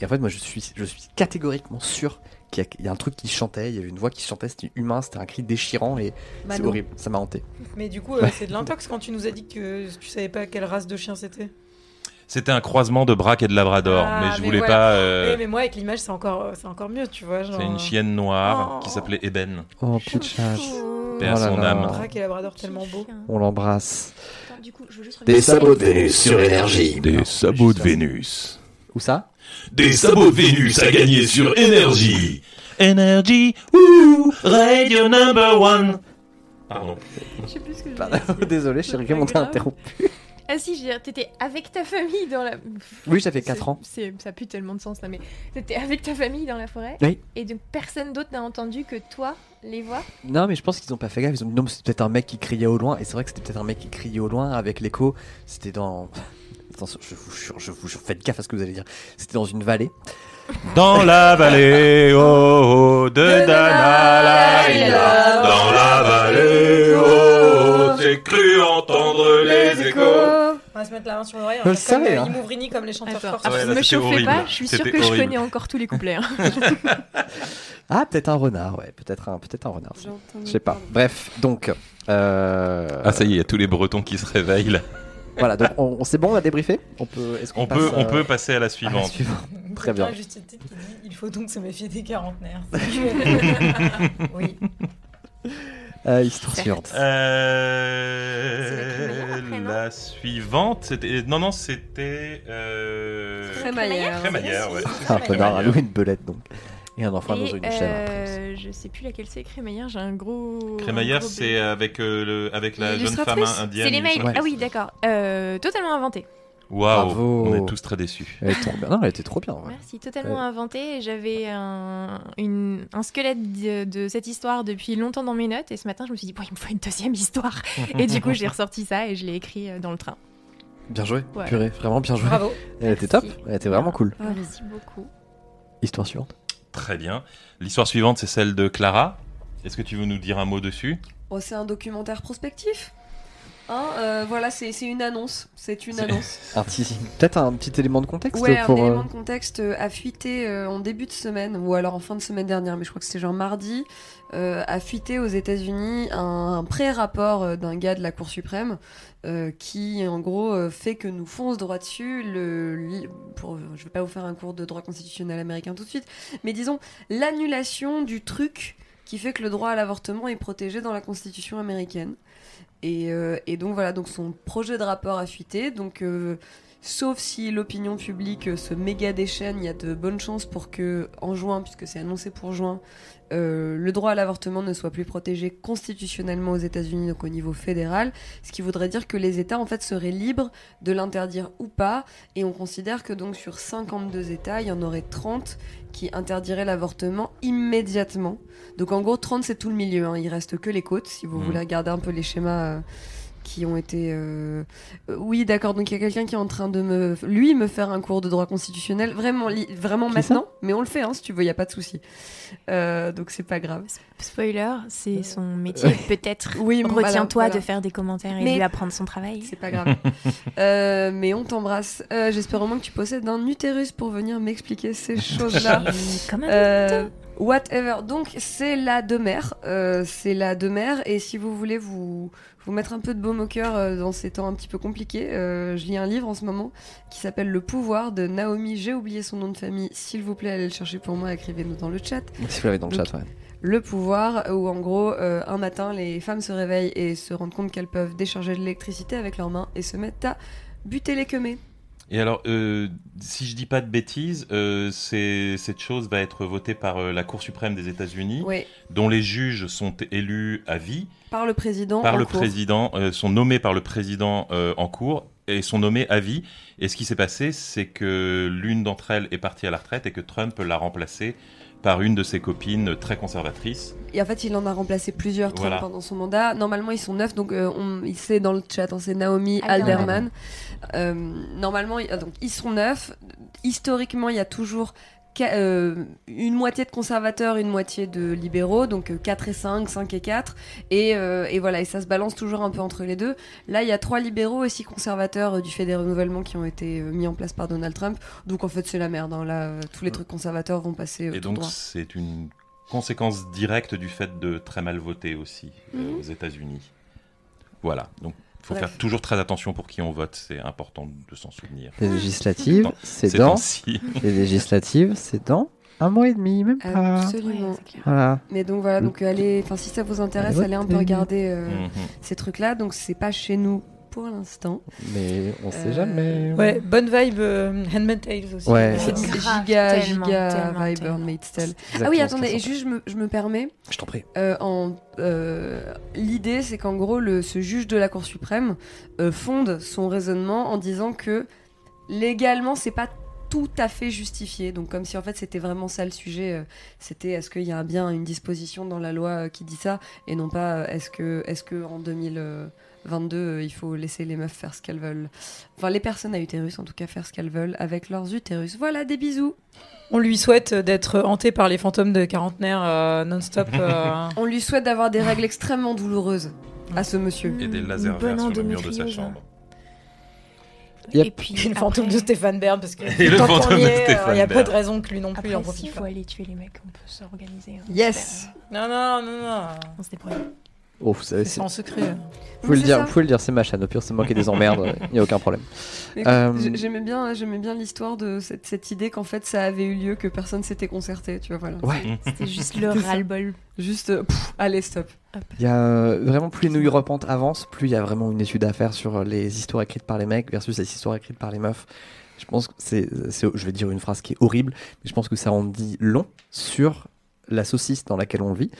Et en fait moi je suis je suis catégoriquement sûr qu'il y, a- il y a un truc qui chantait, il y avait une voix qui chantait, c'était humain, c'était un cri déchirant et c'est horrible, ça m'a hanté. Mais du coup, euh, c'est de l'intox quand tu nous as dit que tu savais pas quelle race de chien c'était. C'était un croisement de braque et de labrador. Ah, mais je mais voulais voilà. pas. euh, Eh, mais moi, avec l'image, c'est encore, euh, c'est encore mieux, tu vois. Genre... C'est une chienne noire Oh. qui s'appelait Eben. Oh pitchage, Paix à Oh son âme. Braque et labrador tellement beau. on l'embrasse. Attends, du coup, je veux juste Des sabots de Vénus sur énergie. Des sabots de Vénus. Où ça? Des sabots de Vénus à gagner sur énergie. Energy, ouh, radio number one. Pardon. Je sais plus ce que je Pardon. Désolé, pas on t'a interrompu. Ah si, je veux dire, t'étais avec ta famille dans la... Oui, ça fait 4 C'est- ans. c'est- Ça pue tellement de sens là, mais t'étais avec ta famille dans la forêt Oui. Et donc personne d'autre n'a entendu que toi les voix? Non mais je pense qu'ils ont pas fait gaffe, ils ont dit non mais c'est peut-être un mec qui criait au loin et c'est vrai que c'était peut-être un mec qui criait au loin avec l'écho, c'était dans... Attention, je vous jure, je vous jure, faites gaffe à ce que vous allez dire. C'était dans une vallée. Dans la vallée, oh, oh, de Danalaïla. Dans la vallée, oh, j'ai cru entendre les échos. On va se mettre la main sur l'oreille. Je on le savais, euh, hein. Imouvrini comme les chanteurs Attends, forts. Ouais, là, me c'était chauffez horrible. pas, je suis C'était que je connais encore tous les couplets. hein. Ah, peut-être un renard, ouais, peut-être un, peut-être un renard. Je sais pas. Bref, donc... Euh... Ah ça y est, il y a tous les Bretons qui se réveillent là. Voilà, donc on, on- c'est bon, on a débriefé On peut, est-ce qu'on On passe, peut, on euh, peut passer à la à la suivante. suivante Très bien. a juste une petite qui dit il faut donc se méfier des quarantenaires. oui. Euh, histoire suivante. Euh, la après, suivante, c'était non non c'était euh... Crémaillère. Crémaillère, ouais. Un à louer une belette donc. Et un enfant dans une euh, je sais plus laquelle c'est, Crémaillère, j'ai un gros. Crémaillère, c'est avec, euh, le, avec la jeune femme L'illustratrice indienne. C'est les mails. Ouais. Ah oui, d'accord. Euh, totalement inventé. Waouh, Bravo. on est tous très déçus. Elle était trop bien. Non, elle était trop bien. ouais. Merci, totalement Ouais. inventé. J'avais un, une- un squelette de, de cette histoire depuis longtemps dans mes notes et ce matin je me suis dit, bon, il me faut une deuxième histoire. et du coup j'ai ressorti ça et je l'ai écrit euh, dans le train. Bien joué. Ouais. Purée, vraiment bien joué. Bravo. Elle était top. Elle était vraiment cool. Merci beaucoup. Histoire suivante. Très bien. L'histoire suivante, c'est celle de Clara. Est-ce que tu veux nous dire un mot dessus? Oh, c'est un documentaire prospectif. Hein, euh, voilà, c'est une annonce. C'est une annonce. Peut-être un petit élément de contexte Ouais, pour. un euh, élément de contexte euh, a fuité euh, en début de semaine, ou alors en fin de semaine dernière, mais je crois que c'était genre mardi, euh, a fuité aux États-Unis un, un pré-rapport euh, d'un gars de la Cour suprême euh, qui, en gros, euh, fait que nous fonce droit dessus. Le, je vais pas vous faire un cours de droit constitutionnel américain tout de suite, mais disons l'annulation du truc qui fait que le droit à l'avortement est protégé dans la Constitution américaine. Et, euh, donc voilà, donc son projet de rapport a fuité. Donc, sauf si l'opinion publique se méga déchaîne, il y a de bonnes chances pour que en juin, puisque c'est annoncé pour juin, euh, le droit à l'avortement ne soit plus protégé constitutionnellement aux États-Unis, donc au niveau fédéral, ce qui voudrait dire que les États en fait seraient libres de l'interdire ou pas. Et on considère que donc sur 52 États, il y en aurait 30 qui interdiraient l'avortement immédiatement. Donc en gros, 30 c'est tout le milieu, hein. il reste que les côtes, si vous Mhm. voulez regarder un peu les schémas euh, qui ont été... euh, euh, Oui d'accord, donc il y a quelqu'un qui est en train de me... Lui, me faire un cours de droit constitutionnel, vraiment, li- vraiment maintenant, mais on le fait, hein, si tu veux, il n'y a pas de souci. Euh, donc c'est pas grave. Spoiler, c'est son métier. Peut-être Oui, bon, retiens-toi voilà. de faire des commentaires et Mais- de lui apprendre son travail. C'est pas grave. Euh, mais on t'embrasse. Euh, J'espère au moins que tu possèdes un utérus pour venir m'expliquer ces choses-là. Et Comme un Euh, whatever. Donc c'est la demeure. Euh, c'est la demeure. Et si vous voulez vous vous mettre un peu de baume au cœur euh, dans ces temps un petit peu compliqués, euh, je lis un livre en ce moment qui s'appelle Le pouvoir de Naomi. J'ai oublié son nom de famille. S'il vous plaît, allez le chercher pour moi. Écrivez-nous dans le chat. Si vous l'avez dans le Donc, chat, ouais. Le pouvoir, où en gros, euh, un matin, les femmes se réveillent et se rendent compte qu'elles peuvent décharger de l'électricité avec leurs mains et se mettent à buter les queumés. Et alors, euh, si je dis pas de bêtises, euh, cette chose va être votée par euh, la Cour suprême des États-Unis, Oui, dont les juges sont élus à vie par le président. par en le cours. président, sont nommés par le président en cours et sont nommés à vie. Et ce qui s'est passé, c'est que l'une d'entre elles est partie à la retraite et que Trump l'a remplacée par une de ses copines très conservatrice. Et en fait, il en a remplacé plusieurs Trump Voilà. pendant son mandat. Normalement, ils sont neuf, donc euh, on, il sait dans le chat, hein, c'est Naomi Alderman. Alderman. Euh, normalement, il- donc ils sont neuf. Historiquement, il y a toujours euh, une moitié de conservateurs, une moitié de libéraux, donc euh, 4 et 5, 5 et 4. Et, euh, et voilà, et ça se balance toujours un peu entre les deux. Là, il y a trois libéraux et six conservateurs euh, du fait des renouvellements qui ont été euh, mis en place par Donald Trump. Donc en fait, c'est la merde. hein. Là, euh, tous les trucs conservateurs vont passer euh, Et donc, c'est une conséquence directe du fait de très mal voter aussi euh, Mhm. aux États-Unis. Voilà. Donc, faut Bref. faire toujours très attention pour qui on vote. C'est important de s'en souvenir. Les législatives, c'est Ces dans. Les législatives, c'est dans un mois et demi, même pas. Absolument. Ouais. Voilà. Mais donc voilà, donc allez, enfin si ça vous intéresse, Allez allez un peu regarder euh, Mhm. ces trucs-là. Donc c'est pas chez nous pour l'instant. Mais on sait euh, jamais. Ouais, bonne vibe euh, Tales aussi. Ouais, c'est giga, giga tellement, vibe hein, Handmaid's Tale. Ah oui, attendez, et juste je me, je me permets. Je t'en prie. Euh, en, euh, l'idée, c'est qu'en gros, le, ce juge de la Cour suprême fonde son raisonnement en disant que légalement, c'est pas tout à fait justifié. Donc comme si en fait c'était vraiment ça le sujet. C'était est-ce qu'il y a bien une disposition dans la loi qui dit ça et non pas est-ce que est-ce que en 2000 22, euh, il faut laisser les meufs faire ce qu'elles veulent. Enfin, les personnes à utérus, en tout cas, faire ce qu'elles veulent avec leurs utérus. Voilà, des bisous. On lui souhaite euh, d'être hanté par les fantômes de quarantenaire euh, non-stop. On lui souhaite d'avoir des règles extrêmement douloureuses à ce monsieur. Et des lasers verts sur le mur de sa chambre. Et puis et le fantôme de Stéphane Bern parce que et le fantôme de Stéphane Il n'y a pas de raison que lui non plus après, en. Si il faut aller tuer les mecs, on peut s'organiser. Hein. Yes. Non non non non. On se débrouille. Oh, vous savez, C'est en secret. vous pouvez le dire, vous pouvez le dire, c'est ma chaîne. Au pire, c'est moi qui ai des emmerdes. Il n'y a aucun problème. Euh, j'ai- J'aimais bien, j'aimais bien l'histoire de cette, cette idée qu'en fait ça avait eu lieu, que personne s'était concerté, tu vois, voilà. Ouais. C'était juste le ras-le-bol. Juste, euh, pff, allez, stop. Il y a euh, vraiment plus les nouilles repentent avancent, plus il y a vraiment une étude à faire sur les histoires écrites par les mecs versus les histoires écrites par les meufs. Je pense que c'est, c'est- je vais dire une phrase qui est horrible, mais je pense que ça en dit long sur la saucisse dans laquelle on vit.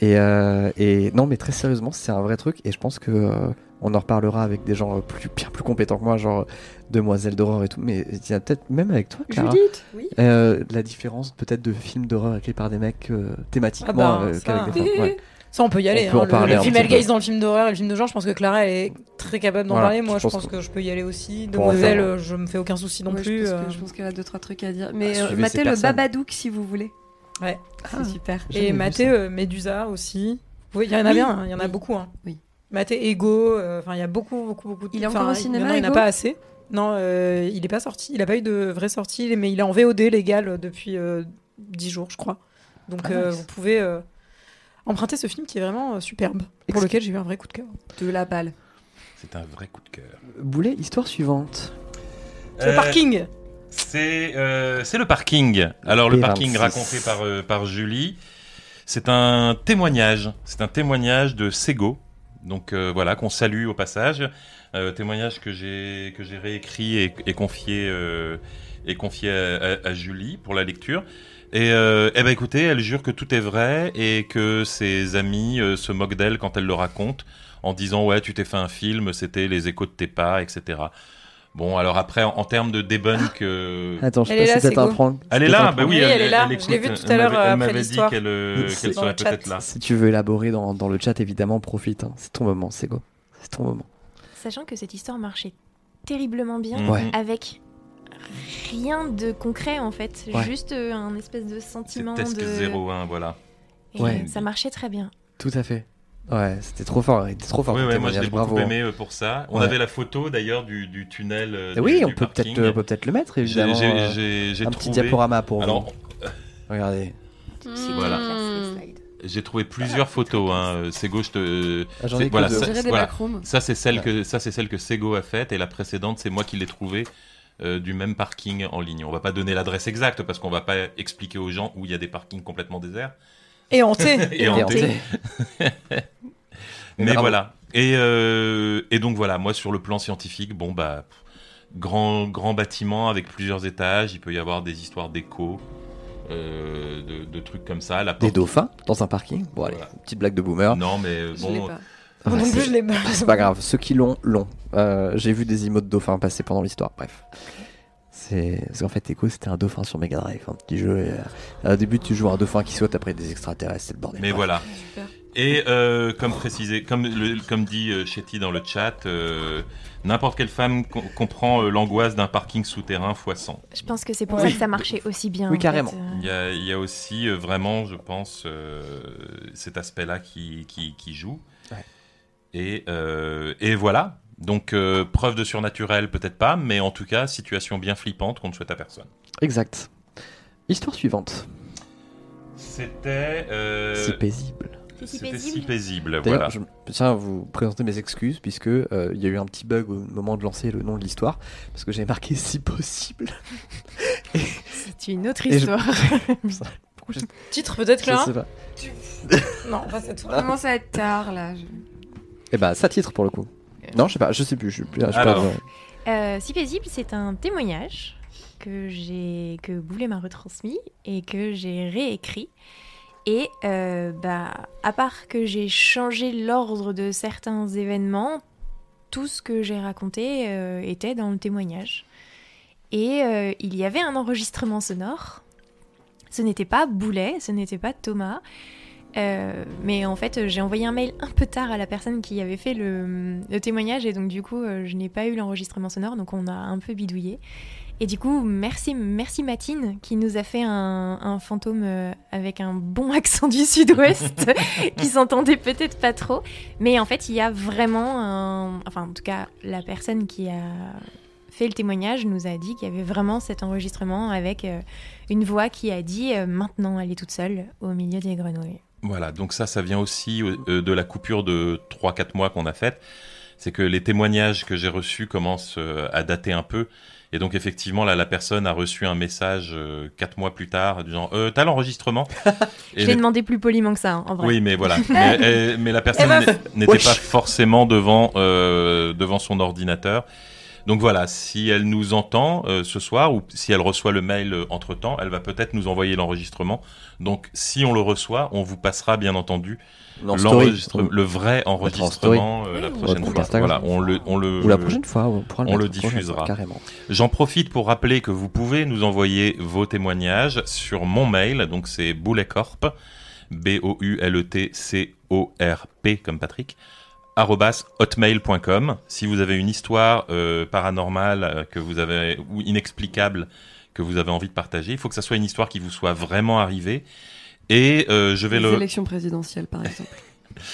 Et, euh, et non, mais très sérieusement, c'est un vrai truc. Et je pense que euh, on en reparlera avec des gens euh, plus, bien plus compétents que moi, genre Demoiselle d'horreur et tout. Mais il y a peut-être même avec toi, Clara, Judith, oui. euh, la différence peut-être de films d'horreur écrits par des mecs euh, thématiquement Ah bah, euh, ça. qu'avec des femmes. Ouais. Ça, on peut y aller. On peut hein. en Le- parler le, peu. Gaze dans le film d'horreur et le film de genre, je pense que Clara elle est très capable d'en Voilà, parler. Moi, je je pense que- que je peux y aller aussi. Demoiselle, je me fais aucun souci non Ouais, plus. Je pense, que- je pense qu'elle a deux trois trucs à dire. Mais Ah, euh, suivez matez le. Babadook si vous voulez. Ouais. C'est super. Et maté euh, Medusa aussi. Oui, il y en a Oui. bien, hein, il y en a beaucoup. Hein. Oui. Maté Ego, euh, enfin il y a beaucoup, beaucoup, beaucoup. de- Il est encore au cinéma, a- Il n'y en a pas assez. Non, euh, il n'est pas sorti. Il n'a pas eu de vraie sortie, mais il est en VOD légal depuis euh, 10 jours, je crois. Donc Ah, euh, nice. vous pouvez euh, emprunter ce film qui est vraiment euh, superbe, pour lequel j'ai eu un vrai coup de cœur. De la balle. C'est un vrai coup de cœur. Boulet, histoire suivante. Le Euh, parking C'est euh, c'est le parking. Alors le P26. parking raconté par, euh, par Julie, c'est un témoignage. C'est un témoignage de Sego. Donc euh, voilà, qu'on salue au passage. Témoignage que j'ai réécrit et, et confié et confié à, à- à Julie pour la lecture. Et euh, eh ben écoutez, elle jure que tout est vrai et que ses amis euh, se moquent d'elle quand elle le raconte en disant ouais tu t'es fait un film, c'était les échos de tes pas, etc. Bon alors après en, en termes de debunk, euh, Attends, je Elle sais est pas là, si c'est un prank. elle est là, bah oui, Oui, elle est là. écoute, Je l'ai vue tout à elle l'heure, elle après m'avait dit l'histoire. qu'elle euh, serait peut-être là. Si tu veux élaborer dans, dans le chat, évidemment, profite. hein. C'est ton moment, c'est go. C'est ton moment. Sachant que cette histoire marchait terriblement bien. Ouais. avec rien de concret en fait, Ouais. juste euh, un espèce de sentiment Tesque de... 01, voilà. Et Ouais. ça marchait très bien. Tout à fait. Ouais, c'était trop fort. Il était trop fort. Oui, ton ouais, moi je l'ai beaucoup aimé euh, pour ça. On Ouais. avait la photo d'ailleurs du, du tunnel. euh, du- oui, on du peut peut-être, on peut peut-être le mettre, évidemment. j'ai- euh, J'ai un petit diaporama pour Alors, vous. Regardez. Mmh. slides. j'ai trouvé plusieurs photos. Hein. Sego, je te. Ah, voilà, ça- voilà. Ça, c'est celle que ça, c'est celle que Sego a faite, et la précédente, c'est moi qui l'ai trouvée euh, du même parking en ligne. On va pas donner l'adresse exacte parce qu'on va pas expliquer aux gens où il y a des parkings complètement déserts. Et hanté Et Et hantés. Mais bravo. voilà. Et, euh, et donc voilà, moi sur le plan scientifique, bon bah pff, grand grand bâtiment avec plusieurs étages, il peut y avoir des histoires d'écho, euh, de, de trucs comme ça. La Des dauphins dans un parking? Bon, allez, Voilà. petite blague de boomer. Non mais euh, bon, non c'est- plus, je l'ai pas. C'est pas grave, ceux qui l'ont, l'ont. Euh, J'ai vu des emotes dauphins passer pendant l'histoire, bref. C'est parce qu'en fait, Echo c'était un dauphin sur Mega Drive, un petit jeu. Et, euh, au début, tu joues un dauphin qui saute après des extraterrestres, c'est le bordel. mais Bref. voilà. Super. Et euh, comme précisé, comme, le- comme dit euh, Chetty dans le chat, euh, n'importe quelle femme com- comprend l'angoisse d'un parking souterrain x 100. Je pense que c'est pour ça que ça marchait aussi bien. Oui, en carrément. fait. Il y a, il y a aussi euh, vraiment, je pense, euh, cet aspect-là qui, qui, qui joue. Ouais. Et, euh, et voilà. Donc, euh, preuve de surnaturel, peut-être pas, mais en tout cas, situation bien flippante qu'on ne souhaite à personne. Exact. Histoire suivante. C'était. euh, C'est paisible. C'est si C'était paisible. si paisible, voilà. je tiens à vous présenter mes excuses puisque euh, il y a eu un petit bug au moment de lancer le nom de l'histoire parce que j'avais marqué si possible. C'est une autre je- histoire. Pourquoi je, Titre peut-être, je Clara sais pas. Non. Ça commence à être tard là. je- Eh ben, ça titre pour le coup. Non, je sais pas, je sais plus. Je, suis plus- je suis Alors. pas- Euh, si paisible, c'est un témoignage que j'ai que Boulet m'a retransmis et que j'ai réécrit. Et euh, bah, à part que j'ai changé l'ordre de certains événements, tout ce que j'ai raconté euh, était dans le témoignage. Et euh, il y avait un enregistrement sonore. Ce n'était pas Boulet, ce n'était pas Thomas. Mais en fait, j'ai envoyé un mail un peu tard à la personne qui avait fait le, témoignage et donc du coup, je n'ai pas eu l'enregistrement sonore, donc on a un peu bidouillé. Et du coup, merci, merci Matine qui nous a fait un, un fantôme euh, avec un bon accent du sud-ouest qui s'entendait peut-être pas trop. Mais en fait, il y a vraiment un... Enfin, en tout cas, la personne qui a fait le témoignage nous a dit qu'il y avait vraiment cet enregistrement avec euh, une voix qui a dit euh, maintenant elle est toute seule au milieu des grenouilles. Voilà, donc ça, ça vient aussi de la coupure de 3-4 mois qu'on a faite. C'est que les témoignages que j'ai reçus commencent à dater un peu. Et donc, effectivement, là, la personne a reçu un message 4 mois plus tard, disant euh, T'as l'enregistrement Je l'ai demandé plus poliment que ça, hein, en vrai. Oui, mais voilà. mais, elle- mais la personne Eh ben, n'était pas forcément devant, euh, devant son ordinateur. Donc voilà, si elle nous entend euh, ce soir ou si elle reçoit le mail euh, entre-temps, elle va peut-être nous envoyer l'enregistrement. Donc si on le reçoit, on vous passera bien entendu Non, story. l'enregistre- le vrai enregistrement euh, la prochaine fois. Instagram. Voilà, on le, on le, Ou la prochaine fois, on, pourra on le diffusera. fois, Carrément. J'en profite pour rappeler que vous pouvez nous envoyer vos témoignages sur mon mail, donc c'est bouletcorp, B-O-U-L-E-T-C-O-R-P comme Patrick, hotmail.com. Si vous avez une histoire euh, paranormale euh, que vous avez ou inexplicable que vous avez envie de partager, il faut que ça soit une histoire qui vous soit vraiment arrivée. Et euh, je vais Les le élections présidentielles, par exemple.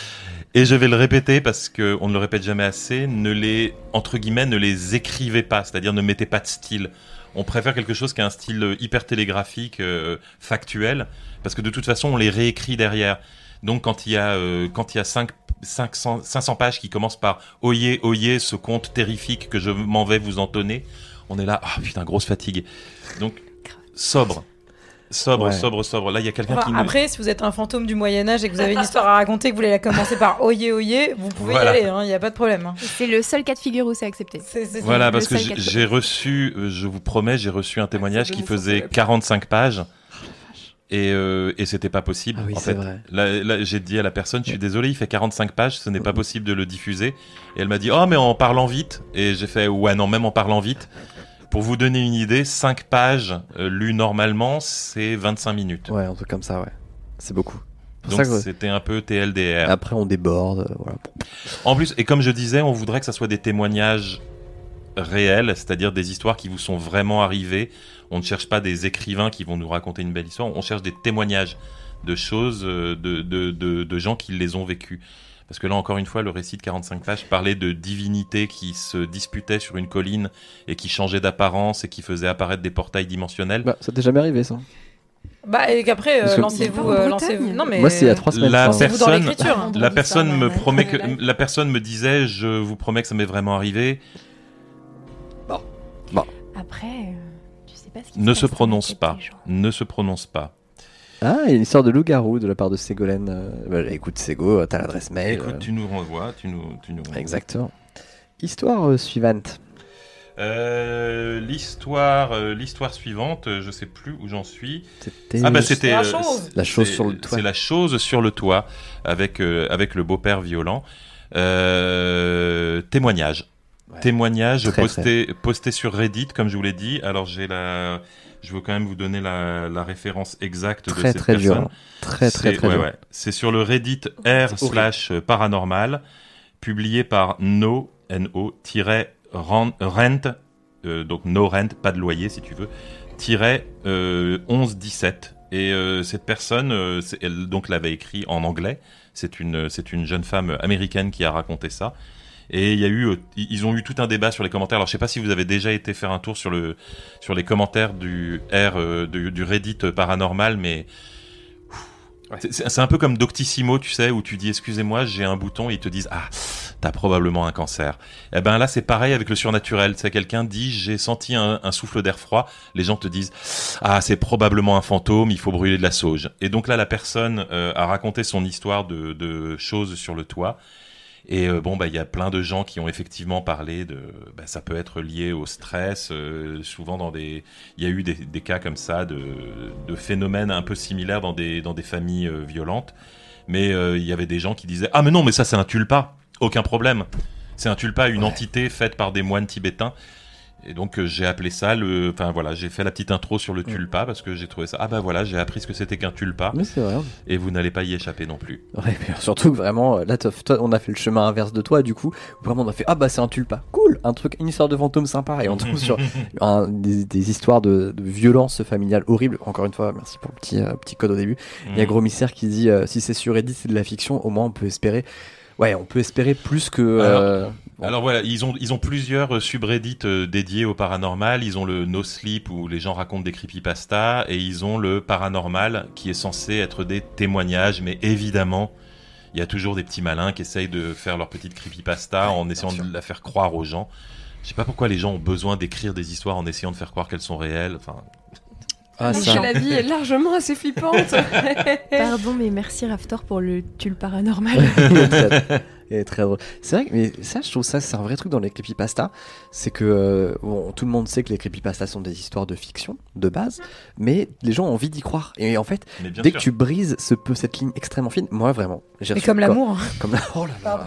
et je vais le répéter parce que on ne le répète jamais assez. Ne les entre guillemets ne les écrivez pas, c'est-à-dire ne mettez pas de style. On préfère quelque chose qui a un style euh, hyper télégraphique, euh, factuel, parce que de toute façon on les réécrit derrière. Donc quand il y a euh, quand il y a 5 500 500 pages qui commencent par oyez oyez ce conte terrifique que je m'en vais vous entonner, on est là ah putain grosse fatigue. Donc sobre. Sobre, Ouais. sobre, sobre. Là, il y a quelqu'un Enfin, qui après, si vous êtes un fantôme du Moyen-Âge et que vous avez une histoire à raconter, que vous voulez la commencer par oyez oyez, vous pouvez Voilà. y aller, il n'y a pas de problème. hein. C'est le seul cas de figure où c'est accepté. C'est- c'est- Voilà, parce que j'ai- reçu, euh, je vous promets, j'ai reçu un témoignage c'est qui faisait ça va. 45 pages. Et, euh, et c'était pas possible. Ah oui, en c'est fait. vrai. Là, là, j'ai dit à la personne, je suis désolé, il fait 45 pages, ce n'est pas possible de le diffuser. Et elle m'a dit, oh, mais en parlant vite. Et j'ai fait, ouais, non, même en parlant vite. Pour vous donner une idée, 5 pages euh, lues normalement, c'est 25 minutes. Ouais, un truc comme ça, ouais. C'est beaucoup. Donc que- c'était un peu TLDR. Après, on déborde. euh, Voilà. En plus, et comme je disais, on voudrait que ça soit des témoignages réels, c'est-à-dire des histoires qui vous sont vraiment arrivées. On ne cherche pas des écrivains qui vont nous raconter une belle histoire, on cherche des témoignages de choses, euh, de, de, de, de gens qui les ont vécues. Parce que là, encore une fois, le récit de 45 pages parlait de divinités qui se disputaient sur une colline et qui changeaient d'apparence et qui faisaient apparaître des portails dimensionnels. Bah, ça t'est jamais arrivé, ça Bah, et qu'après, euh, lancez-vous. Euh, lancez-vous. Non, mais. Moi, c'est il y a trois semaines. La personne- l'écriture. hein. La personne me ouais. promet que la personne me disait, je vous promets que ça m'est vraiment arrivé. Après, euh, tu sais pas ce qui Ne se prononce pas. Ne se prononce pas. Ah, il y a une histoire de loup-garou de la part de Ségolène. euh, bah, écoute, Ségo, t'as l'adresse mail. Écoute, euh, tu nous renvoies, tu nous, tu nous renvoies. Exactement. Histoire euh, suivante. Euh, l'histoire, euh, l'histoire suivante, euh, je sais plus où j'en suis. C'était Ah bah c'était La euh, chose. La chose c'est- sur le toit. C'est la chose sur le toit avec euh, avec le beau-père violent. Euh, témoignage. Ouais. Témoignage Très, posté posté sur Reddit comme je vous l'ai dit. Alors j'ai la je veux quand même vous donner la, la référence exacte de très cette très personne. violent. Très très très ouais, ouais. C'est sur le Reddit r slash paranormal, publié par no no tiret ren- rent, euh, donc no rent, pas de loyer si tu veux, tiret euh, 11 17. Et euh, cette personne, euh, elle donc l'avait écrit en anglais. C'est une c'est une jeune femme américaine qui a raconté ça. Et il y a eu, ils ont eu tout un débat sur les commentaires. Alors je sais pas si vous avez déjà été faire un tour sur le sur les commentaires du R euh, du, du Reddit paranormal, mais c'est- c'est c'est un peu comme Doctissimo, tu sais, où tu dis excusez-moi, j'ai un bouton et ils te disent ah t'as probablement un cancer. Et ben là c'est pareil avec le surnaturel. Tu sais, quelqu'un dit j'ai senti un, un souffle d'air froid, les gens te disent ah c'est probablement un fantôme, il faut brûler de la sauge. Et donc là la personne euh, a raconté son histoire de, de choses sur le toit. Et euh, bon, bah, il y a plein de gens qui ont effectivement parlé de. Bah, ça peut être lié au stress. euh, souvent, dans des. Il y a eu des, des cas comme ça de, de phénomènes un peu similaires dans des, dans des familles euh, violentes. Mais euh, il y avait des gens qui disaient Ah, mais non, mais ça, c'est un tulpa. Aucun problème. C'est un tulpa, une Ouais. entité faite par des moines tibétains. Et donc, euh, j'ai appelé ça le. Enfin, voilà, j'ai fait la petite intro sur le tulpa parce que j'ai trouvé ça. Ah, bah voilà, j'ai appris ce que c'était qu'un tulpa. Mais c'est vrai. Et vous n'allez pas y échapper non plus. Ouais, mais surtout que vraiment, euh, là, toi, on a fait le chemin inverse de toi, du coup, vraiment on a fait ah bah c'est un tulpa, cool, un truc, une histoire de fantôme sympa, et on tombe sur un- des, des histoires de, de violence familiale horrible. Encore une fois, merci pour le petit euh, petit code au début. Il y a Mm. Gros Mystère qui dit euh, si c'est sur Reddit, c'est de la fiction, au moins on peut espérer. Ouais, on peut espérer plus que. euh, bon. Alors voilà, ils ont, ils ont plusieurs subreddits euh, dédiés au paranormal. Ils ont le No Sleep où les gens racontent des creepypastas et ils ont le paranormal qui est censé être des témoignages. Mais évidemment, il y a toujours des petits malins qui essayent de faire leur petite creepypasta en essayant sûr. de la faire croire aux gens. Je sais pas pourquoi les gens ont besoin d'écrire des histoires en essayant de faire croire qu'elles sont réelles. Enfin, Ah, ça. la vie est largement assez flippante. Pardon, mais merci Raftor pour le tulle paranormal. Il est très- drôle. C'est vrai, que- mais ça, je trouve ça, c'est un vrai truc dans les creepypasta. C'est que euh, bon, tout le monde sait que les creepypastas sont des histoires de fiction, de base, mais les gens ont envie d'y croire. Et en fait, dès sûr. que tu brises ce peu cette ligne extrêmement fine, moi vraiment. Mais comme l'amour. Comme la. Oh là là.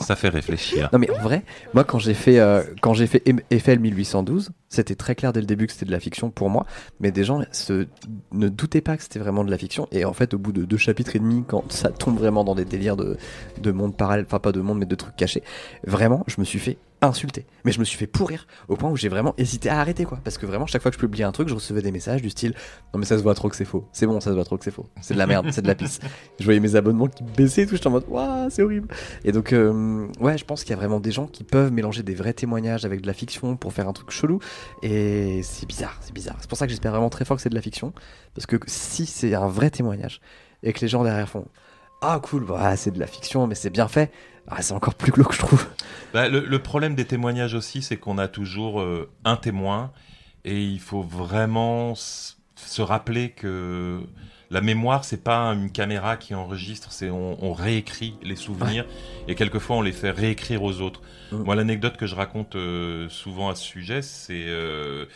Ça fait réfléchir. Non mais en vrai, moi quand j'ai fait euh, quand j'ai fait Eiffel 1812, c'était très clair dès le début que c'était de la fiction pour moi, mais des gens se, ne doutaient pas que c'était vraiment de la fiction et en fait au bout de deux chapitres et demi quand ça tombe vraiment dans des délires de de monde parallèle, enfin pas de monde mais de trucs cachés, vraiment je me suis fait insulter, mais je me suis fait pourrir au point où j'ai vraiment hésité à arrêter quoi, parce que vraiment chaque fois que je publiais un truc, je recevais des messages du style non mais ça se voit trop que c'est faux, c'est bon ça se voit trop que c'est faux, c'est de la merde, c'est de la pisse. Je voyais mes abonnements qui baissaient et tout, j'étais en mode waouh c'est horrible. Et donc, euh, ouais, je pense qu'il y a vraiment des gens qui peuvent mélanger des vrais témoignages avec de la fiction pour faire un truc chelou. Et c'est bizarre, c'est bizarre. C'est pour ça que j'espère vraiment très fort que c'est de la fiction. Parce que si c'est un vrai témoignage et que les gens derrière font Ah, cool, bah, c'est de la fiction, mais c'est bien fait, ah, c'est encore plus glauque, je trouve. Bah, le, problème des témoignages aussi, c'est qu'on a toujours euh, un témoin et il faut vraiment se rappeler que la mémoire, c'est pas une caméra qui enregistre, c'est on, on réécrit les souvenirs et quelquefois on les fait réécrire aux autres. Moi, l'anecdote que je raconte euh, souvent à ce sujet, c'est euh,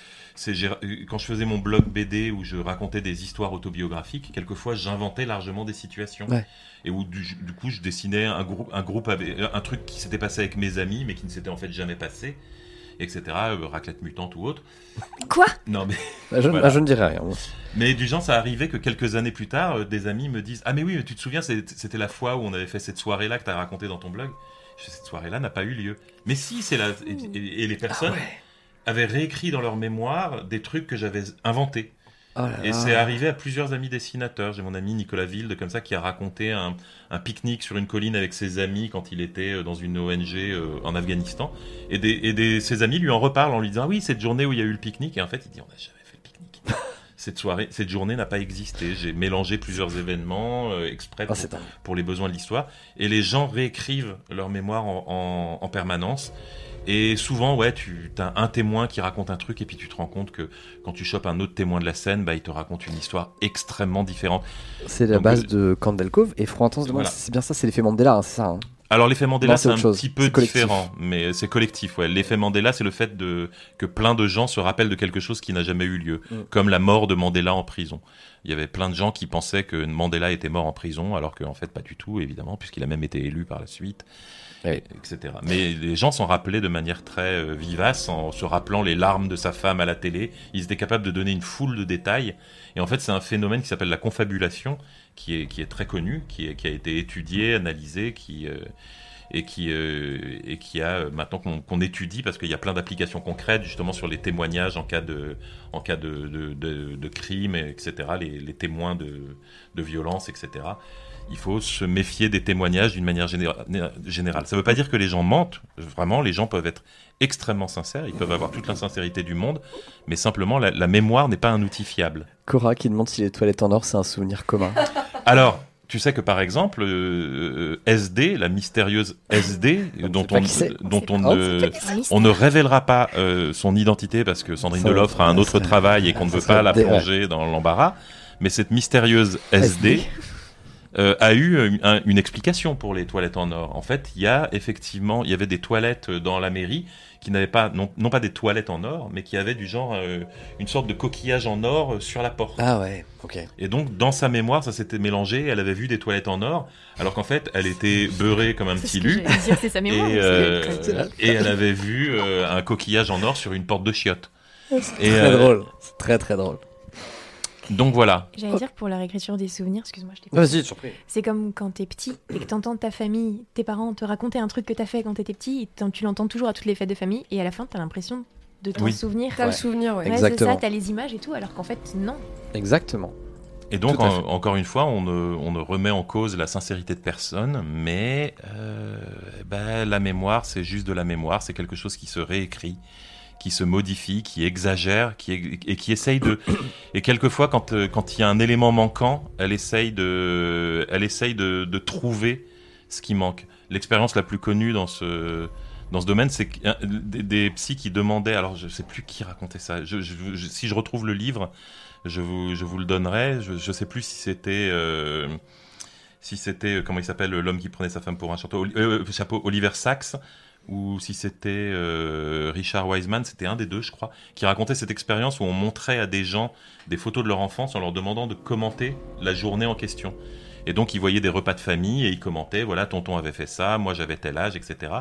euh, quand je faisais mon blog BD où je racontais des histoires autobiographiques, quelquefois j'inventais largement des situations. Ouais. Et où du, du coup je dessinais un groupe, un groupe avec un truc qui s'était passé avec mes amis, mais qui ne s'était en fait jamais passé, etc. euh, raclette mutante ou autre. Quoi? Non mais Bah, je, Voilà. bah, je ne dirais rien. moi. mais du genre, ça arrivait que quelques années plus tard, euh, des amis me disent Ah, mais oui, mais tu te souviens, c'était la fois où on avait fait cette soirée-là que tu as raconté dans ton blog Cette soirée-là n'a pas eu lieu. Mais si, c'est la. Et, et- et les personnes avaient réécrit dans leur mémoire des trucs que j'avais inventés. Oh là Et c'est arrivé à plusieurs amis dessinateurs. J'ai mon ami Nicolas Wilde, comme ça, qui a raconté un, un pique-nique sur une colline avec ses amis quand il était euh, dans une ONG euh, en Afghanistan. Et, des, et des- ses amis lui en reparlent en lui disant Ah Oui, cette journée où il y a eu le pique-nique. Et en fait, il dit On n'a jamais fait le pique-nique. cette soirée, cette journée n'a pas existé. J'ai mélangé plusieurs événements euh, exprès Ah, pour, les besoins de l'histoire. Et les gens réécrivent leur mémoire en, en- en permanence. Et souvent, ouais, tu as un témoin qui raconte un truc et puis tu te rends compte que quand tu chopes un autre témoin de la scène, bah, il te raconte une histoire extrêmement différente. C'est la Donc, base euh, de Candle Cove et moi. Voilà. C'est bien ça, c'est l'effet Mandela, hein, c'est ça. hein. Alors l'effet Mandela, c'est un chose. petit peu différent, mais c'est collectif. Ouais. L'effet Mandela, c'est le fait de que plein de gens se rappellent de quelque chose qui n'a jamais eu lieu, Mm. comme la mort de Mandela en prison. Il y avait plein de gens qui pensaient que Mandela était mort en prison, alors qu'en fait pas du tout, évidemment, puisqu'il a même été élu par la suite, Etc. Mais les gens s'en rappelaient de manière très euh, vivace, en se rappelant les larmes de sa femme à la télé. Ils étaient capables de donner une foule de détails. Et en fait, c'est un phénomène qui s'appelle la confabulation, qui est, qui est très connu, qui, qui a été étudié, analysé, qui, euh, et, qui, euh, et qui a maintenant qu'on étudie, parce qu'il y a plein d'applications concrètes justement sur les témoignages en cas de, en cas de, de crime, etc., les, les témoins de, de violence, etc. Il faut se méfier des témoignages d'une manière généra- générale. Ça ne veut pas dire que les gens mentent. Vraiment, les gens peuvent être extrêmement sincères. Ils peuvent avoir toute l'insincérité du monde. Mais simplement, la, la mémoire n'est pas un outil fiable. Cora qui demande si les toilettes en or c'est un souvenir commun. Alors, tu sais que par exemple, euh, SD, la mystérieuse SD, dont on, dont on Oh, ne, on ne révélera pas euh, son identité parce que Sandrine Ça, Deloffre a un autre travail et qu'on ne veut pas la plonger dans l'embarras. Mais cette mystérieuse SD euh, a eu une, un- une explication pour les toilettes en or. En fait, il y a effectivement, il y avait des toilettes dans la mairie qui n'avaient pas, non, non pas des toilettes en or, mais qui avaient du genre euh, une sorte de coquillage en or euh, sur la porte. Ah ouais, ok. Et donc, dans sa mémoire, ça s'était mélangé. Elle avait vu des toilettes en or, alors qu'en fait, elle était beurrée comme un C'est petit lu. c'est sa Et, mémoire. euh, c'est- et elle avait vu euh, un coquillage en or sur une porte de chiottes. Et Très euh, drôle. C'est très très drôle. Donc voilà. J'allais dire pour la réécriture des souvenirs, excuse-moi, je t'ai Vas-y, surpris. C'est comme quand t'es petit et que t'entends ta famille, tes parents te raconter un truc que t'as fait quand t'étais petit, et tu l'entends toujours à toutes les fêtes de famille, et à la fin t'as l'impression de t'en Oui. souvenir. T'as Ouais. le souvenir, ouais. Ouais, c'est ça, Exactement. t'as les images et tout, alors qu'en fait, non. Exactement. Et donc, en- encore une fois, on ne, on ne remet en cause la sincérité de personne, mais euh, ben, la mémoire, c'est juste de la mémoire, c'est quelque chose qui se réécrit, qui se modifie, qui exagère, qui et qui essaye de... Et quelquefois, quand euh, quand il y a un élément manquant, elle essaye de, elle essaye de, de trouver ce qui manque. L'expérience la plus connue dans ce dans ce domaine, c'est des, des psys qui demandaient, alors je sais plus qui racontait ça, si je retrouve le livre, Je vous, je vous le donnerai. Je, je sais plus si c'était. euh, si c'était, euh, comment il s'appelle, l'homme qui prenait sa femme pour un euh, chapeau Oliver Sacks, ou si c'était euh, Richard Wiseman, c'était un des deux, je crois, qui racontait cette expérience où on montrait à des gens des photos de leur enfance en leur demandant de commenter la journée en question. Et donc, ils voyaient des repas de famille et ils commentaient, voilà, tonton avait fait ça, moi j'avais tel âge, etc.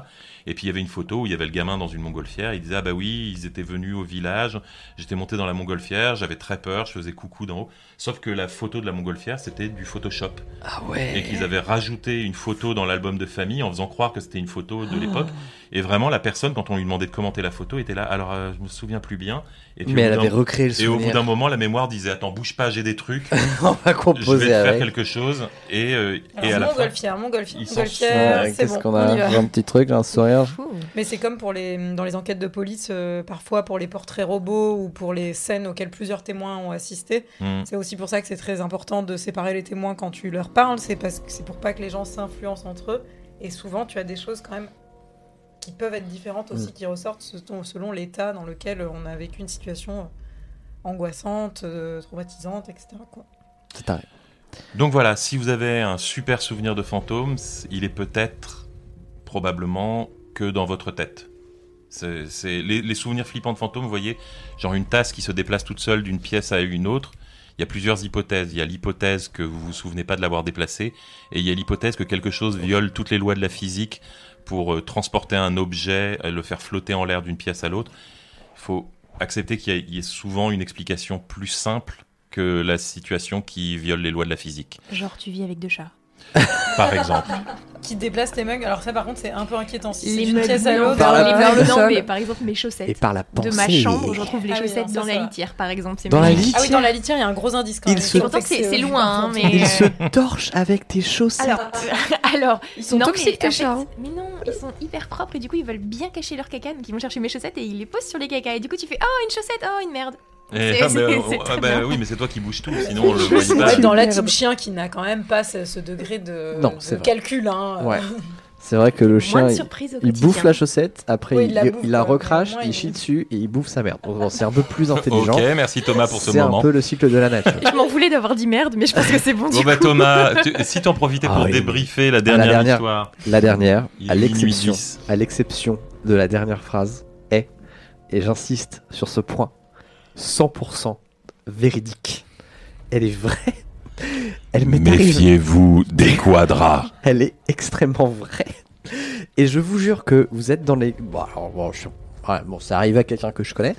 Et puis il y avait une photo où il y avait le gamin dans une montgolfière. Il disait, ah bah oui, ils étaient venus au village, j'étais monté dans la montgolfière, j'avais très peur, je faisais coucou d'en haut. Sauf que la photo de la montgolfière, c'était du Photoshop. Ah ouais. Et qu'ils avaient rajouté une photo dans l'album de famille en faisant croire que c'était une photo de l'époque. Et vraiment, la personne, quand on lui demandait de commenter la photo, était là. Alors, euh, je me souviens plus bien. Et puis, Mais au elle bout avait d'un- recréé le Et au bout d'un moment, la mémoire disait Attends, bouge pas, j'ai des trucs. On va je vais composer te faire quelque chose. Et, euh, et à la fin. montgolfière, montgolfière, montgolfière, Qu'est-ce bon, qu'on a un petit truc, un sourire. Mais c'est comme pour les, dans les enquêtes de police, euh, parfois pour les portraits robots ou pour les scènes auxquelles plusieurs témoins ont assisté. Hmm. C'est aussi pour ça que c'est très important de séparer les témoins quand tu leur parles. C'est parce que c'est pour pas que les gens s'influencent entre eux. Et souvent, tu as des choses quand même qui peuvent être différentes aussi, qui ressortent selon, selon l'état dans lequel on a vécu une situation angoissante, euh, traumatisante, etc. C'est. Donc voilà, si vous avez un super souvenir de fantôme, il est peut-être probablement que dans votre tête. C'est, c'est- les, les souvenirs flippants de fantômes, vous voyez, genre une tasse qui se déplace toute seule d'une pièce à une autre. Il y a plusieurs hypothèses. Il y a l'hypothèse que vous vous souvenez pas de l'avoir déplacée, et il y a l'hypothèse que quelque chose viole toutes les lois de la physique pour euh, transporter un objet, euh, le faire flotter en l'air d'une pièce à l'autre. Il faut accepter qu'il y, ait souvent une explication plus simple que la situation qui viole les lois de la physique, Genre, tu vis avec deux chats. par exemple. Qui déplace les mugs. Alors ça, par contre, c'est un peu inquiétant. Si c'est Les d'une meubles pièce à l'autre. vers, Par la- le sol. non, mais par exemple mes chaussettes. Et par la pensée. de ma chambre, je retrouve les Ah oui, chaussettes non, dans la litière, par exemple. C'est Dans la magique. Ah oui, litière dans la litière, il y a un gros indice quand Il même. se- c'est- que c'est euh, loin, hein, par mais- Il euh, se torche avec tes chaussettes. Alors, alors, Ils sont non, toxiques, tes chats. hein. mais non, ils sont hyper propres et du coup ils veulent bien cacher leur caca, donc ils vont chercher mes chaussettes et ils les posent sur les caca et du coup tu fais oh une chaussette, oh une merde. Et- C'est- ah, mais, euh, ah, bah oui, mais c'est toi qui bouges tout, sinon on le voit pas. dans la team chien qui n'a quand même pas ce, ce degré de, Non, de c'est vrai. calcul. Hein. Ouais. C'est vrai que le chien, il, bouffe la chaussette, après Oui, il, il la bouffe, il la recrache, il chie dessus et il bouffe sa merde. Bon, c'est un peu plus intelligent. Ok, merci Thomas pour ce C'est un moment. peu le cycle de la nature. Je m'en voulais d'avoir dit merde, mais je pense que c'est bon du Bon bah coup. Thomas, tu- si t'en profitais pour Ah oui. débriefer la dernière, dernière. histoire. La dernière, Il à est minuit l'exception, 10. à l'exception de la dernière phrase, est, et j'insiste sur ce point, 100% véridique. Elle est vraie. Elle m'est. Méfiez-vous des quadras. Elle est extrêmement vraie. Et je vous jure que vous êtes dans les. Bon, alors, bon, je suis- ouais, bon ça arrive à quelqu'un que je connais.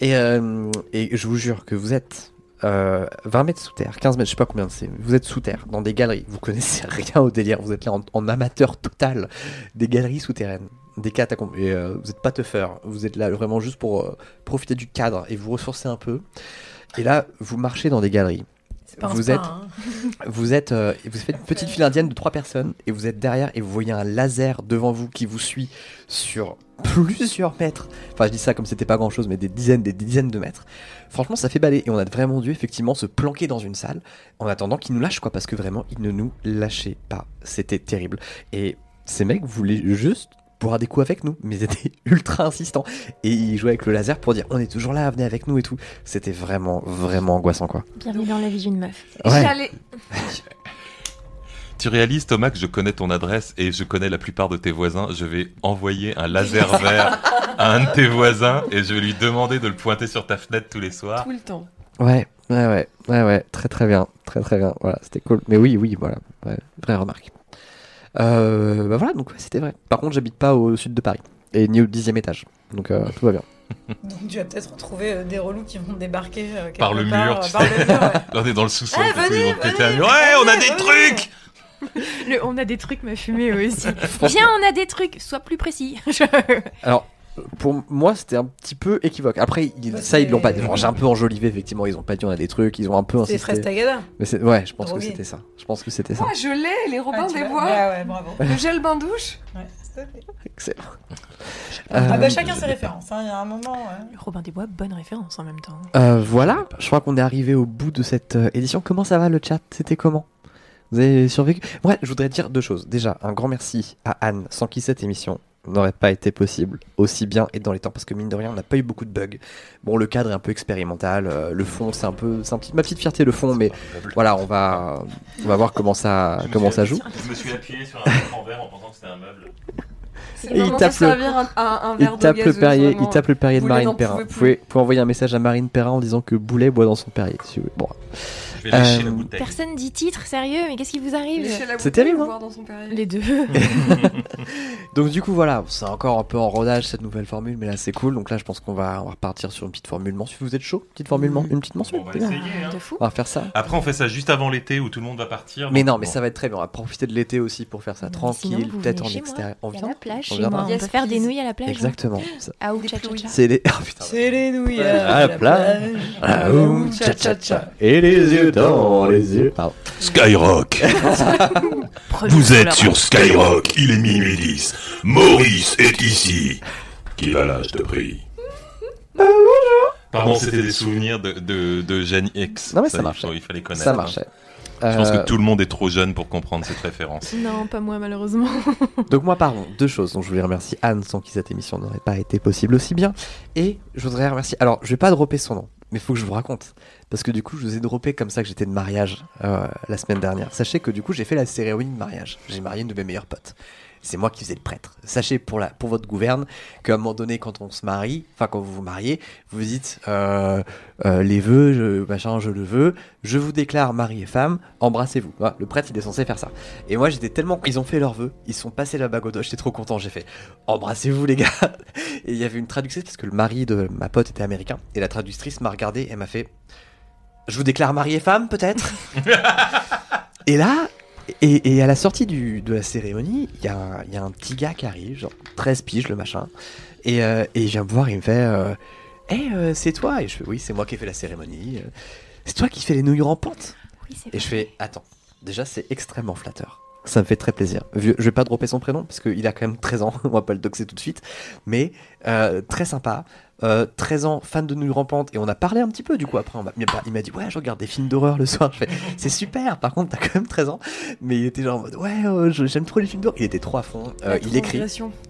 Et, euh, et je vous jure que vous êtes euh, 20 mètres sous terre, 15 mètres, je sais pas combien c'est. Vous êtes sous terre, dans des galeries. Vous connaissez rien au délire. Vous êtes là en, en amateur total des galeries souterraines. Des catacombes. Et euh, vous n'êtes pas teufeur. Vous êtes là vraiment juste pour euh, profiter du cadre et vous ressourcer un peu. Et là, vous marchez dans des galeries. Pas un Vous spa, êtes- hein. Vous êtes, euh, vous faites une petite file indienne de trois personnes et vous êtes derrière et vous voyez un laser devant vous qui vous suit sur plusieurs mètres. Enfin, je dis ça comme c'était pas grand chose, mais des dizaines, des dizaines de mètres. Franchement, ça fait baler et on a vraiment dû effectivement se planquer dans une salle en attendant qu'ils nous lâchent quoi, parce que vraiment ils ne nous lâchaient pas. C'était terrible. Et ces mecs voulaient juste boire des coups avec nous, mais ils étaient ultra insistants et ils jouaient avec le laser pour dire on est toujours là, venez avec nous et tout. C'était vraiment, vraiment angoissant quoi. Bienvenue dans la vie d'une meuf. Ouais. Tu réalises Thomas que je connais ton adresse et je connais la plupart de tes voisins. Je vais envoyer un laser vert à un de tes voisins et je vais lui demander de le pointer sur ta fenêtre tous les soirs. Tout le temps. Ouais, ouais, ouais, ouais, ouais, très très bien, très très bien, voilà, c'était cool. Mais oui, oui, voilà, ouais, vraie remarque. Euh, bah voilà, donc ouais, c'était vrai. Par contre, j'habite pas au sud de Paris, et ni au dixième étage, donc euh, tout va bien. Donc tu vas peut-être retrouver euh, des relous qui vont débarquer euh, Par le part, mur, tu ouais. Là, on est dans le sous-sol, ils venez, péter un venez, mur. Ouais, on a venez, des venez. trucs Le- on a des trucs me fumer aussi. Viens, on a des trucs, sois plus précis. Alors, pour moi, c'était un petit peu équivoque. Après, ils- ça, ils l'ont pas c'est- J'ai un peu enjolivé, effectivement, ils ont pas dit on a des trucs, ils ont un peu C'est insisté. Fraise Tagada. Mais c'est- ouais, je pense que c'était ça. Je pense que c'était ça. Moi, je l'ai, les Robins Ah, des Bois. Ouais, ouais, bravo. Le gel bain douche. Ouais. Excellent. Ah Euh, bah chacun ses références, hein, il y a un moment. ouais. Robin des Bois, bonne référence en même temps. Euh, voilà, je crois qu'on est arrivé au bout de cette euh, édition. Comment ça va le chat? C'était comment? Vous avez survécu? Ouais, je voudrais dire deux choses. Déjà, un grand merci à Anne, sans qui cette émission n'aurait pas été possible aussi bien et dans les temps parce que mine de rien on n'a pas eu beaucoup de bugs. Bon le cadre est un peu expérimental, euh, le fond c'est un peu c'est un petit, ma petite fierté le fond mais voilà on va on va voir comment ça comment ça joue. Je me suis appuyé sur un écran vert en pensant que c'était un meuble. C'est Et il tape le- un, un, un Il tape le Perrier, vraiment. il tape le Perrier de Marine Perrin. Vous pouvez, vous pouvez envoyer un message à Marine Perrin en disant que Boulet boit dans son Perrier. Si vous voulez. Bon, vais lécher Euh, la bouteille. Personne dit titre, sérieux, mais qu'est-ce qui vous arrive C'est terrible, ou hein. dans son. Les deux. Donc du coup voilà, c'est encore un peu en rodage cette nouvelle formule, mais là c'est cool. Donc là je pense qu'on va, on va repartir sur une petite formule mensuelle. Vous êtes chaud? Petite formule men- une petite mensuelle On va essayer. hein. De fou. On va faire ça. Après, on fait ça juste avant l'été où tout le monde va partir. Mais non, mais bon. ça va être très bien. On va profiter de l'été aussi pour faire ça Mais tranquille, peut-être en extérieur. On vient la plage On. On Yes, peut faire des nouilles à la plage. Exactement. Ah. C'est les. C'est les nouilles À la plage. Ah, tcha. Et les yeux dans les yeux. Pardon. Skyrock. Vous êtes sur Skyrock. Il est minuit 10. Maurice est ici. Qui va là, je te prie Pardon, c'était des souvenirs de, de, X. Non, mais ça marchait. faut- Il fallait connaître. Ça hein. marchait. Je pense Euh, que tout le monde est trop jeune pour comprendre cette référence. Non, pas moi malheureusement. Donc moi, pardon, deux choses. Donc je voulais remercier Anne, sans qui cette émission n'aurait pas été possible aussi bien. Et je voudrais remercier... Alors, je vais pas dropper son nom, mais faut que je vous raconte. Parce que du coup, je vous ai droppé comme ça que j'étais de mariage euh, la semaine dernière. Sachez que du coup, j'ai fait la cérémonie de mariage. J'ai marié une de mes meilleures potes. C'est moi qui faisais le prêtre. Sachez pour, la, pour votre gouverne qu'à un moment donné, quand on se marie, enfin quand vous vous mariez, vous dites euh, euh, les vœux, je, machin, je le veux, je vous déclare mari et femme, embrassez-vous. Voilà, le prêtre, il est censé faire ça. Et moi, j'étais tellement. Ils ont fait leurs vœux, ils sont passés la bague au doigt, j'étais trop content, j'ai fait embrassez-vous, les gars. Et il y avait une traductrice, parce que le mari de ma pote était américain, et la traductrice m'a regardé et m'a fait je vous déclare mari et femme, peut-être? Et là, et, et à la sortie du, de la cérémonie, il y, a un- il y a un petit gars qui arrive, genre 13 piges, le machin, et, euh, et il vient me voir, il me fait euh, Hey, euh, c'est toi? Et je fais Oui, c'est moi qui ai fait la cérémonie. euh, C'est toi qui fais les nouilles rampantes? Oui, Et je fais Attends, déjà, c'est extrêmement flatteur. Ça me fait très plaisir. Je vais pas dropper son prénom parce qu'il a quand même 13 ans. On va pas le doxer tout de suite. Mais très sympa. Euh, 13 ans, fan de nouilles rampantes. Et on a parlé un petit peu du coup après. on Il m'a dit Ouais, je regarde des films d'horreur le soir. Je fais C'est super. Par contre, t'as quand même 13 ans. Mais il était genre en mode Ouais, euh, je- j'aime trop les films d'horreur. Il était trop à fond. Euh, il écrit.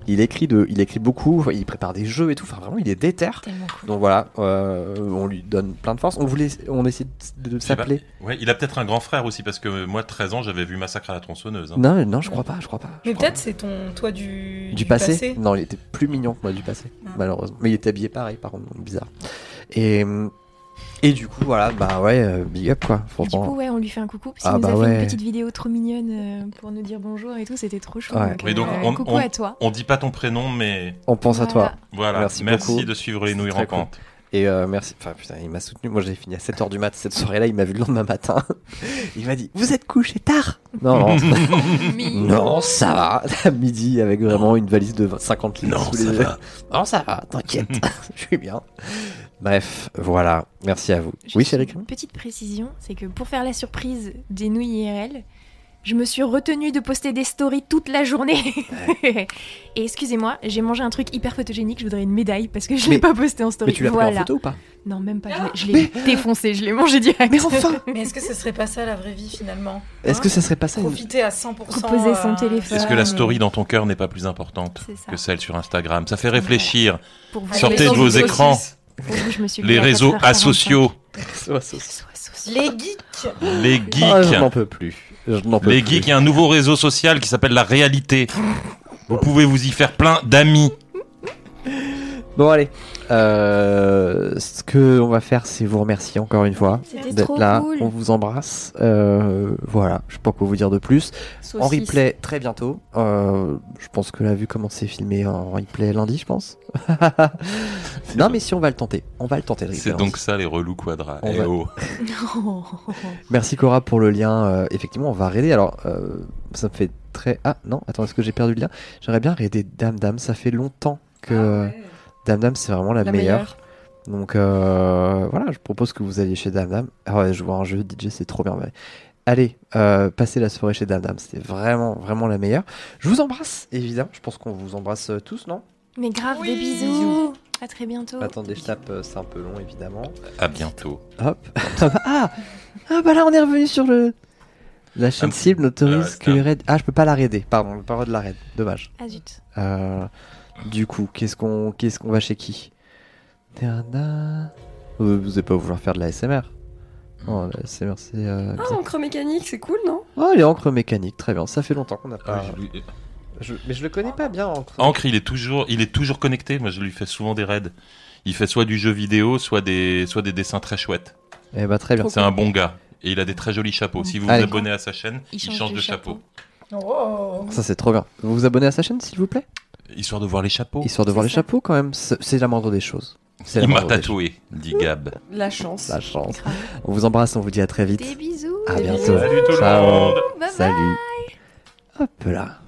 Il écrit, de, il écrit beaucoup. Il prépare des jeux et tout. Enfin, vraiment, il est déter. cool. Donc voilà, euh, on lui donne plein de force. On voulait, on essaie de, s'appeler. Ouais, il a peut-être un grand frère aussi parce que moi, 13 ans, j'avais vu Massacre à la tronçonneuse. hein. Non, non, je crois pas, je crois pas. je Mais peut-être c'est ton toi du, Du, passé, Non, il était plus mignon que moi du passé, Ah. malheureusement. Mais il était habillé pareil, par contre, bizarre. Et, et du coup, voilà, bah ouais, euh, big up quoi, Et du coup, ouais, on lui fait un coucou parce qu'il Ah nous a fait ouais. une petite vidéo trop mignonne euh, pour nous dire bonjour et tout. C'était trop chou. Ouais. Donc, Mais donc, euh, on- coucou on- à toi. On dit pas ton prénom, mais On pense à toi. voilà. Merci Merci, beaucoup. de suivre les nouilles très cool. Et euh, merci. Enfin, putain, il m'a soutenu. Moi, j'ai fini à 7h du mat cette soirée-là. Il m'a vu le lendemain matin. il m'a dit Vous êtes couché tard? Non, non. non, ça va. À midi, avec vraiment une valise de 50 litres. Non, sous les ça yeux. va. Non, ça va, t'inquiète. Je suis bien. Bref, voilà. Merci à vous. Juste Oui, chérie Une petite précision, c'est que pour faire la surprise des nouilles IRL, je me suis retenue de poster des stories toute la journée. Et excusez-moi, j'ai mangé un truc hyper photogénique, je voudrais une médaille parce que je Mais- l'ai pas posté en story. Mais tu l'as voilà. pris en photo ou pas Non, même pas. Je l'ai- je défoncé, je l'ai mangé direct. Mais enfin Mais est-ce que ce serait pas ça la vraie vie finalement? Est-ce Hein que ça serait pas ça Profiter à 100%. Reposer son euh, téléphone. Est-ce que la mais- story dans ton cœur n'est pas plus importante que celle sur Instagram? Ça fait réfléchir. Pour vous, Avec Sortez de vos écrans. je me suis Les réseaux 4h45. asociaux. Réseaux asociaux. Les geeks Les Ah, je geeks. n'en peux plus. Les geeks, il y a un nouveau réseau social qui s'appelle la réalité. Vous pouvez vous y faire plein d'amis. Bon, allez. Euh, ce que on va faire, c'est vous remercier encore une fois C'était d'être là. cool. On vous embrasse. Euh, voilà, je sais pas quoi vous dire de plus. En replay très bientôt. Euh, je pense que la vue comment c'est filmé en replay lundi, je pense. non, mais si on va le tenter, on va le tenter. le replay C'est donc ça les relous quadras. On Eh va- oh. Merci Cora pour le lien. Euh, effectivement, on va raider. Alors, euh, ça me fait très. Ah non, attends, est-ce que j'ai perdu le lien? J'aimerais bien raider Dame Dame. Ça fait longtemps que Dame Dame, c'est vraiment la, La meilleure. meilleure. Donc euh, voilà, je propose que vous alliez chez Dame Dame. Ah ouais, jouer un jeu DJ, c'est trop bien. Allez, euh, passez la soirée chez Dame Dame. C'était vraiment, vraiment la meilleure. Je vous embrasse, évidemment. Je pense qu'on vous embrasse euh, tous, non? Mais grave, Oui. des bisous. À très bientôt. Attendez, je tape, euh, c'est un peu long, évidemment. À bientôt. Hop. ah Ah bah là, on est revenu sur le. La chaîne cible n'autorise ah, que les raids. Ah, je peux pas la raider. Pardon, le pas de la raid. Dommage. Ah zut. Euh, du coup, qu'est-ce qu'on qu'est-ce qu'on va chez qui. Vous allez pas vouloir faire de la SMR Oh, la SMR, c'est. euh, Ah, encre mécanique, c'est cool, non Oh, les encres mécaniques, très bien. Ça fait longtemps qu'on n'a Ah, pas. j'ai- Je- Mais je le connais pas bien, encre. Ancre, il est toujours, il est toujours connecté. Moi, je lui fais souvent des raids. Il fait soit du jeu vidéo, soit des, soit des dessins très chouettes. Eh bah, très bien. C'est un bon gars. Et il a des très jolis chapeaux. Si vous vous abonnez à sa chaîne, il, change, de chapeau. Oh. Ça, c'est trop bien. Vous vous abonnez à sa chaîne, s'il vous plaît? Histoire de voir les chapeaux. Histoire de voir les chapeaux, quand même. C'est la moindre des choses. C'est la Il m'a tatoué, dit Gab. La chance. La chance. On vous embrasse, on vous dit à très vite. Des bisous. À bientôt. bisous. Salut tout le Ciao. monde Bye bye. Salut. Hop là.